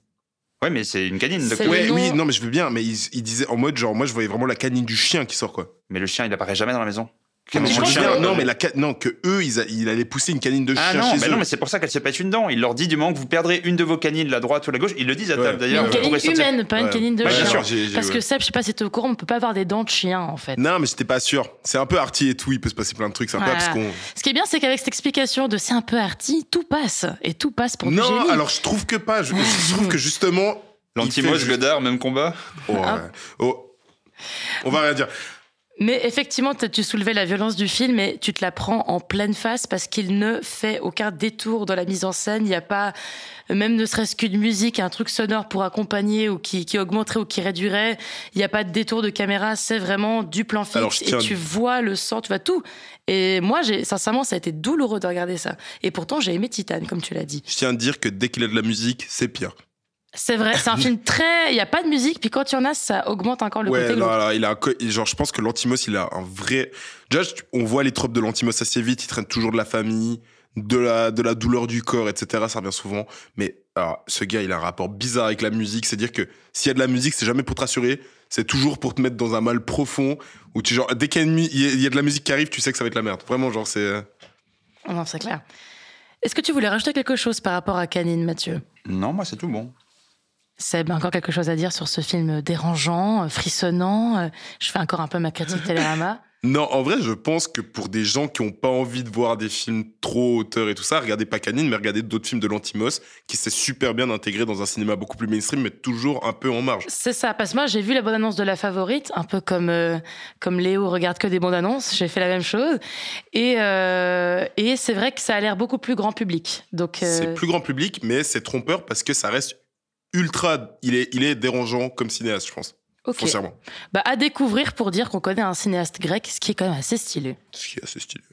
Ouais, mais c'est une canine. Le Ouais, oui, non, mais je veux bien, mais il, il disait en mode genre, moi, je voyais vraiment la canine du chien qui sort, quoi. Mais le chien, il apparaît jamais dans la maison. Non, mais que- non, la non, que eux, ils, a- il allait pousser une canine de chien Ah non, chez mais eux. non, mais c'est pour ça qu'elle se pète une dent. Il leur dit du moment que vous perdrez une de vos canines, la droite ou la gauche, ils le disent à Ouais. table d'ailleurs. une canine sortir- humaine, pas une Ouais. canine de Ouais, chien. sûr. Parce que. Seb, je sais pas si t'es au courant, on peut pas avoir des dents de chien en fait. Non, mais j'étais pas sûr. C'est un peu arty et tout, il peut se passer plein de trucs sympas Voilà. parce qu'on. Ce qui est bien, c'est qu'avec cette explication de c'est un peu arty, tout passe. Et tout passe pour Non, alors je trouve que pas. Je, je trouve que justement. Lantimos, Godard, même combat. Ah. Oh. On va rien dire. Mais effectivement, tu soulevais la violence du film et tu te la prends en pleine face parce qu'il ne fait aucun détour dans la mise en scène. Il n'y a pas, même ne serait-ce qu'une musique, un truc sonore pour accompagner ou qui, qui augmenterait ou qui réduirait. Il n'y a pas de détour de caméra. C'est vraiment du plan fixe Alors, et tu vois le sang, tu vois tout. Et moi, j'ai, sincèrement, ça a été douloureux de regarder ça. Et pourtant, j'ai aimé Titane, comme tu l'as dit. Je tiens à dire que dès qu'il y a de la musique, c'est pire. C'est vrai, c'est un film très. Il n'y a pas de musique, puis quand il y en a, ça augmente encore le ouais, côté non, alors, il a un genre, je pense que l'Antimos, il a un vrai. Déjà, on voit les tropes de l'Antimos assez vite. Il traîne toujours de la famille, de la, de la douleur du corps, etc. Ça revient souvent. Mais alors, ce gars, il a un rapport bizarre avec la musique. C'est-à-dire que s'il y a de la musique, c'est jamais pour te rassurer. C'est toujours pour te mettre dans un mal profond. Où tu, genre, dès qu'il y y a- il y a de la musique qui arrive, tu sais que ça va être la merde. Vraiment, genre, c'est. euh, Non, c'est clair. Est-ce que tu voulais rajouter quelque chose par rapport à Canine, Mathieu? Non, moi, c'est tout bon. Seb, encore quelque chose à dire sur ce film dérangeant, euh, frissonnant euh, Je fais encore un peu ma critique Télérama. Non, en vrai, je pense que pour des gens qui ont pas envie de voir des films trop auteurs et tout ça, regardez pas Canine, mais regardez d'autres films de l'Antimos qui s'est super bien intégré dans un cinéma beaucoup plus mainstream, mais toujours un peu en marge. C'est ça, parce que moi j'ai vu la bande-annonce de La Favorite, un peu comme, euh, comme Léo regarde que des bandes-annonces, j'ai fait la même chose. Et, euh, et c'est vrai que ça a l'air beaucoup plus grand public. Donc, euh, C'est plus grand public, mais c'est trompeur parce que ça reste ultra. Il est, il est dérangeant comme cinéaste, je pense. Ok. Foncièrement. bah, à découvrir pour dire qu'on connaît un cinéaste grec, ce qui est quand même assez stylé. Ce qui est assez stylé.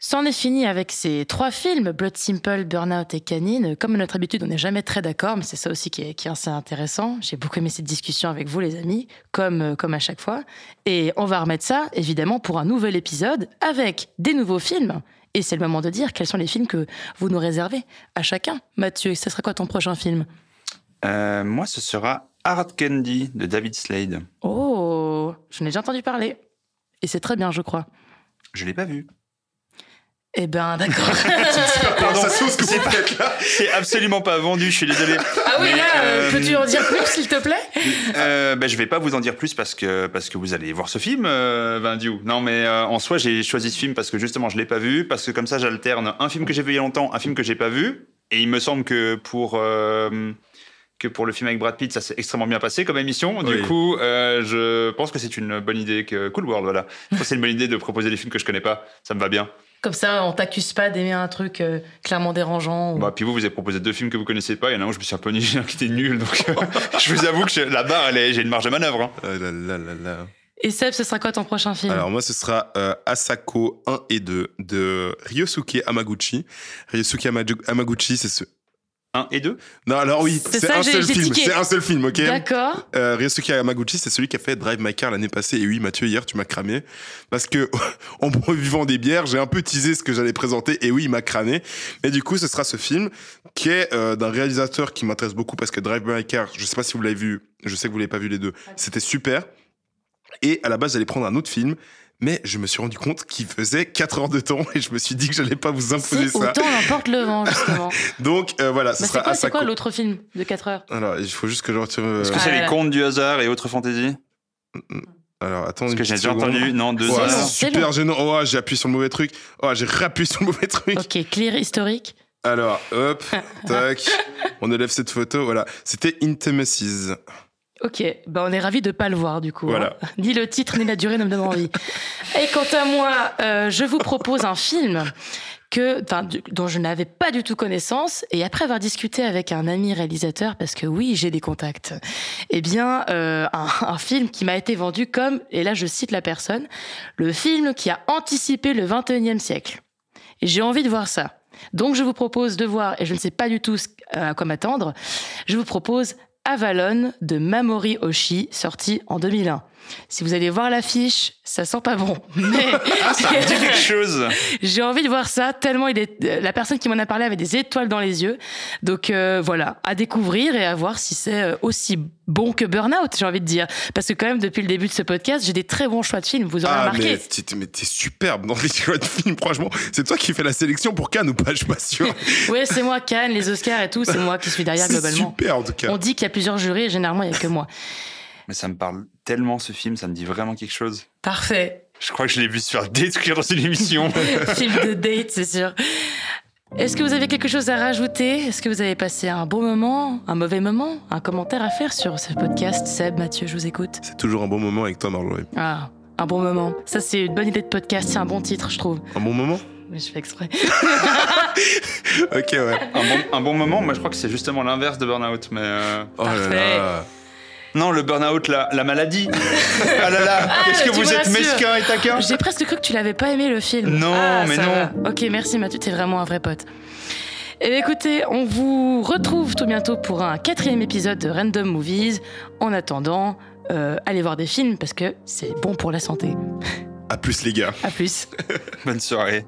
C'en est fini avec ces trois films, Blood Simple, Burnout et Canine. Comme à notre habitude, on n'est jamais très d'accord, mais c'est ça aussi qui est, qui est assez intéressant. J'ai beaucoup aimé cette discussion avec vous, les amis, comme, euh, comme à chaque fois. Et on va remettre ça, évidemment, pour un nouvel épisode avec des nouveaux films. Et c'est le moment de dire quels sont les films que vous nous réservez à chacun. Mathieu, ce sera quoi ton prochain film? Euh, moi, ce sera Hard Candy de David Slade. Oh, je n'ai déjà entendu parler. Et c'est très bien, je crois. Je l'ai pas vu. Eh ben, d'accord. C'est- C'est absolument pas vendu, je suis désolé. Ah oui, Mais, là, euh, peux-tu en dire plus, s'il te plaît? Euh, ben, je vais pas vous en dire plus parce que, parce que vous allez voir ce film, euh, Vin Diou. Non, mais euh, en soi, j'ai choisi ce film parce que justement, je l'ai pas vu, parce que comme ça, j'alterne un film que j'ai vu il y a longtemps, un film que j'ai pas vu. Et il me semble que pour, euh, que pour le film avec Brad Pitt, ça s'est extrêmement bien passé comme émission. Du Oui. coup, euh, je pense que c'est une bonne idée que Cool World, voilà. Je pense que c'est une bonne idée de proposer des films que je connais pas. Ça me va bien. Comme ça, on t'accuse pas d'aimer un truc euh, clairement dérangeant. ou- Bah, puis vous, vous avez proposé deux films que vous connaissez pas. Il y en a un où je me suis un peu dit qui était nul. Donc, euh, je vous avoue que je- la barre, j'ai une marge de manœuvre. hein. Là là là là. Et Seb, ce sera quoi ton prochain film? Alors moi, ce sera euh, Asako 1 et 2 de Ryosuke Hamaguchi. Ryosuke Hamaguchi, c'est ce... 1 et 2 Non, alors oui, C'est c'est ça, un j'ai- seul j'ai film. tiqué. C'est un seul film, ok D'accord. Euh, Ryosuke Hamaguchi, c'est celui qui a fait Drive My Car l'année passée. Et oui, Mathieu, hier, tu m'as cramé. Parce que, en buvant des bières, j'ai un peu teasé ce que j'allais présenter. Et oui, il m'a cramé. Mais du coup, ce sera ce film qui est euh, d'un réalisateur qui m'intéresse beaucoup parce que Drive My Car, je sais pas si vous l'avez vu, je sais que vous l'avez pas vu les deux. C'était super. Et à la base, j'allais prendre un autre film. Mais je me suis rendu compte qu'il faisait 4 heures de temps et je me suis dit que j'allais pas vous imposer ça. autant l'emporte le vent, justement. Donc euh, voilà, ce Bah, sera c'est quoi, c'est Asako. quoi l'autre film de 4 heures? Alors, il faut juste que je retire. euh, Est-ce que Ah c'est là les contes du hasard et autres fantaisies? Alors, attends. Parce que j'ai déjà entendu. Non, deux Ouais, heures. super gênant. Oh, j'ai appuyé sur le mauvais truc. Oh, j'ai réappuyé sur le mauvais truc. Ok, clear historique. Alors, hop, tac. On enlève cette photo. Voilà. C'était Intimacies. Ok, bah on est ravis de pas le voir du coup. Voilà. hein. Ni le titre ni la durée ne me donnent envie. Et quant à moi, euh, je vous propose un film que, du- dont je n'avais pas du tout connaissance. Et après avoir discuté avec un ami réalisateur, parce que oui, j'ai des contacts, eh bien, euh, un, un film qui m'a été vendu comme, et là je cite la personne, le film qui a anticipé le 21e siècle. Et j'ai envie de voir ça. Donc je vous propose de voir, et je ne sais pas du tout à quoi m'attendre, je vous propose Avalon de Mamori Oshii, sorti en 2001. Si vous allez voir l'affiche, ça sent pas bon. Mais Ah, ça me dit quelque chose. j'ai envie de voir ça tellement il est euh, la personne qui m'en a parlé avait des étoiles dans les yeux. Donc euh, voilà, à découvrir et à voir si c'est euh, aussi bon que Burnout, j'ai envie de dire. Parce que quand même depuis le début de ce podcast, j'ai des très bons choix de films. Vous aurez Ah, remarqué. mais t'es- superbe dans les choix de films, franchement. C'est toi qui fais la sélection pour Cannes ou pas, je suis pas sûr. Oui, c'est moi Cannes, les Oscars et tout, c'est moi qui suis derrière C'est globalement. super en tout cas. On dit qu'il y a plusieurs jurys et généralement il y a que moi. Mais ça me parle tellement ce film, ça me dit vraiment quelque chose. Parfait. Je crois que je l'ai vu se faire détruire dans une émission. Film de date, c'est sûr. Est-ce que vous avez quelque chose à rajouter? Est-ce que vous avez passé un bon moment, un mauvais moment, un commentaire à faire sur ce podcast? Seb, Mathieu, je vous écoute. C'est toujours un bon moment avec toi, Marjorie. Ah, Un bon moment. Ça, c'est une bonne idée de podcast. C'est un bon titre, je trouve. Un bon moment? Mais je fais exprès. Ok, ouais. Un bon, un bon moment, moi je crois que c'est justement l'inverse de burn-out. Mais euh, Oh là Parfait. là. Non, le burn-out, la, la maladie. ah là là, qu'est-ce que vous êtes mesquin et taquin? J'ai presque cru que tu l'avais pas aimé le film. Non, Ah, mais non. va. Ok, merci Mathieu, t'es vraiment un vrai pote. Et écoutez, on vous retrouve tout bientôt pour un quatrième épisode de Random Movies. En attendant, euh, allez voir des films parce que c'est bon pour la santé. À plus, les gars. À plus. Bonne soirée.